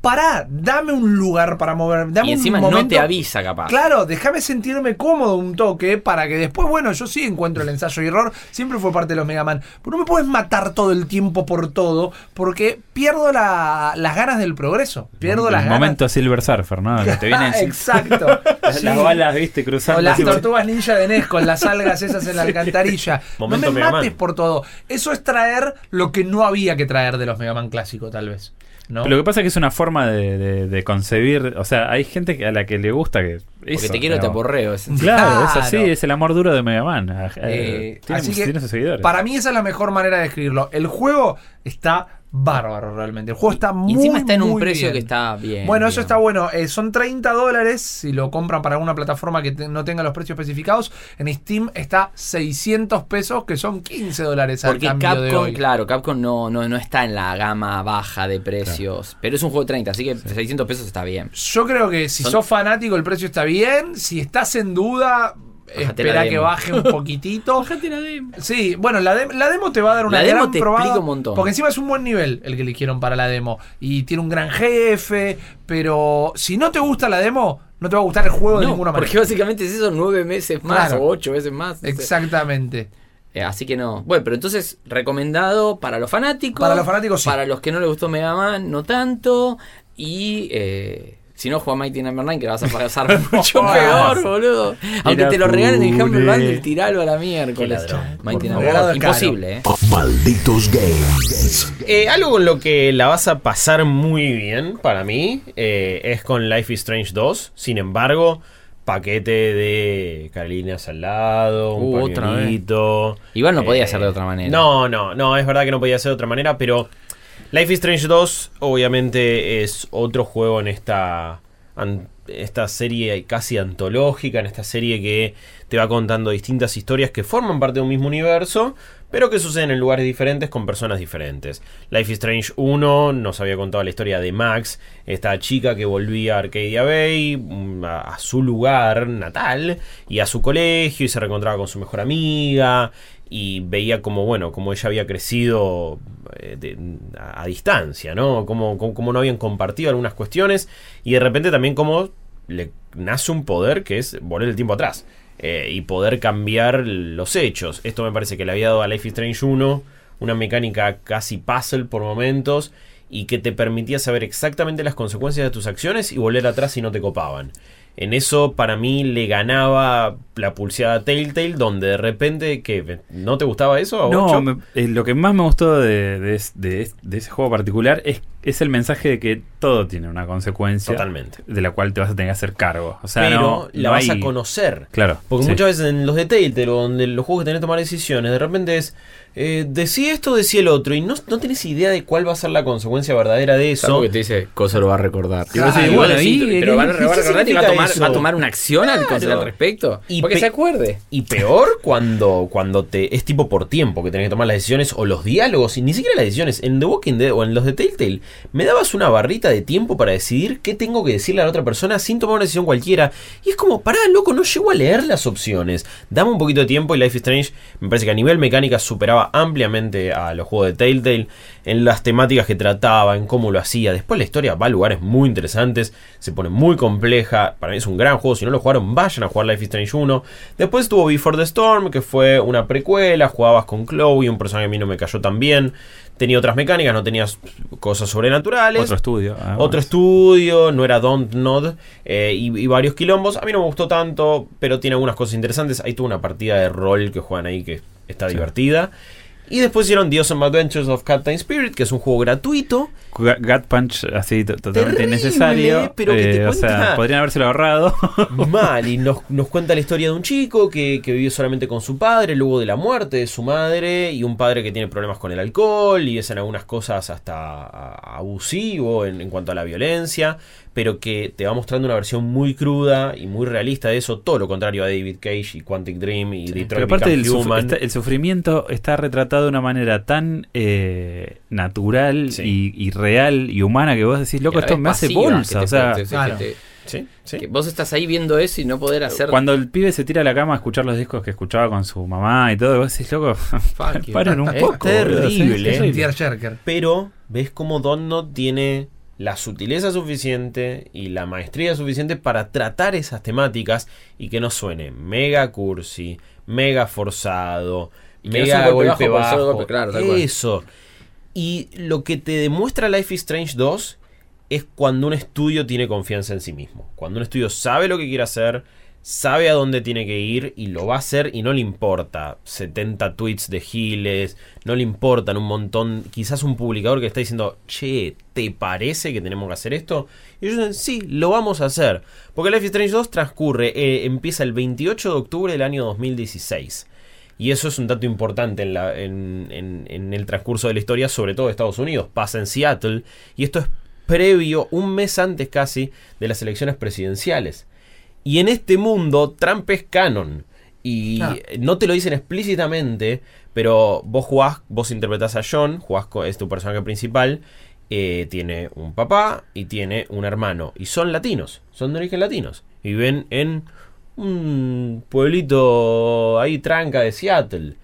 S2: pará, dame un lugar para mover, dame
S4: y encima
S2: un
S4: no te avisa, capaz.
S2: Claro, déjame sentirme cómodo un toque para que después, bueno, yo sí encuentro el ensayo y error, siempre fue parte de los Mega Man. Pero no me puedes matar todo el tiempo por todo, porque pierdo la- las ganas del progreso. Pierdo
S5: el
S2: las ganas.
S5: momento Silver Surfer, ¿no? Que te vienen
S2: Exacto.
S5: las,
S2: Sí.
S5: las balas, viste,
S2: O
S5: cruzando.
S2: las
S5: así.
S2: tortugas ninja de NES con las algas esas en la alcantarilla.
S1: Momento
S2: no me
S1: Mega
S2: mates
S1: Man.
S2: por todo. Eso es traer lo que no había que traer de los Mega Man clásicos, tal vez. ¿No?
S5: Pero lo que pasa es que es una forma de, de- de concebir. O sea, hay gente a la que le gusta que.
S4: Porque
S5: eso,
S4: te quiero, te aporreo. es-
S5: Claro, es así, es el amor duro de Mega Man. Ah,
S2: Eh,
S5: eh, tiene,
S2: así que
S5: tiene sus seguidores.
S2: Para mí esa es la mejor manera de describirlo. El juego está bárbaro realmente. El juego está
S4: Y
S2: muy
S4: encima está en un precio
S2: bien.
S4: que está bien.
S2: Bueno, eso está bueno. Eh, son 30 dólares si lo compran para alguna plataforma que te- no tenga los precios especificados. En Steam está 600 pesos, que son 15 dólares al
S4: Porque
S2: cambio de
S4: Capcom,
S2: hoy.
S4: claro, Capcom no, no, no está en la gama baja de precios. Pero es un juego de 30, así que 600 pesos está bien.
S2: Yo creo que si
S4: Son-
S2: sos fanático el precio está bien. Si estás en duda, espera que baje un poquitito.
S4: la demo.
S2: Sí, bueno, la, de- la demo te va a dar una
S4: La demo
S2: gran
S4: te
S2: probada,
S4: explica un montón.
S2: Porque encima es un buen nivel el que eligieron para la demo. Y tiene un gran jefe. Pero si no te gusta la demo, no te va a gustar el juego de ninguna
S4: porque
S2: manera.
S4: básicamente es eso nueve meses más
S2: Claro.
S4: o ocho veces más.
S2: Exactamente.
S4: Eh, así que no. Bueno, pero entonces, recomendado para los fanáticos.
S2: Para los fanáticos, sí.
S4: Para los que no les gustó Mega Man, no tanto. Y eh, si no, juega Mighty Number 9, que la vas a pasar mucho peor, boludo. Aunque te lo regalen en Humble. Bundle, tiralo a la miércoles. Mighty Number
S2: favor.
S4: 9. Imposible, ¿eh?
S3: Malditos Games.
S1: Eh, algo con lo que la vas a pasar muy bien para mí eh, es con Life is Strange 2. Sin embargo, paquete de Carolinas al lado, un
S4: Uh. Igual no podía
S1: Eh,
S4: ser de otra manera.
S1: No, no, no, es verdad que no podía ser de otra manera, pero Life is Strange 2 obviamente es otro juego en esta, esta serie casi antológica, en esta serie que te va contando distintas historias que forman parte de un mismo universo, pero que suceden en lugares diferentes con personas diferentes. Life is Strange 1 nos había contado la historia de Max, esta chica que volvía a Arcadia Bay, mm, a, a su lugar natal y a su colegio y se reencontraba con su mejor amiga y veía como, bueno, como ella había crecido eh, a, distancia, ¿no? Como, como, como no habían compartido algunas cuestiones y de repente también como le nace un poder que es volver el tiempo atrás eh, y poder cambiar los hechos. Esto me parece que le había dado a Life is Strange 1 una mecánica casi puzzle por momentos y que te permitía saber exactamente las consecuencias de tus acciones y volver atrás si no te copaban. En eso para mí le ganaba la pulseada Telltale, donde de repente, que ¿No te gustaba eso? a
S5: No, me- eh, lo que más me gustó de, de de de ese juego particular es, es el mensaje de que todo tiene una consecuencia.
S1: Totalmente.
S5: De la cual te vas a tener que hacer cargo. O sea,
S1: Pero
S5: no,
S1: la
S5: no
S1: vas
S5: hay-
S1: a conocer.
S5: Claro.
S1: Porque
S5: sí.
S1: muchas veces en los de Telltale o donde los juegos que tenés que tomar decisiones, de repente es eh, decí esto, decí el otro, y no, no tenés idea de cuál va a ser la consecuencia verdadera de eso.
S4: Salvo que te dice, cosa lo va a recordar.
S2: Y decís,
S4: bueno,
S1: bueno,
S4: sí,
S1: ¿y
S4: pero va a, va a
S1: qué
S4: recordar y va a, tomar,
S1: eso?
S4: va a tomar una acción al,
S1: Claro.
S4: al respecto.
S1: Y
S4: porque se acuerde.
S1: Y peor cuando, cuando te es tipo por tiempo que tenés que tomar las decisiones o los diálogos, y ni siquiera las decisiones. En The Walking Dead o en los de Telltale, me dabas una barrita de tiempo para decidir qué tengo que decirle a la otra persona sin tomar una decisión cualquiera. Y es como, pará, loco, no llego a leer las opciones. Dame un poquito de tiempo y Life is Strange me parece que a nivel mecánica superaba ampliamente a los juegos de Telltale en las temáticas que trataba, en cómo lo hacía. Después la historia va a lugares muy interesantes, se pone muy compleja. Para mí es un gran juego. Si no lo jugaron, vayan a jugar Life is Strange 1. Después tuvo Before the Storm, que fue una precuela. Jugabas con Chloe, un personaje que a mí no me cayó tan bien. Tenía otras mecánicas, no tenías cosas sobrenaturales.
S5: Otro estudio. además.
S1: Otro estudio, no era Don't Nod eh, y, y varios quilombos. A mí no me gustó tanto, pero tiene algunas cosas interesantes. Ahí tuvo una partida de rol que juegan ahí que está
S5: Sí.
S1: divertida. Y después hicieron The Awesome Adventures of Captain Spirit, que es un juego gratuito.
S5: Gut Punch así to- totalmente innecesario.
S1: pero que te
S5: Eh, o sea, podrían habérselo ahorrado.
S1: Mal, y nos, nos cuenta la historia de un chico que, que vivió solamente con su padre, luego de la muerte de su madre, y un padre que tiene problemas con el alcohol, y es en algunas cosas hasta abusivo en, en cuanto a la violencia, pero que te va mostrando una versión muy cruda y muy realista de eso, todo lo contrario a David Cage y Quantic Dream y Detroit
S5: Pero aparte del suf- está- el sufrimiento está retratado de una manera tan eh, natural
S1: Sí.
S5: y, y real y humana que vos decís, loco, esto me hace bolsa.
S4: te-
S5: O sea,
S4: que te-
S2: Claro.
S4: que te-
S1: Sí, sí.
S4: que vos estás ahí viendo eso y no poder hacer.
S5: cuando el pibe se tira a la cama a escuchar los discos que escuchaba con su mamá y todo, vos decís, loco, paren un poco. sí, es terrible.
S2: tearjerker.
S1: pero ves como Donnot tiene la sutileza suficiente y la maestría suficiente para tratar esas temáticas y que no suene mega cursi, mega forzado,
S4: no
S1: mega
S4: un golpe
S1: golpe
S4: bajo golpe, claro.
S1: Eso. Y lo que te demuestra Life is Strange 2 es cuando un estudio tiene confianza en sí mismo. Cuando un estudio sabe lo que quiere hacer, sabe a dónde tiene que ir y lo va a hacer y no le importa 70 tweets de giles, no le importan un montón, quizás un publicador que está diciendo, che, ¿te parece que tenemos que hacer esto? Y ellos dicen, sí, lo vamos a hacer. Porque Life is Strange 2 transcurre, eh, empieza el 28 de octubre del año 2016. Y eso es un dato importante en, en el transcurso de la historia, sobre todo de Estados Unidos. Pasa en Seattle. Y esto es previo, un mes antes casi, de las elecciones presidenciales. Y en este mundo, Trump es canon. Y
S2: Ah.
S1: no te lo dicen explícitamente, pero vos jugás, vos interpretás a John, jugás es tu personaje principal. eh, tiene un papá y tiene un hermano. Y son latinos, son de origen latinos. Viven en un pueblito ahí tranca de Seattle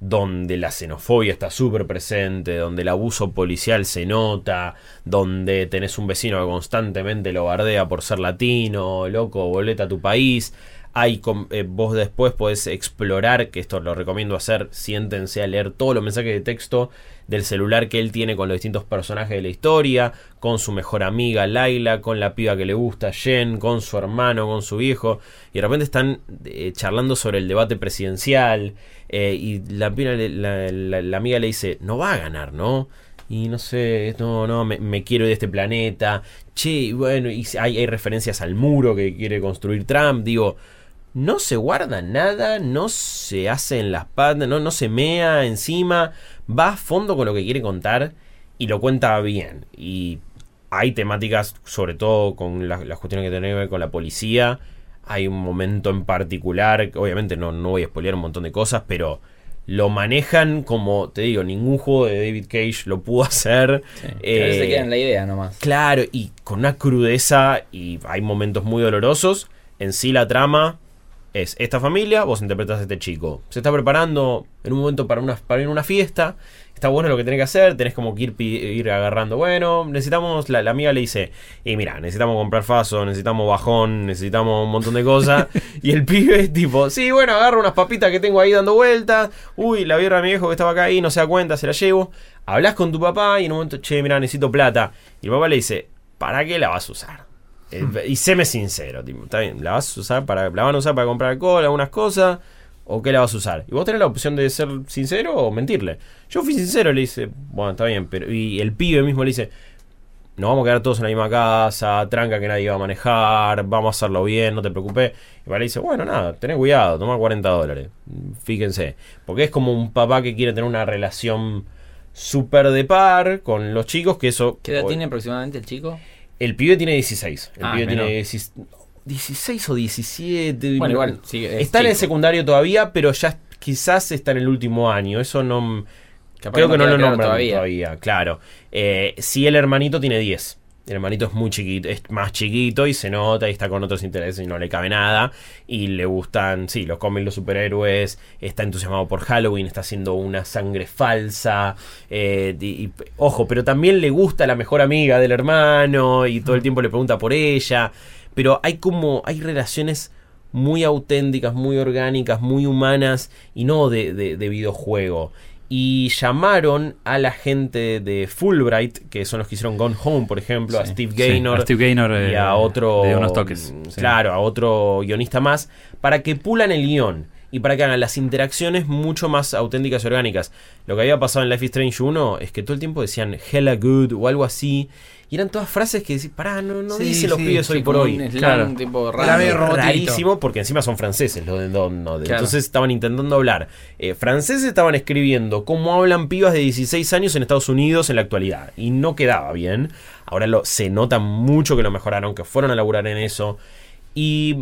S1: donde la xenofobia está súper presente, donde el abuso policial se nota, donde tenés un vecino que constantemente lo bardea por ser latino, loco, boleta a tu país. Hay eh, vos después podés explorar, que esto lo recomiendo hacer, siéntense a leer todos los mensajes de texto del celular que él tiene con los distintos personajes de la historia, con su mejor amiga Laila, con la piba que le gusta Jen, con su hermano, con su viejo, y de repente están eh, charlando sobre el debate presidencial, eh, y la, la, la- amiga le dice, no va a ganar, ¿no? Y no sé, no, no, me, quiero ir de este planeta. Che, bueno, y hay, hay referencias al muro que quiere construir Trump. Digo, no se guarda nada, no se hace en las patas, no, no se mea encima, va a fondo con lo que quiere contar y lo cuenta bien. Y hay temáticas, sobre todo con las, las cuestiones que tienen que ver con la policía. Hay un momento en particular, obviamente no, no voy a spoilear un montón de cosas, pero lo manejan como, te digo, ningún juego de David Cage lo pudo hacer.
S4: Sí,
S1: Eh,
S4: se queda en la idea nomás.
S1: Claro, y con una crudeza y hay momentos muy dolorosos. En sí la trama es esta familia, vos interpretas a este chico. Se está preparando en un momento para, una, para ir a una fiesta. Está bueno lo que tenés que hacer, tenés como que ir, ir agarrando. Bueno, necesitamos, la, la amiga le dice, y mira, necesitamos comprar faso, necesitamos bajón, necesitamos un montón de cosas. y el pibe es tipo, sí, bueno, agarro unas papitas que tengo ahí dando vueltas. Uy, la vieron a mi viejo que estaba acá ahí, no se da cuenta, se la llevo. Hablas con tu papá y en un momento, che, mira, necesito plata. Y el papá le dice, ¿para qué la vas a usar? Eh, y séme sincero, tipo, está bien, la vas a usar para, la van a usar para comprar alcohol, algunas cosas, o qué la vas a usar. Y vos tenés la opción de ser sincero o mentirle. Yo fui sincero, le dice, bueno, está bien, pero y el pibe mismo le dice, nos vamos a quedar todos en la misma casa, tranca que nadie va a manejar, vamos a hacerlo bien, no te preocupes. Y para le dice, bueno, nada, tenés cuidado, toma 40 dólares. Fíjense, porque es como un papá que quiere tener una relación súper de par con los chicos, que eso...
S4: ¿Qué edad tiene aproximadamente el chico?
S1: El pibe tiene 16. El
S4: Ah,
S1: pibe
S4: menor.
S1: tiene 16, 16 o 17.
S4: Bueno,
S1: no-
S4: igual, sigue- es
S1: está en el
S4: chico.
S1: secundario todavía, pero ya quizás está en el último año. Eso no.
S4: Capaz
S1: creo
S4: que no
S1: no lo nombran
S4: todavía.
S1: todavía. claro. Eh, sí, el hermanito tiene 10. El hermanito es muy chiquito, es más chiquito y se nota y está con otros intereses y no le cabe nada. Y le gustan, sí, los cómics, los superhéroes. Está entusiasmado por Halloween, está haciendo una sangre falsa. eh, y- y- ojo, pero también le gusta la mejor amiga del hermano y todo el tiempo le pregunta por ella. Pero hay como, hay relaciones muy auténticas, muy orgánicas, muy humanas y no de, de- de videojuego. Y llamaron a la gente de Fulbright, que son los que hicieron Gone Home, por ejemplo, a. Steve
S5: Sí,
S1: Gaynor,
S5: a Steve Gaynor,
S1: y
S5: eh,
S1: a otro.
S5: de unos toques, sí.
S1: Claro, a otro guionista más, para que pulan el guion y para que hagan las interacciones mucho más auténticas y orgánicas. Lo que había pasado en Life is Strange 1 es que todo el tiempo decían hella good o algo así. Y eran todas frases que decís, pará, no, no
S2: Sí,
S1: dicen los
S2: sí,
S1: pibes hoy por hoy.
S5: Claro.
S4: tipo raro.
S1: rarísimo porque encima son franceses los de Don Node.
S4: Claro.
S1: Entonces estaban intentando hablar. Eh, franceses estaban escribiendo cómo hablan pibas de 16 años en Estados Unidos en la actualidad. Y no quedaba bien. Ahora lo, se nota mucho que lo mejoraron, que fueron a laburar en eso. Y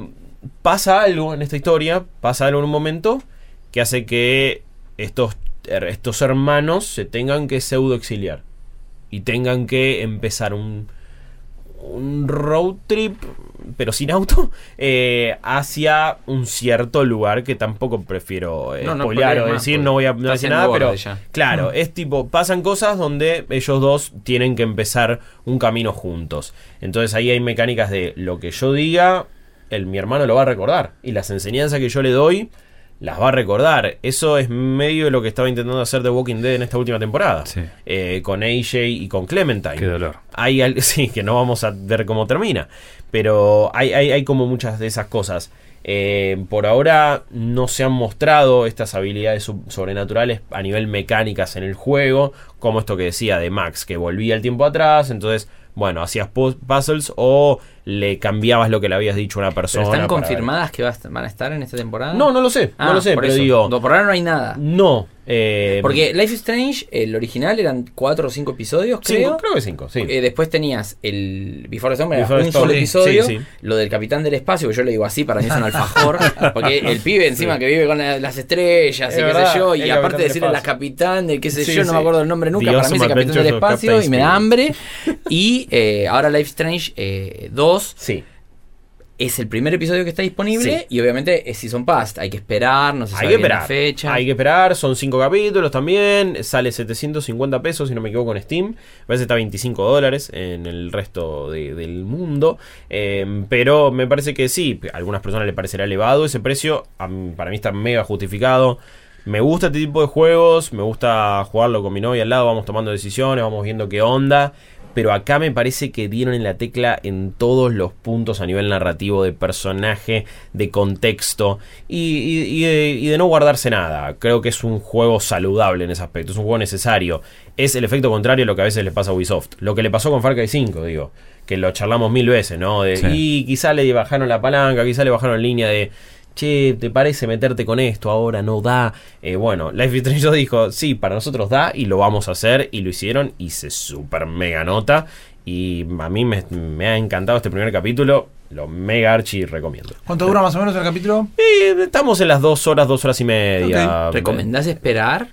S1: pasa algo en esta historia, pasa algo en un momento que hace que estos, estos hermanos se tengan que pseudo exiliar. Y tengan que empezar un, un road trip, pero sin auto, eh, hacia un cierto lugar que tampoco prefiero eh,
S4: No, no
S1: spoilear o
S4: más,
S1: decir, no voy a no decir nada, pero
S4: ya.
S1: claro, es tipo, pasan cosas donde ellos dos tienen que empezar un camino juntos. Entonces ahí hay mecánicas de lo que yo diga, el, mi hermano lo va a recordar. Y las enseñanzas que yo le doy, las va a recordar. Eso es medio de lo que estaba intentando hacer The Walking Dead en esta última temporada.
S5: Sí.
S1: Eh, con AJ y con Clementine
S5: Qué dolor.
S1: hay al- sí, que no vamos a ver cómo termina. Pero hay, hay, hay como muchas de esas cosas. Eh, por ahora no se han mostrado estas habilidades sobrenaturales a nivel mecánicas en el juego, como esto que decía de Max, que volvía el tiempo atrás, entonces, bueno, hacías pu- puzzles o le cambiabas lo que le habías dicho a una
S4: ¿Pero
S1: persona.
S4: están confirmadas que va a est- van a estar en esta temporada?
S1: No, no lo sé,
S4: Ah,
S1: no lo sé,
S4: por
S1: pero
S4: eso.
S1: digo,
S4: No, por ahora no hay nada.
S1: no. Eh,
S4: Porque Life is Strange, el original, eran cuatro o cinco episodios, creo.
S1: cinco, creo que cinco, sí.
S4: Eh, después tenías el Before the Storm, era
S1: Before
S4: un
S1: Storm,
S4: solo episodio.
S1: sí, sí.
S4: Lo del Capitán del Espacio, que yo le digo así, para mí es un alfajor. porque el pibe encima que vive con la- las estrellas
S1: Es
S4: y qué sé yo. Y aparte de decirle la capitán de qué sé
S1: Sí,
S4: yo, no me acuerdo el nombre nunca.
S1: The
S4: para mí es el Capitán del Espacio y me da hambre. y eh, ahora Life is Strange eh, 2
S1: Sí.
S4: Es el primer episodio que está disponible.
S1: Sí.
S4: Y obviamente es Season Pass. Hay que esperar, no se sabe
S1: Hay que
S4: la fecha.
S1: Hay que esperar. Son cinco capítulos también. Sale 750 pesos, si no me equivoco, en Steam. A veces está 25 dólares en el resto de- del mundo. Eh, pero me parece que sí. A algunas personas le parecerá elevado ese precio. Para mí está mega justificado. Me gusta este tipo de juegos. Me gusta jugarlo con mi novia al lado. Vamos tomando decisiones. Vamos viendo qué onda. Pero acá me parece que dieron en la tecla en todos los puntos a nivel narrativo, de personaje, de contexto y, y- y de, y de no guardarse nada. Creo que es un juego saludable en ese aspecto, es un juego necesario. Es el efecto contrario a lo que a veces le pasa a Ubisoft. Lo que le pasó con Far Cry 5, digo, que lo charlamos mil veces, ¿no? De,
S5: Sí.
S1: Y quizá le bajaron la palanca, quizá le bajaron línea de che, ¿te parece meterte con esto? Ahora no da. Eh, bueno, Life is Strange 2 dijo, sí, para nosotros da y lo vamos a hacer. Y lo hicieron y se super mega nota. Y a mí me, me ha encantado este primer capítulo. Lo mega archi recomiendo.
S2: ¿Cuánto dura más o menos el capítulo?
S1: Y estamos en las dos horas, dos horas y media.
S4: ¿Recomendás esperar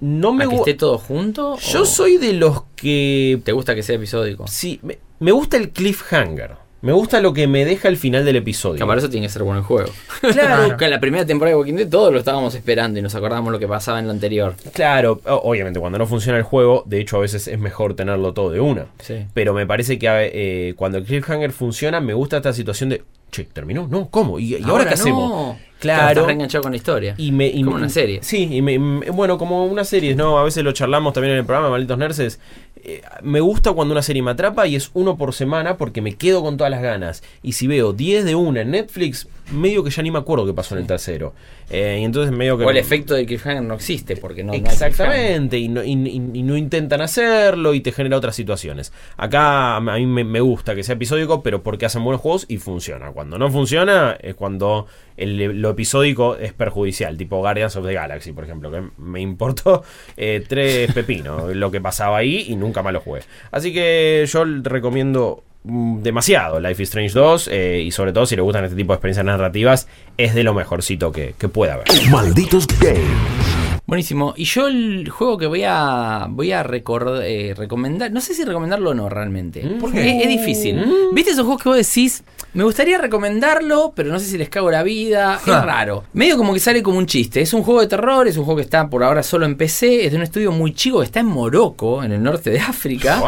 S1: No me
S4: a que esté todo junto?
S1: Yo
S4: o
S1: soy de los que.
S4: ¿Te gusta que sea episódico?
S1: Sí, me, me gusta el cliffhanger. Me gusta lo que me deja el final del episodio.
S4: Que para eso tiene que ser bueno el juego.
S2: Claro.
S4: que en la primera temporada de Walking Dead todos lo estábamos esperando y nos acordábamos lo que pasaba en la anterior.
S1: Claro, obviamente cuando no funciona el juego, de hecho a veces es mejor tenerlo todo de una.
S4: Sí.
S1: Pero me parece que eh, cuando el cliffhanger funciona, me gusta esta situación de, che, ¿terminó? No, ¿cómo? ¿Y, y ahora, qué
S4: no.
S1: hacemos?
S4: Claro. Estás reenganchado con la historia.
S1: Y me, y
S4: Como
S1: me-
S4: una serie.
S1: Sí, y me- bueno, como una serie, ¿no? A veces lo charlamos también en el programa, Malditos Nerces. Eh, me gusta cuando una serie me atrapa y es uno por semana porque me quedo con todas las ganas. Y si veo 10 de una en Netflix, medio que ya ni me acuerdo qué pasó en el tercero. Eh, y entonces medio que...
S4: O el efecto del cliffhanger no existe porque no.
S1: Exactamente, y no, y- y- y no intentan hacerlo y te genera otras situaciones. Acá a mí me, me gusta que sea episódico, pero porque hacen buenos juegos y funciona. Cuando no funciona es cuando el- lo episódico es perjudicial, tipo Guardians of the Galaxy, por ejemplo, que me importó eh, tres pepinos lo que pasaba ahí y nunca más lo jugué. Así que yo recomiendo demasiado Life is Strange 2 eh, y sobre todo si le gustan este tipo de experiencias narrativas, es de lo mejorcito que, que pueda haber.
S3: Malditos Games.
S4: Buenísimo. Y yo el juego que voy a voy a recordar, eh, recomendar, no sé si recomendarlo o no realmente.
S1: Mm.
S4: Porque es, es difícil. ¿Viste esos juegos que vos decís? Me gustaría recomendarlo, pero no sé si les cago la vida.
S2: Ja.
S4: Es raro. Medio como que sale como un chiste. Es un juego de terror, es un juego que está por ahora solo en PC, es de un estudio muy chico que está en Morocco, en el norte de África.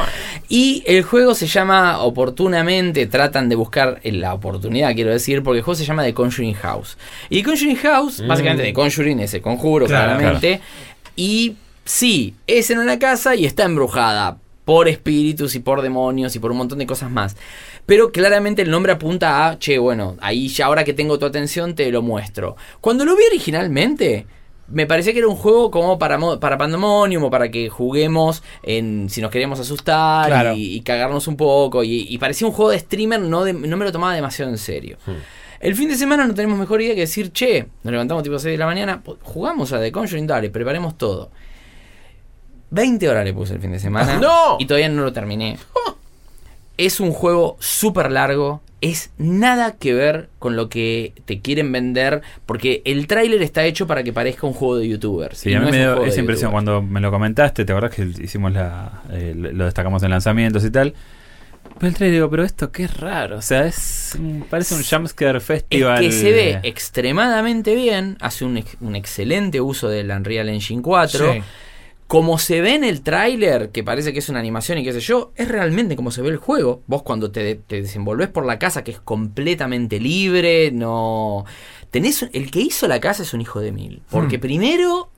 S4: Y el juego se llama Oportunamente, tratan de buscar la oportunidad, quiero decir, porque el juego se llama The Conjuring House. Y The Conjuring House,
S1: Mm.
S4: básicamente The Conjuring es el conjuro,
S2: Claro,
S4: claramente. Y sí, es en una casa y está embrujada por espíritus y por demonios y por un montón de cosas más. Pero claramente el nombre apunta a, che, bueno, ahí ya ahora que tengo tu atención te lo muestro. Cuando lo vi originalmente, me parecía que era un juego como para, para Pandemonium o para que juguemos en si nos queríamos asustar
S2: Claro.
S4: y, y cagarnos un poco. Y, y parecía un juego de streamer, no, de- no me lo tomaba demasiado en serio. El fin de semana no tenemos mejor idea que decir, che, nos levantamos tipo 6 de la mañana, jugamos a The Conjuring, dale, preparemos todo. 20 horas le puse el fin de semana.
S1: ¡No!
S4: Y todavía no lo terminé. Es un juego súper largo. Es nada que ver con lo que te quieren vender. Porque el tráiler está hecho para que parezca un juego de youtubers.
S5: Sí,
S4: y
S5: a mí
S4: no
S5: me dio esa impresión
S4: youtubers.
S5: cuando me lo comentaste, ¿te acordás que hicimos la, eh, lo destacamos en lanzamientos y tal? El trailer digo, pero esto qué raro, o sea, es parece un jumpscare
S4: Es
S5: festival.
S4: que se ve extremadamente bien. Hace un, un excelente uso del Unreal Engine 4.
S2: Sí.
S4: Como se ve en el tráiler, que parece que es una animación y qué sé yo, es realmente como se ve el juego. Vos cuando te, te desenvolves por la casa, que es completamente libre, no... Tenés, el que hizo la casa es un hijo de mil. Porque
S2: Hmm.
S4: primero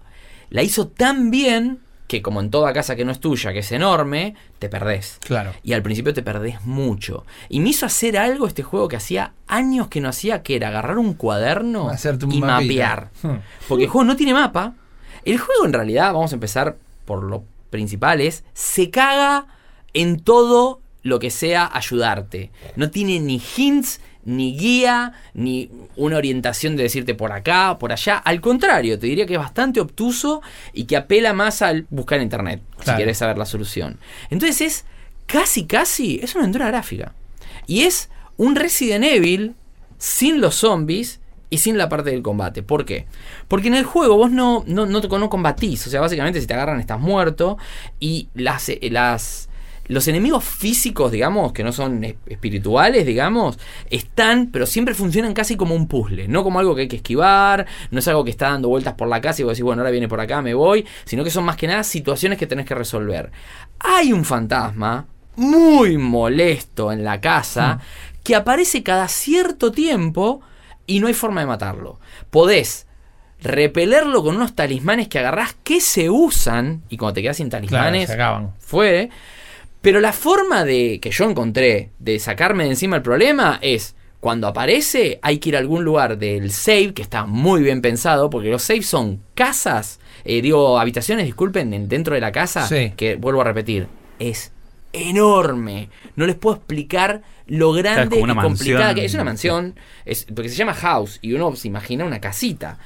S4: la hizo tan bien que como en toda casa que no es tuya, que es enorme, te perdés.
S2: Claro.
S4: Y al principio te perdés mucho. Y me hizo hacer algo este juego que hacía años que no hacía, que era agarrar un cuaderno
S2: Hacerte un
S4: y mapear.
S2: Hmm.
S4: Porque el juego no tiene mapa. El juego en realidad, vamos a empezar por lo principal, es se caga en todo lo que sea ayudarte. No tiene ni hints, ni guía, ni una orientación de decirte por acá, por allá. Al contrario, te diría que es bastante obtuso y que apela más al buscar en internet, si querés saber la solución. Entonces es casi, casi, es una aventura gráfica. Y es un Resident Evil sin los zombies y sin la parte del combate. ¿Por qué? Porque en el juego vos no, no, no, no combatís. O sea, básicamente si te agarran estás muerto. Y las, eh, las, los enemigos físicos, digamos, que no son es- espirituales, digamos, están, pero siempre funcionan casi como un puzzle. No como algo que hay que esquivar, no es algo que está dando vueltas por la casa y vos decís, bueno, ahora viene por acá, me voy. Sino que son más que nada situaciones que tenés que resolver. Hay un fantasma muy molesto en la casa que aparece cada cierto tiempo y no hay forma de matarlo. Podés repelerlo con unos talismanes que agarrás que se usan y cuando te quedas sin
S2: Claro,
S4: talismanes
S2: se acaban.
S4: fue. Pero la forma de que yo encontré de sacarme de encima el problema es cuando aparece hay que ir a algún lugar del save que está muy bien pensado porque los saves son casas, eh, digo habitaciones, disculpen, en- dentro de la casa
S2: Sí.
S4: que vuelvo a repetir es enorme. No les puedo explicar lo grande y complicada
S5: mansión.
S4: que es una mansión, es porque se llama house y uno se imagina una casita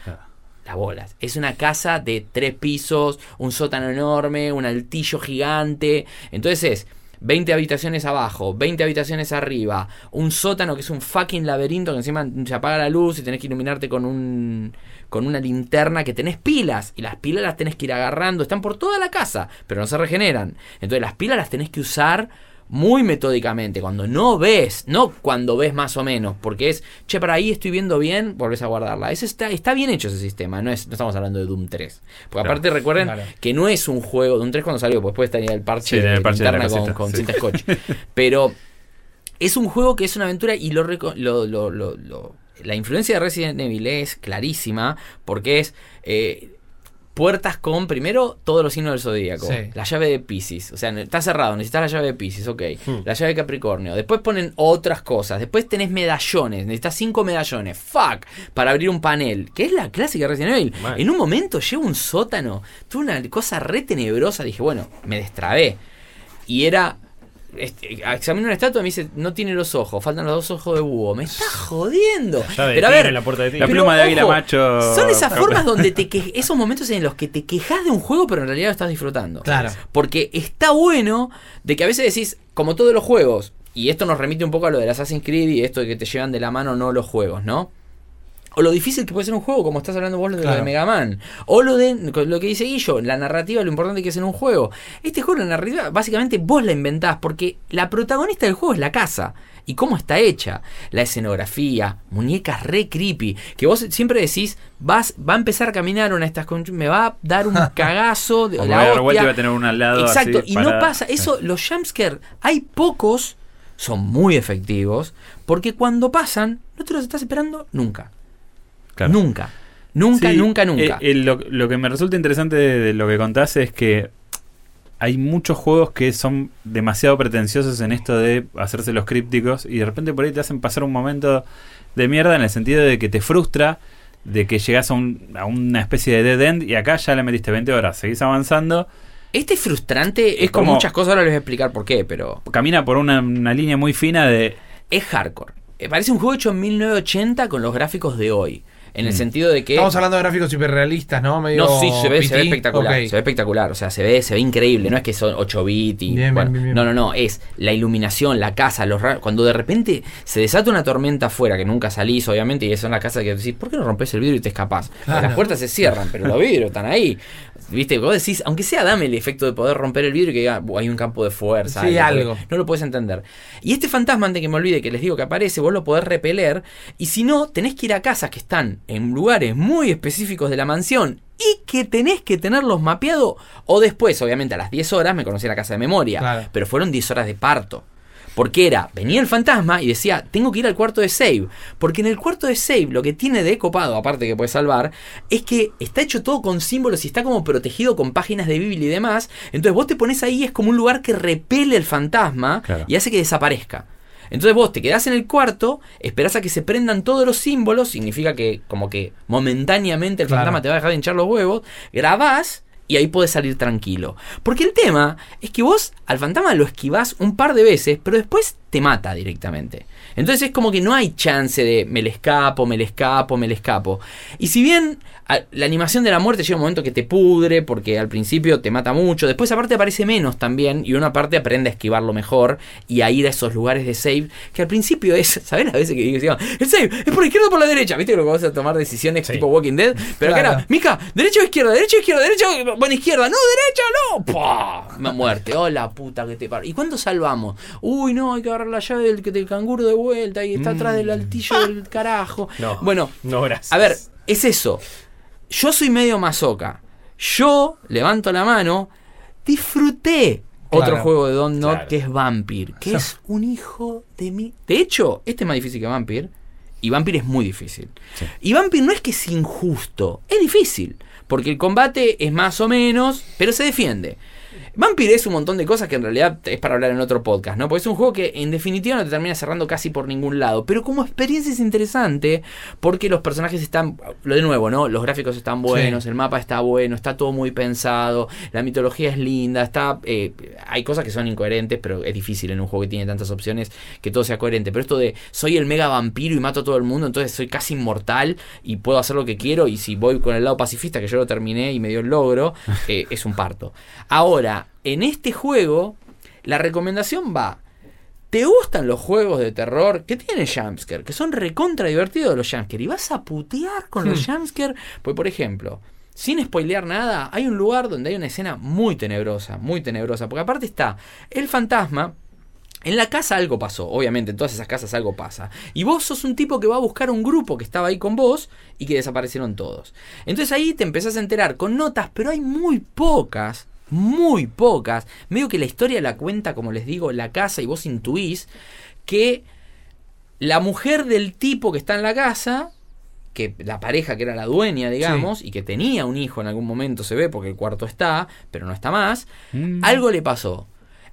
S4: las bolas. Es una casa de tres pisos, un sótano enorme, un altillo gigante. Entonces es 20 habitaciones abajo, 20 habitaciones arriba, un sótano que es un fucking laberinto que encima se apaga la luz y tenés que iluminarte con un con una linterna que tenés pilas y las pilas las tenés que ir agarrando, están por toda la casa, pero no se regeneran. Entonces las pilas las tenés que usar muy metódicamente, cuando no ves, no cuando ves más o menos, porque es, che, para ahí estoy viendo bien, volvés a guardarla. Eso está, está bien hecho ese sistema, no, es, no estamos hablando de Doom 3. Porque
S5: Claro.
S4: aparte recuerden
S2: Claro.
S4: que no es un juego, Doom 3 cuando salió, pues después tenía el parche,
S5: Sí, el parche de la
S4: con, con
S5: sí.
S4: cinta scotch. Pero es un juego que es una aventura y lo- lo- la influencia de Resident Evil es clarísima porque es eh, puertas con primero todos los signos del zodíaco,
S2: Sí.
S4: la llave de Pisces, o sea, está cerrado, necesitas la llave de Pisces, ok,
S1: Hmm.
S4: la llave de Capricornio, después ponen otras cosas, después tenés medallones, necesitas cinco medallones, fuck, para abrir un panel, que es la clásica de Resident Evil. En un momento llego a un sótano, tuve una cosa re tenebrosa, dije, bueno, me destrabé. Y era. Este, examiné una estatua y me dice, no tiene los ojos, faltan los dos ojos de búho. Me está jodiendo.
S1: Ya de
S4: Pero a ver,
S1: en la puerta de.
S5: La
S4: pero,
S5: pluma de águila macho.
S4: Son esas formas donde te que, esos momentos en los que te quejas de un juego, pero en realidad lo estás disfrutando.
S2: Claro.
S4: Porque está bueno de que a veces decís, como todos los juegos, y esto nos remite un poco a lo del Assassin's Creed y esto de que te llevan de la mano no los juegos, ¿no? O lo difícil que puede ser un juego, como estás hablando vos de lo de Mega Man. O lo de lo que dice Guillo, la narrativa, lo importante que es en un juego. Este juego, la narrativa, básicamente vos la inventás, porque la protagonista del juego es la casa. Y cómo está hecha. La escenografía, muñecas re creepy. Que vos siempre decís, vas, va a empezar a caminar una de estas me va a dar un cagazo de
S5: O
S4: la
S5: a dar vuelta y va a tener una al lado.
S4: Exacto,
S5: así,
S4: y no pasa. Eso, los jumpscare, hay pocos, son muy efectivos, porque cuando pasan, no te los estás esperando nunca.
S5: Claro.
S4: Nunca. Nunca,
S5: Sí,
S4: nunca, nunca.
S5: eh, eh, lo, lo que me resulta interesante de, de lo que contás es que hay muchos juegos que son demasiado pretenciosos en esto de hacerse los crípticos y de repente por ahí te hacen pasar un momento de mierda en el sentido de que te frustra de que llegas a, un- a una especie de dead end y acá ya le metiste 20 horas, seguís avanzando,
S4: este es frustrante,
S5: Es
S4: es como muchas cosas, ahora les voy a explicar por qué, pero
S5: camina por una, una línea muy fina de...
S4: es hardcore. Eh, Parece un juego hecho en 1980 con los gráficos de hoy. En el
S5: Mm.
S4: sentido de que.
S2: Estamos hablando de gráficos hiperrealistas, ¿no? Medio
S4: No, sí, se ve, se ve
S2: PT.
S4: espectacular. Se ve espectacular. O sea, se ve, se ve increíble. No es que son 8 bits y.
S2: Bien,
S4: bueno,
S2: bien, bien, bien.
S4: No, no, no. Es la iluminación, la casa, los Cuando de repente se desata una tormenta afuera, que nunca salís, obviamente, y son las casas que decís, ¿por qué no rompes el vidrio y te escapás?
S2: Claro.
S4: Las puertas se cierran, pero los vidrios están ahí. Viste, vos decís, aunque sea dame el efecto de poder romper el vidrio y que diga, "Buah, hay un campo de fuerza.
S2: Sí, algo.
S4: No lo puedes entender. Y este fantasma, antes que me olvide que les digo que aparece, vos lo podés repeler. Y si no, tenés que ir a casas que están en lugares muy específicos de la mansión y que tenés que tenerlos mapeados. O después, obviamente, a las 10 horas me conocí la casa de memoria.
S2: Claro.
S4: Pero fueron 10 horas de parto. Porque era, venía el fantasma y decía, tengo que ir al cuarto de save. Porque en el cuarto de save lo que tiene de copado, aparte que puede salvar, es que está hecho todo con símbolos y está como protegido con páginas de Biblia y demás. Entonces vos te pones ahí, es como un lugar que repele el fantasma
S5: Claro.
S4: y hace que desaparezca. Entonces vos te quedás en el cuarto, esperás a que se prendan todos los símbolos, significa que como que momentáneamente el
S2: Claro.
S4: fantasma te va a dejar de hinchar los huevos, grabás y ahí podés salir tranquilo. Porque el tema es que vos al fantasma lo esquivás un par de veces, pero después te mata directamente. Entonces es como que no hay chance de me le escapo, me le escapo, me le escapo. Y si bien a- la animación de la muerte llega un momento que te pudre, porque al principio te mata mucho, después aparte aparece menos también, y una parte aprende a esquivarlo mejor y a ir a esos lugares de save, que al principio es, ¿sabes las veces que digo, el save es por la izquierda o por la derecha? ¿Viste lo que vas a tomar decisiones
S1: Sí.
S4: tipo Walking Dead? Pero acá
S2: Claro.
S4: era, Mica, derecha o izquierda, derecha o izquierda, derecha o bueno, izquierda, no, derecha, no. Me muerte, oh la puta que te paro. ¿Y cuándo salvamos? Uy, no, hay que agarrar la llave del, del canguro de vuelta y está atrás del altillo del carajo.
S1: No.
S4: Bueno,
S1: No, gracias.
S4: a ver, es eso. Yo soy medio masoca. Yo levanto la mano, disfruté otro
S2: Claro.
S4: juego de Don Not
S1: Claro.
S4: que es Vampir, que es un hijo de mí. De hecho, este es más difícil que Vampir. Y Vampir es muy difícil. Y Vampir no es que es injusto, es difícil. Porque el combate es más o menos, pero se defiende. Vampire es un montón de cosas que en realidad es para hablar en otro podcast, ¿no? Porque es un juego que en definitiva no te termina cerrando casi por ningún lado. Pero como experiencia es interesante porque los personajes están, lo de nuevo, ¿no? Los gráficos están buenos,
S2: Sí.
S4: el mapa está bueno, está todo muy pensado, la mitología es linda, está... eh, hay cosas que son incoherentes, pero es difícil en un juego que tiene tantas opciones que todo sea coherente. Pero esto de soy el mega vampiro y mato a todo el mundo, entonces soy casi inmortal y puedo hacer lo que quiero y si voy con el lado pacifista que yo lo terminé y me dio el logro, eh, es un parto. Ahora, en este juego, la recomendación va. ¿Te gustan los juegos de terror que tienen jumpscare? Que son recontra divertidos los jumpscare. Y vas a putear con los jumpscare. Pues, por ejemplo, sin spoilear nada, hay un lugar donde hay una escena muy tenebrosa. Muy tenebrosa. Porque aparte está el fantasma. En la casa algo pasó, obviamente, en todas esas casas algo pasa. Y vos sos un tipo que va a buscar un grupo que estaba ahí con vos y que desaparecieron todos. Entonces ahí te empezás a enterar con notas, pero hay muy pocas, muy pocas. Medio que la historia la cuenta, como les digo, la casa y vos intuís que la mujer del tipo que está en la casa, que la pareja que era la dueña, digamos, y que tenía un hijo en algún momento, se ve porque el cuarto está, pero no está más,
S5: Mm.
S4: algo le pasó.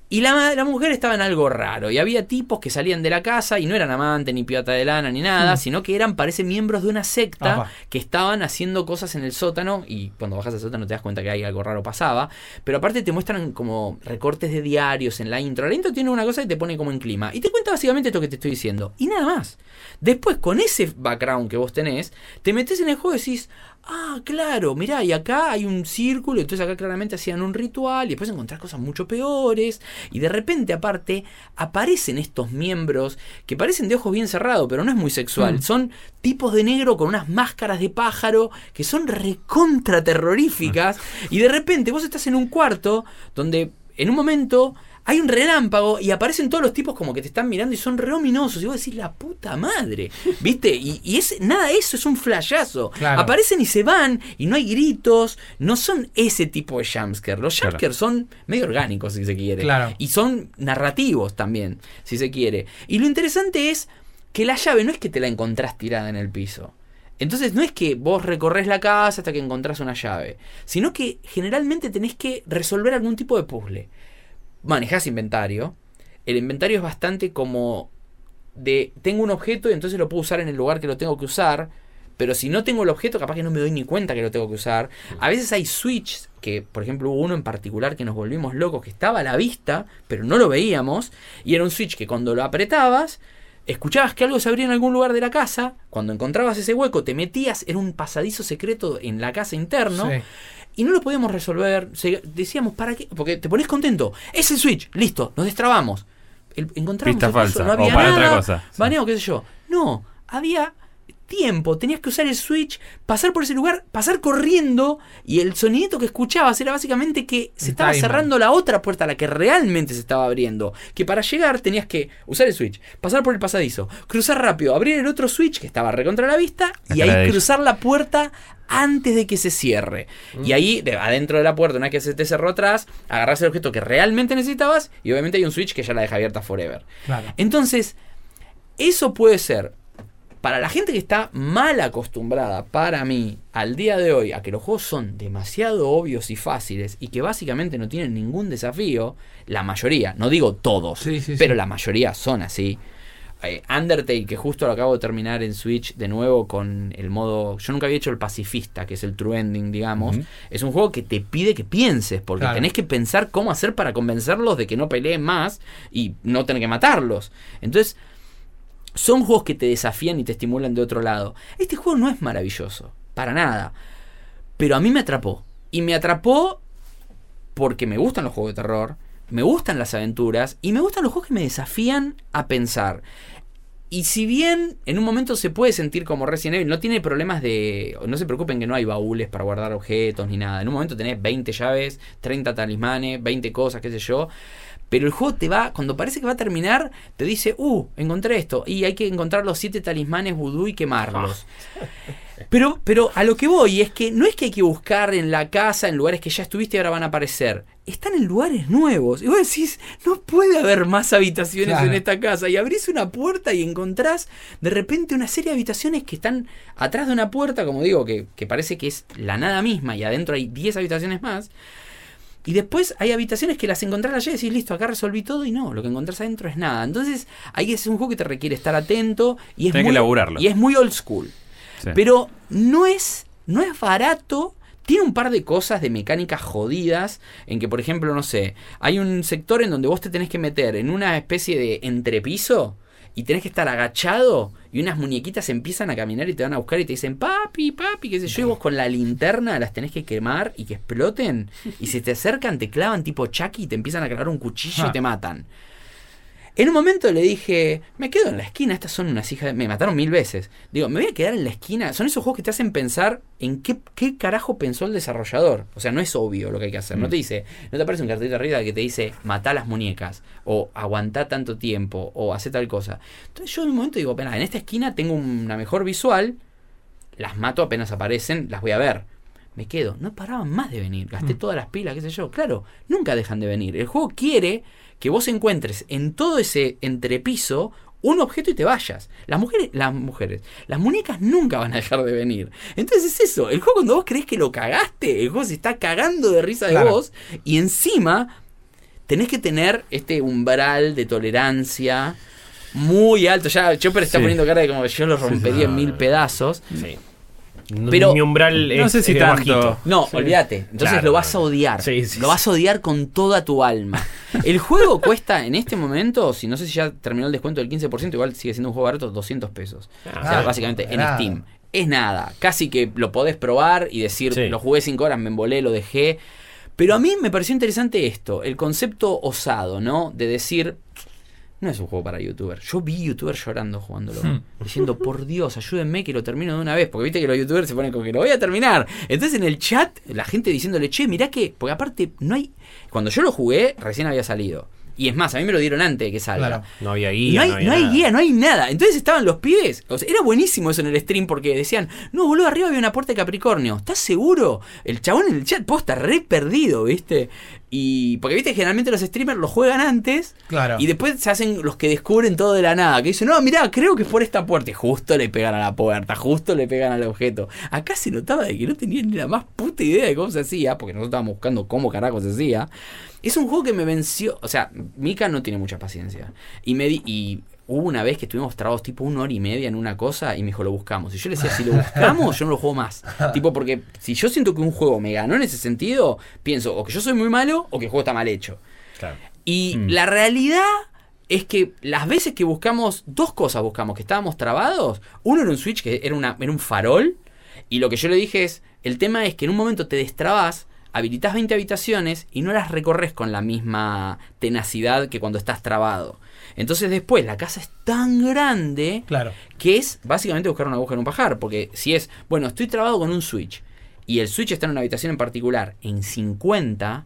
S4: Y la, la mujer estaba en algo raro. Y había tipos que salían de la casa y no eran amantes, ni piata de lana, ni nada, sino que eran, parece, miembros de una secta que estaban haciendo cosas en el sótano. Y cuando bajas al sótano te das cuenta que hay algo raro pasaba. Pero aparte te muestran como recortes de diarios en la intro. La intro tiene una cosa y te pone como en clima. Y te cuenta básicamente esto que te estoy diciendo. Y nada más. Después, con ese background que vos tenés, te metes en el juego y decís. Ah, claro, mirá, y acá hay un círculo, entonces acá claramente hacían un ritual, y después encontrás cosas mucho peores, y de repente, aparte, aparecen estos miembros que parecen de ojos bien cerrados, pero no es muy sexual. Son tipos de negro con unas máscaras de pájaro que son recontra terroríficas, y de repente vos estás en un cuarto donde en un momento hay un relámpago y aparecen todos los tipos como que te están mirando y son re ominosos. Y vos decís, la puta madre, ¿viste? Y, y es nada, eso es un.
S2: Claro.
S4: Aparecen y se van y no hay gritos, no son ese tipo de jumpscare. Los
S5: Claro.
S4: jumpscare son medio orgánicos, si se quiere.
S2: Claro.
S4: Y son narrativos también, si se quiere. Y lo interesante es que la llave no es que te la encontrás tirada en el piso. Entonces no es que vos recorres la casa hasta que encontrás una llave, sino que generalmente tenés que resolver algún tipo de puzzle. Manejás inventario. El inventario es bastante como de tengo un objeto y entonces lo puedo usar en el lugar que lo tengo que usar. Pero si no tengo el objeto, capaz que no me doy ni cuenta que lo tengo que usar. A veces hay switches, que por ejemplo hubo uno en particular que nos volvimos locos, que estaba a la vista, pero no lo veíamos. Y era un switch que cuando lo apretabas, escuchabas que algo se abría en algún lugar de la casa. Cuando encontrabas ese hueco, te metías, era un pasadizo secreto en la casa interno.
S2: Sí.
S4: Y no lo podíamos resolver. Decíamos, ¿para qué? Porque te pones contento. Es el switch, listo, nos destrabamos. El- encontramos
S5: Pista falsa,
S4: no había
S5: o para
S4: nada,
S5: otra cosa. Sí.
S4: Baneo, qué sé yo. No, había tiempo tenías que usar el switch, pasar por ese lugar, pasar corriendo y el sonidito que escuchabas era básicamente que se
S2: El
S4: estaba
S2: timer.
S4: cerrando la otra puerta, la que realmente se estaba abriendo. Que para llegar tenías que usar el switch, pasar por el pasadizo, cruzar rápido, abrir el otro switch que estaba recontra la vista y ahí cruzar la puerta antes de que se cierre. Y ahí, de- adentro de la puerta, una vez que se te cerró atrás, agarras el objeto que realmente necesitabas y obviamente hay un switch que ya la deja abierta forever.
S2: Claro.
S4: Entonces, eso puede ser para la gente que está mal acostumbrada, para mí, al día de hoy, a que los juegos son demasiado obvios y fáciles y que básicamente no tienen ningún desafío, la mayoría, no digo todos,
S2: Sí, sí,
S4: pero
S2: sí.
S4: la mayoría son así. Eh, Undertale, que justo lo acabo de terminar en Switch de nuevo con el modo. Yo nunca había hecho el pacifista, que es el true ending, digamos. Es un juego que te pide que pienses, porque
S2: Claro.
S4: tenés que pensar cómo hacer para convencerlos de que no peleen más y no tener que matarlos. Entonces, son juegos que te desafían y te estimulan de otro lado. Este juego no es maravilloso, para nada. Pero a mí me atrapó. Y me atrapó porque me gustan los juegos de terror, me gustan las aventuras y me gustan los juegos que me desafían a pensar. Y si bien en un momento se puede sentir como Resident Evil, no tiene problemas de... No se preocupen que no hay baúles para guardar objetos ni nada. En un momento tenés 20 llaves, 30 talismanes, 20 cosas, qué sé yo. Pero el juego te va, cuando parece que va a terminar, te dice, uh, encontré esto. Y hay que encontrar los 7 talismanes vudú y quemarlos. Pero, pero a lo que voy es que no es que hay que buscar en la casa, en lugares que ya estuviste y ahora van a aparecer. Están en lugares nuevos. Y vos decís, no puede haber más habitaciones
S2: Claro.
S4: en esta casa. Y abrís una puerta y encontrás de repente una serie de habitaciones que están atrás de una puerta, como digo, que, que parece que es la nada misma y adentro hay 10 habitaciones más. Y después hay habitaciones que las encontrás allá y decís, listo, acá resolví todo y no, lo que encontrás adentro es nada. Entonces, ahí es un juego que te requiere estar atento y es,
S5: Tenés que
S4: muy,
S5: elaborarlo.
S4: y es muy old school.
S5: Sí.
S4: Pero no es, no es barato. Tiene un par de cosas de mecánicas jodidas. En que, por ejemplo, no sé, hay un sector en donde vos te tenés que meter en una especie de entrepiso y tenés que estar agachado y unas muñequitas empiezan a caminar y te van a buscar y te dicen papi, papi, qué sé yo, y vos con la linterna las tenés que quemar y que exploten y si te acercan te clavan tipo Chucky y te empiezan a clavar un cuchillo y te matan. En un momento le dije, me quedo en la esquina, estas son unas hijas, de- me mataron mil veces. Digo, me voy a quedar en la esquina. Son esos juegos que te hacen pensar en qué, qué carajo pensó el desarrollador. O sea, no es obvio lo que hay que hacer. No te dice, no te aparece un cartelito arriba que te dice, matá las muñecas, o aguantá tanto tiempo, o hacé tal cosa. Entonces yo en un momento digo, "Pena, en esta esquina tengo una mejor visual, las mato apenas aparecen, las voy a ver. Me quedo, no paraban más de venir, gasté todas las pilas, qué sé yo. Claro, nunca dejan de venir. El juego quiere que vos encuentres en todo ese entrepiso un objeto y te vayas. Las mujeres, las mujeres, las muñecas nunca van a dejar de venir. Entonces es eso, el juego cuando vos crees que lo cagaste, el juego se está cagando de risa de
S2: Claro.
S4: vos y encima tenés que tener este umbral de tolerancia muy alto. Ya Chopper está
S5: Sí.
S4: poniendo cara de como yo lo rompería en mil pedazos.
S1: Sí. No-
S4: Pero-
S1: mi umbral
S5: No
S1: es,
S5: sé si
S1: es
S5: tanto.
S1: bajito.
S4: No,
S5: Sí.
S4: olvídate. Entonces
S1: Claro,
S4: lo vas a
S1: no.
S4: odiar.
S1: Sí, sí,
S4: lo vas a odiar con toda tu alma. El juego cuesta en este momento, si no sé si ya terminó el descuento del 15%, igual sigue siendo un juego barato, 200 pesos. o sea,
S2: Ah,
S4: básicamente en
S2: nada.
S4: Steam. Es nada. Casi que lo podés probar y decir,
S1: Sí.
S4: lo jugué 5 horas, me embolé, lo dejé. Pero a mí me pareció interesante esto, el concepto osado, ¿no? De decir, no es un juego para youtubers. Yo vi youtubers llorando jugándolo.
S2: Hmm.
S4: Diciendo, por Dios, ayúdenme que lo termino de una vez. Porque viste que los youtubers se ponen con que lo voy a terminar. Entonces en el chat, la gente diciéndole, che, mirá que. Porque aparte, no hay. Cuando yo lo jugué, recién había salido. Y es más, a mí me lo dieron antes de que salga.
S2: Claro.
S1: No había guía.
S4: no hay,
S1: no había
S4: no hay
S1: nada.
S4: guía, no hay nada. Entonces estaban los pibes. O sea, era buenísimo eso en el stream porque decían, no, boludo, arriba había una puerta de Capricornio. ¿Estás seguro? El chabón en el chat posta re perdido, ¿viste? Y. Porque viste, generalmente los streamers lo juegan antes.
S2: Claro.
S4: Y después se hacen los que descubren todo de la nada. Que dicen, no, mirá, creo que es por esta puerta. Y justo le pegan a la puerta, justo le pegan al objeto. Acá se notaba de que no tenían ni la más puta idea de cómo se hacía. Porque nosotros estábamos buscando cómo carajo se hacía. Es un juego que me venció. O sea, Mika no tiene mucha paciencia. Y me di- y hubo una vez que estuvimos trabados tipo una hora y media en una cosa y me dijo, lo buscamos. Y yo le decía, si lo buscamos, yo no lo juego más. tipo, porque si yo siento que un juego me ganó en ese sentido, pienso o que yo soy muy malo o que el juego está mal hecho.
S1: Claro.
S4: Y
S5: Mm.
S4: la realidad es que las veces que buscamos, dos cosas buscamos, que estábamos trabados. Uno era un switch que era, una, era un farol. Y lo que yo le dije es, el tema es que en un momento te destrabas, habilitas 20 habitaciones y no las recorres con la misma tenacidad que cuando estás trabado. Entonces después la casa es tan grande
S2: Claro.
S4: que es básicamente buscar una aguja en un pajar, porque si es, bueno, estoy trabado con un Switch y el Switch está en una habitación en particular en 50,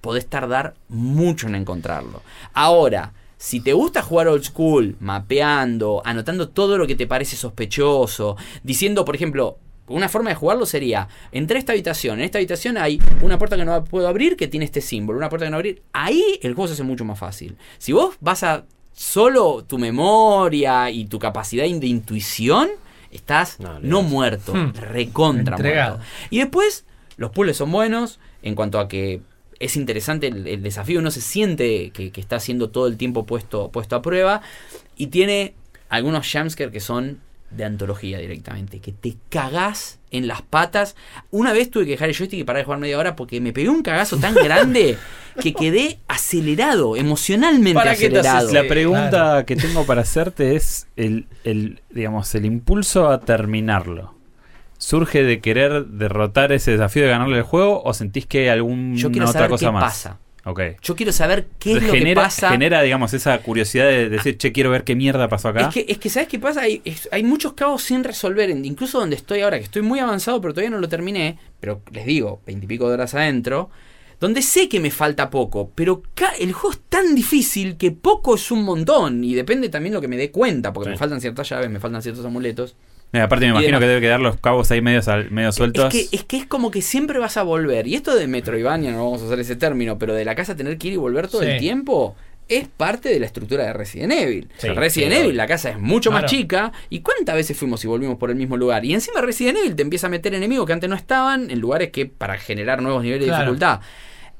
S4: podés tardar mucho en encontrarlo. Ahora, si te gusta jugar old school, mapeando, anotando todo lo que te parece sospechoso, diciendo, por ejemplo, una forma de jugarlo sería, entré a esta habitación, en esta habitación hay una puerta que no puedo abrir que tiene este símbolo, una puerta que no abrir, ahí el juego se hace mucho más fácil. Si vos vas a solo tu memoria y tu capacidad de intuición, estás
S1: No,
S4: muerto,
S2: Hmm.
S4: recontra
S2: Entregado.
S4: muerto. Y después, los puzzles son buenos en cuanto a que es interesante el, el desafío, uno se siente que, que está siendo todo el tiempo puesto, puesto a prueba y tiene algunos jumpscares que son de antología directamente, que te cagás en las patas. Una vez tuve que dejar el joystick y parar de jugar media hora porque me pegué un cagazo tan grande que quedé acelerado, emocionalmente
S1: ¿Para
S4: acelerado.
S5: La pregunta que tengo para hacerte es el, el, digamos, el impulso a terminarlo. ¿Surge de querer derrotar ese desafío de ganarle el juego o sentís que hay alguna
S4: Yo quiero
S5: otra
S4: saber
S5: cosa
S4: qué
S5: más?
S4: pasa.
S5: Ok.
S4: Yo quiero saber qué es lo
S5: genera,
S4: que pasa.
S5: genera, digamos, esa curiosidad de decir, che, quiero ver qué mierda pasó acá.
S4: Es que, es que, ¿sabes qué pasa? Hay, es- hay muchos cabos sin resolver. Incluso donde estoy ahora, que estoy muy avanzado, pero todavía no lo terminé. Pero les digo, veintipico de horas adentro. Donde sé que me falta poco. Pero el juego es tan difícil que poco es un montón. Y depende también lo que me dé cuenta. Porque
S1: Sí.
S4: me faltan ciertas llaves, me faltan ciertos amuletos.
S5: Mira, aparte me imagino que debe quedar los cabos ahí medio, sal- medio sueltos.
S4: Es que, es que es como que siempre vas a volver. Y esto de Metroidvania, no vamos a usar ese término, pero de la casa tener que ir y volver todo
S2: Sí.
S4: el tiempo. Es parte de la estructura de Resident Evil.
S1: Sí,
S4: Resident
S1: sí,
S4: Evil, la casa es mucho más chica. ¿Y cuántas veces fuimos y volvimos por el mismo lugar? Y encima Resident Evil te empieza a meter enemigos que antes no estaban en lugares que para generar nuevos niveles de dificultad.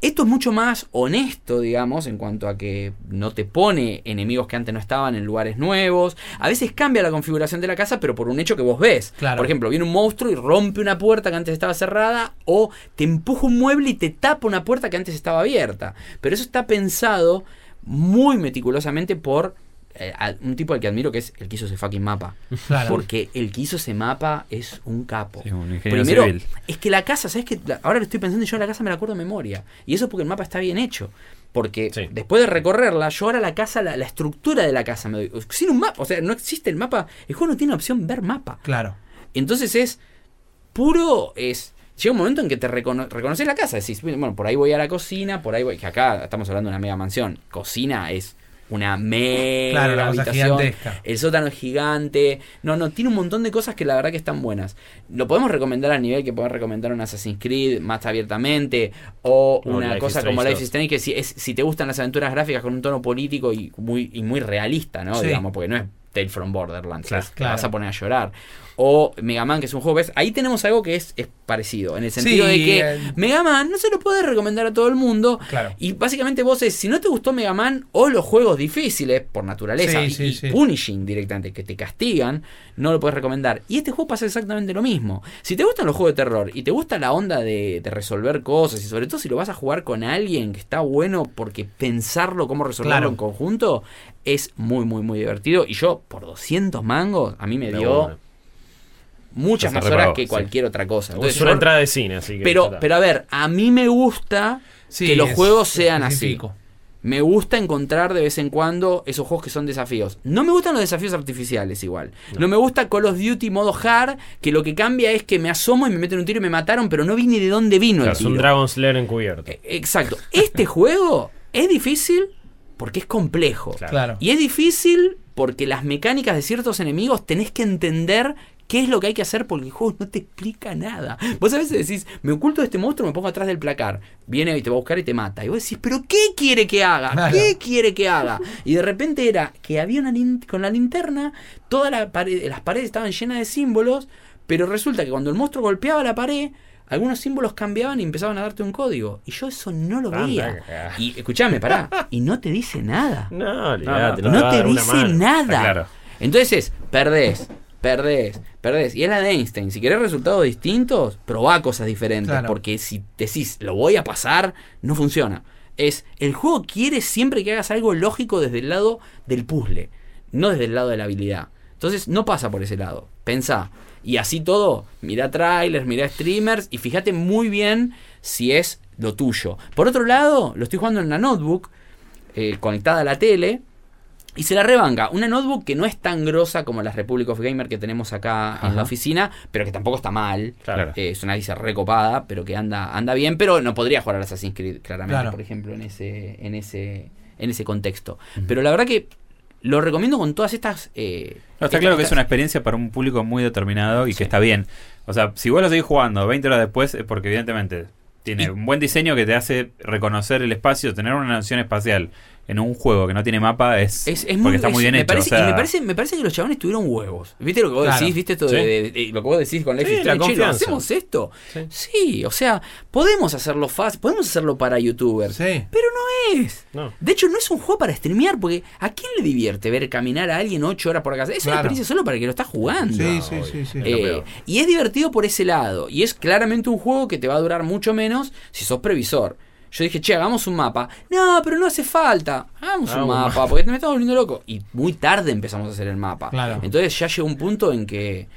S4: Esto es mucho más honesto, digamos, en cuanto a que no te pone enemigos que antes no estaban en lugares nuevos. A veces cambia la configuración de la casa, pero por un hecho que vos ves.
S2: Claro.
S4: Por ejemplo, viene un monstruo y rompe una puerta que antes estaba cerrada, o te empuja un mueble y te tapa una puerta que antes estaba abierta. Pero eso está pensado muy meticulosamente por eh, a- un tipo al que admiro que es el que hizo ese fucking mapa.
S2: Claro.
S4: Porque el que hizo ese mapa es un capo.
S5: Sí, un ingeniero
S4: Primero,
S5: civil.
S4: es que la casa, ¿sabes qué? La- Ahora lo estoy pensando y yo la casa me la acuerdo de memoria. Y eso porque el mapa está bien hecho. Porque
S1: Sí.
S4: después de recorrerla, yo ahora la casa, la, la estructura de la casa me doy. Sin un mapa, o sea, no existe el mapa. El juego no tiene opción ver mapa.
S2: Claro.
S4: Entonces es puro, es... Llega un momento en que te recono- reconoces la casa, decís, bueno, por ahí voy a la cocina, por ahí voy, que acá estamos hablando de una mega mansión, cocina es una mega
S2: Claro,
S4: habitación, el sótano es gigante, no, no, tiene un montón de cosas que la verdad que están buenas. Lo podemos recomendar al nivel que podemos recomendar un Assassin's Creed más abiertamente, o una cosa como Life
S1: 2.
S4: is Strange, que si, es, si te gustan las aventuras gráficas con un tono político y muy, y muy realista, ¿no?
S2: Sí.
S4: Digamos, porque no es Tale from Borderlands,
S1: Claro,
S4: te
S2: claro.
S4: vas a poner a llorar. O Mega Man, que es un juego, ¿ves? Ahí tenemos algo que es, es parecido, en el sentido
S2: Sí,
S4: de que
S2: eh.
S4: Mega Man no se lo puede recomendar a todo el mundo.
S2: Claro.
S4: Y básicamente vos es, si no te gustó Mega Man o los juegos difíciles, por naturaleza,
S2: Sí,
S4: y,
S2: sí,
S4: y
S2: sí.
S4: punishing directamente, que te castigan, no lo puedes recomendar. Y este juego pasa exactamente lo mismo. Si te gustan los juegos de terror y te gusta la onda de, de resolver cosas, y sobre todo si lo vas a jugar con alguien que está bueno porque pensarlo, cómo resolverlo
S2: Claro.
S4: en conjunto, es muy, muy, muy divertido. Y yo, por 200 mangos, a mí me dio. Muchas más horas que
S5: sí.
S4: cualquier otra cosa. Entonces,
S1: es una
S4: yo-
S1: entrada de cine, así que.
S4: pero, pero a ver, a mí me gusta
S2: Sí,
S4: que los
S2: es
S4: juegos sean así. Me gusta encontrar de vez en cuando esos juegos que son desafíos. No me gustan los desafíos artificiales igual. No, me gusta Call of Duty modo hard, que lo que cambia es que me asomo y me meten un tiro y me mataron, pero no vi ni de dónde vino
S1: Claro,
S4: el
S1: es un
S4: tiro.
S1: Dragon Slayer encubierto.
S4: Eh, Exacto. Este juego es difícil porque es complejo.
S1: Claro.
S4: Y es difícil porque las mecánicas de ciertos enemigos tenés que entender qué es lo que hay que hacer porque el juego no te explica nada. Vos a veces decís, me oculto de este monstruo, me pongo atrás del placar. Viene y te va a buscar y te mata. Y vos decís, ¿pero qué quiere que haga?
S2: Claro.
S4: ¿Qué quiere que haga? Y de repente era que había una con la linterna, todas la pared- las paredes estaban llenas de símbolos, pero resulta que cuando el monstruo golpeaba la pared, algunos símbolos cambiaban y empezaban a darte un código. Y yo eso no lo veía. Y escuchame, pará. Y no te dice nada.
S1: No,
S5: no,
S1: no,
S4: No te
S1: dar una
S4: dice
S1: mano.
S4: nada.
S5: Claro.
S4: Entonces es, perdés, perdés, perdés. Y es la de Einstein. Si querés resultados distintos, probá cosas diferentes.
S2: Claro.
S4: Porque si decís, lo voy a pasar, no funciona. Es, el juego quiere siempre que hagas algo lógico desde el lado del puzzle, no desde el lado de la habilidad. Entonces no pasa por ese lado. Pensá. Y así todo, mira trailers, mira streamers y fíjate muy bien si es lo tuyo. Por otro lado, lo estoy jugando en la notebook, eh, conectada a la tele. Y se la rebanca. Una notebook que no es tan grosa como las Republic of Gamer que tenemos acá en la oficina, pero que tampoco está mal.
S1: Claro.
S4: Eh, es una dice recopada, pero que anda, anda bien, pero no podría jugar al Assassin's Creed, claramente,
S2: Claro.
S4: por ejemplo, en ese, en ese, en ese contexto. Pero la verdad que lo recomiendo con todas estas. eh,
S5: No, está
S4: estas-
S5: claro que es una experiencia para un público muy determinado y
S4: Sí.
S5: que está bien. O sea, si vos lo seguís jugando 20 horas después es porque evidentemente tiene
S4: Y-
S5: un buen diseño que te hace reconocer el espacio, tener una nación espacial en un juego que no tiene mapa es,
S4: Es, es
S5: porque
S4: muy,
S5: está muy
S4: es-
S5: bien
S4: me
S5: hecho.
S4: Parece,
S5: o sea,
S4: y me parece, me parece que los chabones tuvieron huevos. ¿Viste lo que vos
S2: Claro.
S4: decís? ¿Viste esto
S1: Sí.
S4: de, de- de- lo que vos decís con Life
S1: Sí,
S4: is
S1: la.
S4: ¿Hacemos esto?
S1: Sí.
S4: Sí. o sea, podemos hacerlo fácil, podemos hacerlo para youtubers.
S2: Sí.
S4: Pero no es.
S1: No.
S4: De hecho, no es un juego para streamear, porque ¿a quién le divierte ver caminar a alguien ocho horas por acá? Es una experiencia solo para el que lo está jugando.
S2: Sí, sí, sí, sí.
S4: Eh, y es divertido por ese lado. Y es claramente un juego que te va a durar mucho menos si sos previsor. Yo dije, che, hagamos un mapa. No, pero no hace falta. Hagamos un
S1: Hagamos un
S4: mapa, porque me estamos volviendo loco. Y muy tarde empezamos a hacer el mapa.
S2: Claro.
S4: Entonces ya llegó un punto en que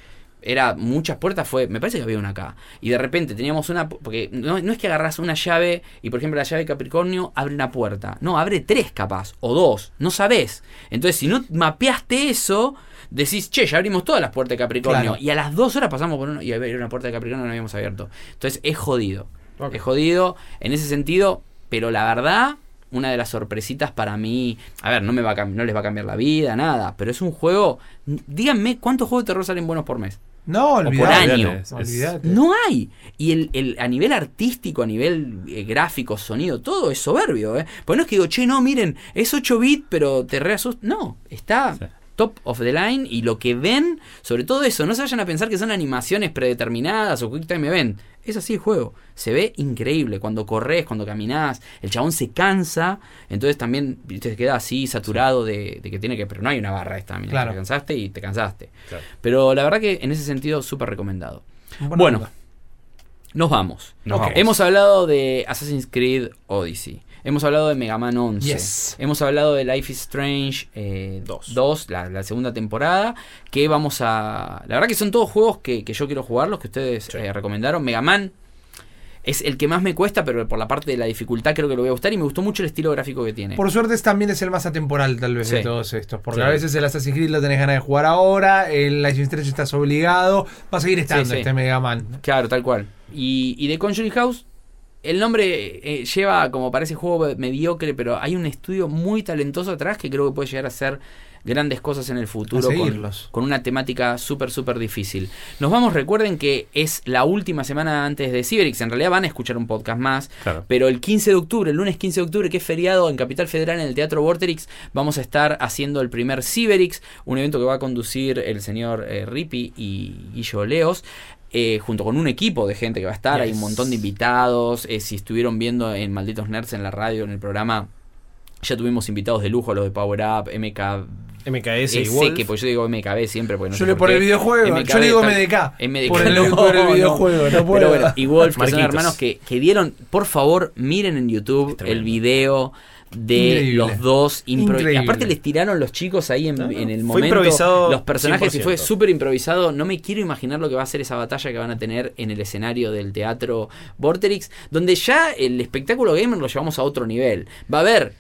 S4: era muchas puertas, fue, me parece que había una acá. Y de repente teníamos una, porque no, no es que agarras una llave y por ejemplo la llave de Capricornio abre una puerta. No, abre tres capaz, o dos, no sabés. Entonces si no mapeaste eso, decís, che, ya abrimos todas las puertas de Capricornio.
S2: Claro.
S4: Y a las dos horas pasamos por uno y había una puerta de Capricornio que no habíamos abierto. Entonces es jodido.
S1: Ok.
S4: Es jodido en ese sentido, pero la verdad, una de las sorpresitas para mí, a ver, no, me va a no les va a cambiar la vida, nada, pero es un juego, díganme cuántos juegos de terror salen buenos por mes.
S2: No,
S4: por
S2: olvidate.
S4: año.
S5: Es- es-
S2: Olvidate.
S4: No hay. Y el, el- a nivel artístico, a nivel eh, gráfico, sonido, todo es soberbio. ¿eh? Pues no es que digo, che, no, miren, es 8 bits, pero te reasusta. No, está
S5: Sí.
S4: Top of the line y lo que ven, sobre todo eso, no se vayan a pensar que son animaciones predeterminadas o Quick Time Event. Es así el juego. Se ve increíble cuando corres, cuando caminás. El chabón se cansa, entonces también se queda así saturado de, de que tiene que. Pero no hay una barra esta, mira,
S2: Claro.
S4: te cansaste y te cansaste.
S1: Claro.
S4: Pero la verdad que en ese sentido, súper recomendado.
S2: Buena
S4: Bueno,
S2: onda.
S4: nos vamos.
S5: Nos vamos.
S4: Hemos hablado de Assassin's Creed Odyssey. Hemos hablado de Mega Man 11.
S2: Yes.
S4: Hemos hablado de Life is Strange eh,
S1: Dos.
S4: 2, la, la segunda temporada. Que vamos a. La verdad que son todos juegos que, que yo quiero jugar, los que ustedes eh, recomendaron. Mega Man es el que más me cuesta, pero por la parte de la dificultad creo que lo voy a gustar. Y me gustó mucho el estilo gráfico que tiene.
S2: Por suerte también es el más atemporal tal vez de todos estos. Porque
S1: Sí.
S2: a veces el Assassin's Creed lo tenés ganas de jugar ahora, el Life is Strange estás obligado. Va a seguir estando
S4: sí.
S2: este Mega Man.
S4: Claro, tal cual. Y, y de Conjuring House, el nombre eh, lleva como parece juego mediocre, pero hay un estudio muy talentoso atrás que creo que puede llegar a hacer grandes cosas en el futuro con, con una temática súper, súper difícil. Nos vamos, recuerden que es la última semana antes de Cyberix, en realidad van a escuchar un podcast más,
S5: Claro.
S4: pero el 15 de octubre, el lunes 15 de octubre, que es feriado en Capital Federal en el Teatro Vorterix, vamos a estar haciendo el primer Cyberix, un evento que va a conducir el señor eh, Ripi y Guillo Leos. Eh, junto con un equipo de gente que va a estar, hay un montón de invitados. eh, si estuvieron viendo en Malditos Nerds en la radio, en el programa, ya tuvimos invitados de lujo, los de Power Up, MK.
S1: MKS y Wolf.
S4: que pues yo digo MKB siempre. Porque no
S2: Yo le por el videojuego,
S4: MKB,
S2: yo le digo MDK.
S4: MDK,
S2: Por el,
S4: no,
S2: por el
S4: no.
S2: videojuego, no puedo.
S4: Pero bueno, y Wolf, que son hermanos que, que dieron, por favor, miren en YouTube el video de
S2: Increíble.
S4: los dos
S2: Increíble.
S4: Aparte les tiraron los chicos ahí en,
S1: No, no,
S4: en el
S1: fue
S4: momento
S1: improvisado
S4: los personajes y fue
S1: 100%.
S4: súper improvisado. No me quiero imaginar lo que va a ser esa batalla que van a tener en el escenario del teatro Vorterix, donde ya el espectáculo gamer lo llevamos a otro nivel. Va a haber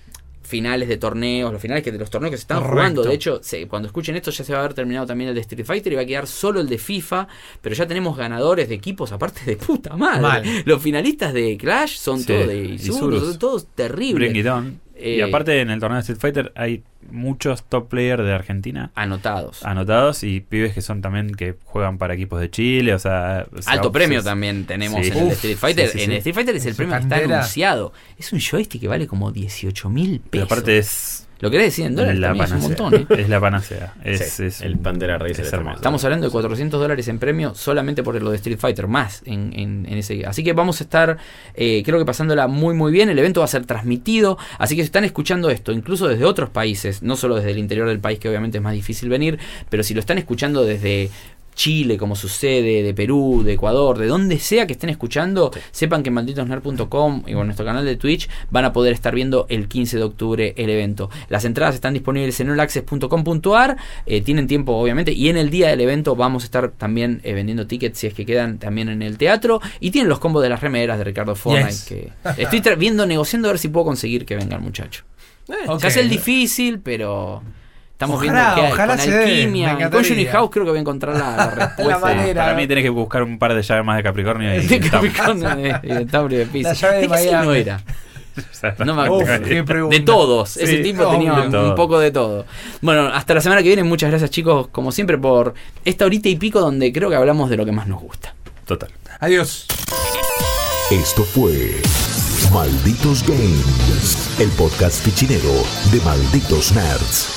S4: finales de torneos, los finales que de los torneos que se están
S2: Correcto.
S4: jugando. De hecho, se- cuando escuchen esto ya se va a haber terminado también el de Street Fighter y va a quedar solo el de FIFA, pero ya tenemos ganadores de equipos aparte de puta madre.
S2: Mal.
S4: Los finalistas de Clash son
S5: Sí,
S4: todos de
S5: Isurus.
S4: Son todos terribles.
S5: Bring it on.
S4: Eh,
S5: y aparte en el torneo de Street Fighter hay muchos top players de Argentina
S4: Anotados.
S5: anotados y pibes que son también que juegan para equipos de Chile, o sea... o sea,
S4: Alto premio
S5: es-
S4: también tenemos
S5: Sí.
S4: en el Street Fighter.
S5: sí, sí,
S4: en el Street Fighter es el premio que está anunciado. Es un joystick que vale como 18 mil
S5: Pero
S4: pesos.
S5: aparte es
S4: Lo querés decir en dólares
S5: la
S4: es un montón, ¿eh?
S5: Es la panacea. Es,
S1: Sí,
S5: es
S1: el Racer
S5: es
S1: es
S5: hermoso.
S4: Estamos hablando de 400 dólares en premio solamente por lo de Street Fighter, más en, en- en ese. Así que vamos a estar, eh, creo que pasándola muy, muy bien. El evento va a ser transmitido. Así que si están escuchando esto, incluso desde otros países, no solo desde el interior del país, que obviamente es más difícil venir, pero si lo están escuchando desde. Chile, como sucede, de Perú, de Ecuador, de donde sea que estén escuchando, sepan que malditosner.com y con nuestro canal de Twitch van a poder estar viendo el 15 de octubre el evento. Las entradas están disponibles en allAccess.com.ar, eh, tienen tiempo obviamente, y en el día del evento vamos a estar también eh, vendiendo tickets si es que quedan también en el teatro, y tienen los combos de las remeras de Ricardo Fortnite,
S2: Yes.
S4: que estoy viendo, negociando a ver si puedo conseguir que venga el muchacho. Se hace el difícil, pero Estamos
S2: Ojalá,
S4: viendo que hay.
S2: ojalá
S4: con
S2: se dé, me
S4: alquimia. Con
S2: encantaría.
S4: Johnny House creo que voy a encontrar la, la respuesta.
S2: manera.
S5: Para mí tenés que buscar un par de llaves más de Capricornio y
S4: de Capricornio de- y de Tauro y de Piscis.
S2: La llave de Miami.
S4: era? No me
S2: Uf.
S4: De todos, ese tipo tenía un, poco de todo. Bueno, hasta la semana que viene, muchas gracias chicos, como siempre, por esta horita y pico donde creo que hablamos de lo que más nos gusta.
S5: Total.
S2: Adiós.
S3: Esto fue Malditos Games, el podcast fichinero de Malditos Nerds.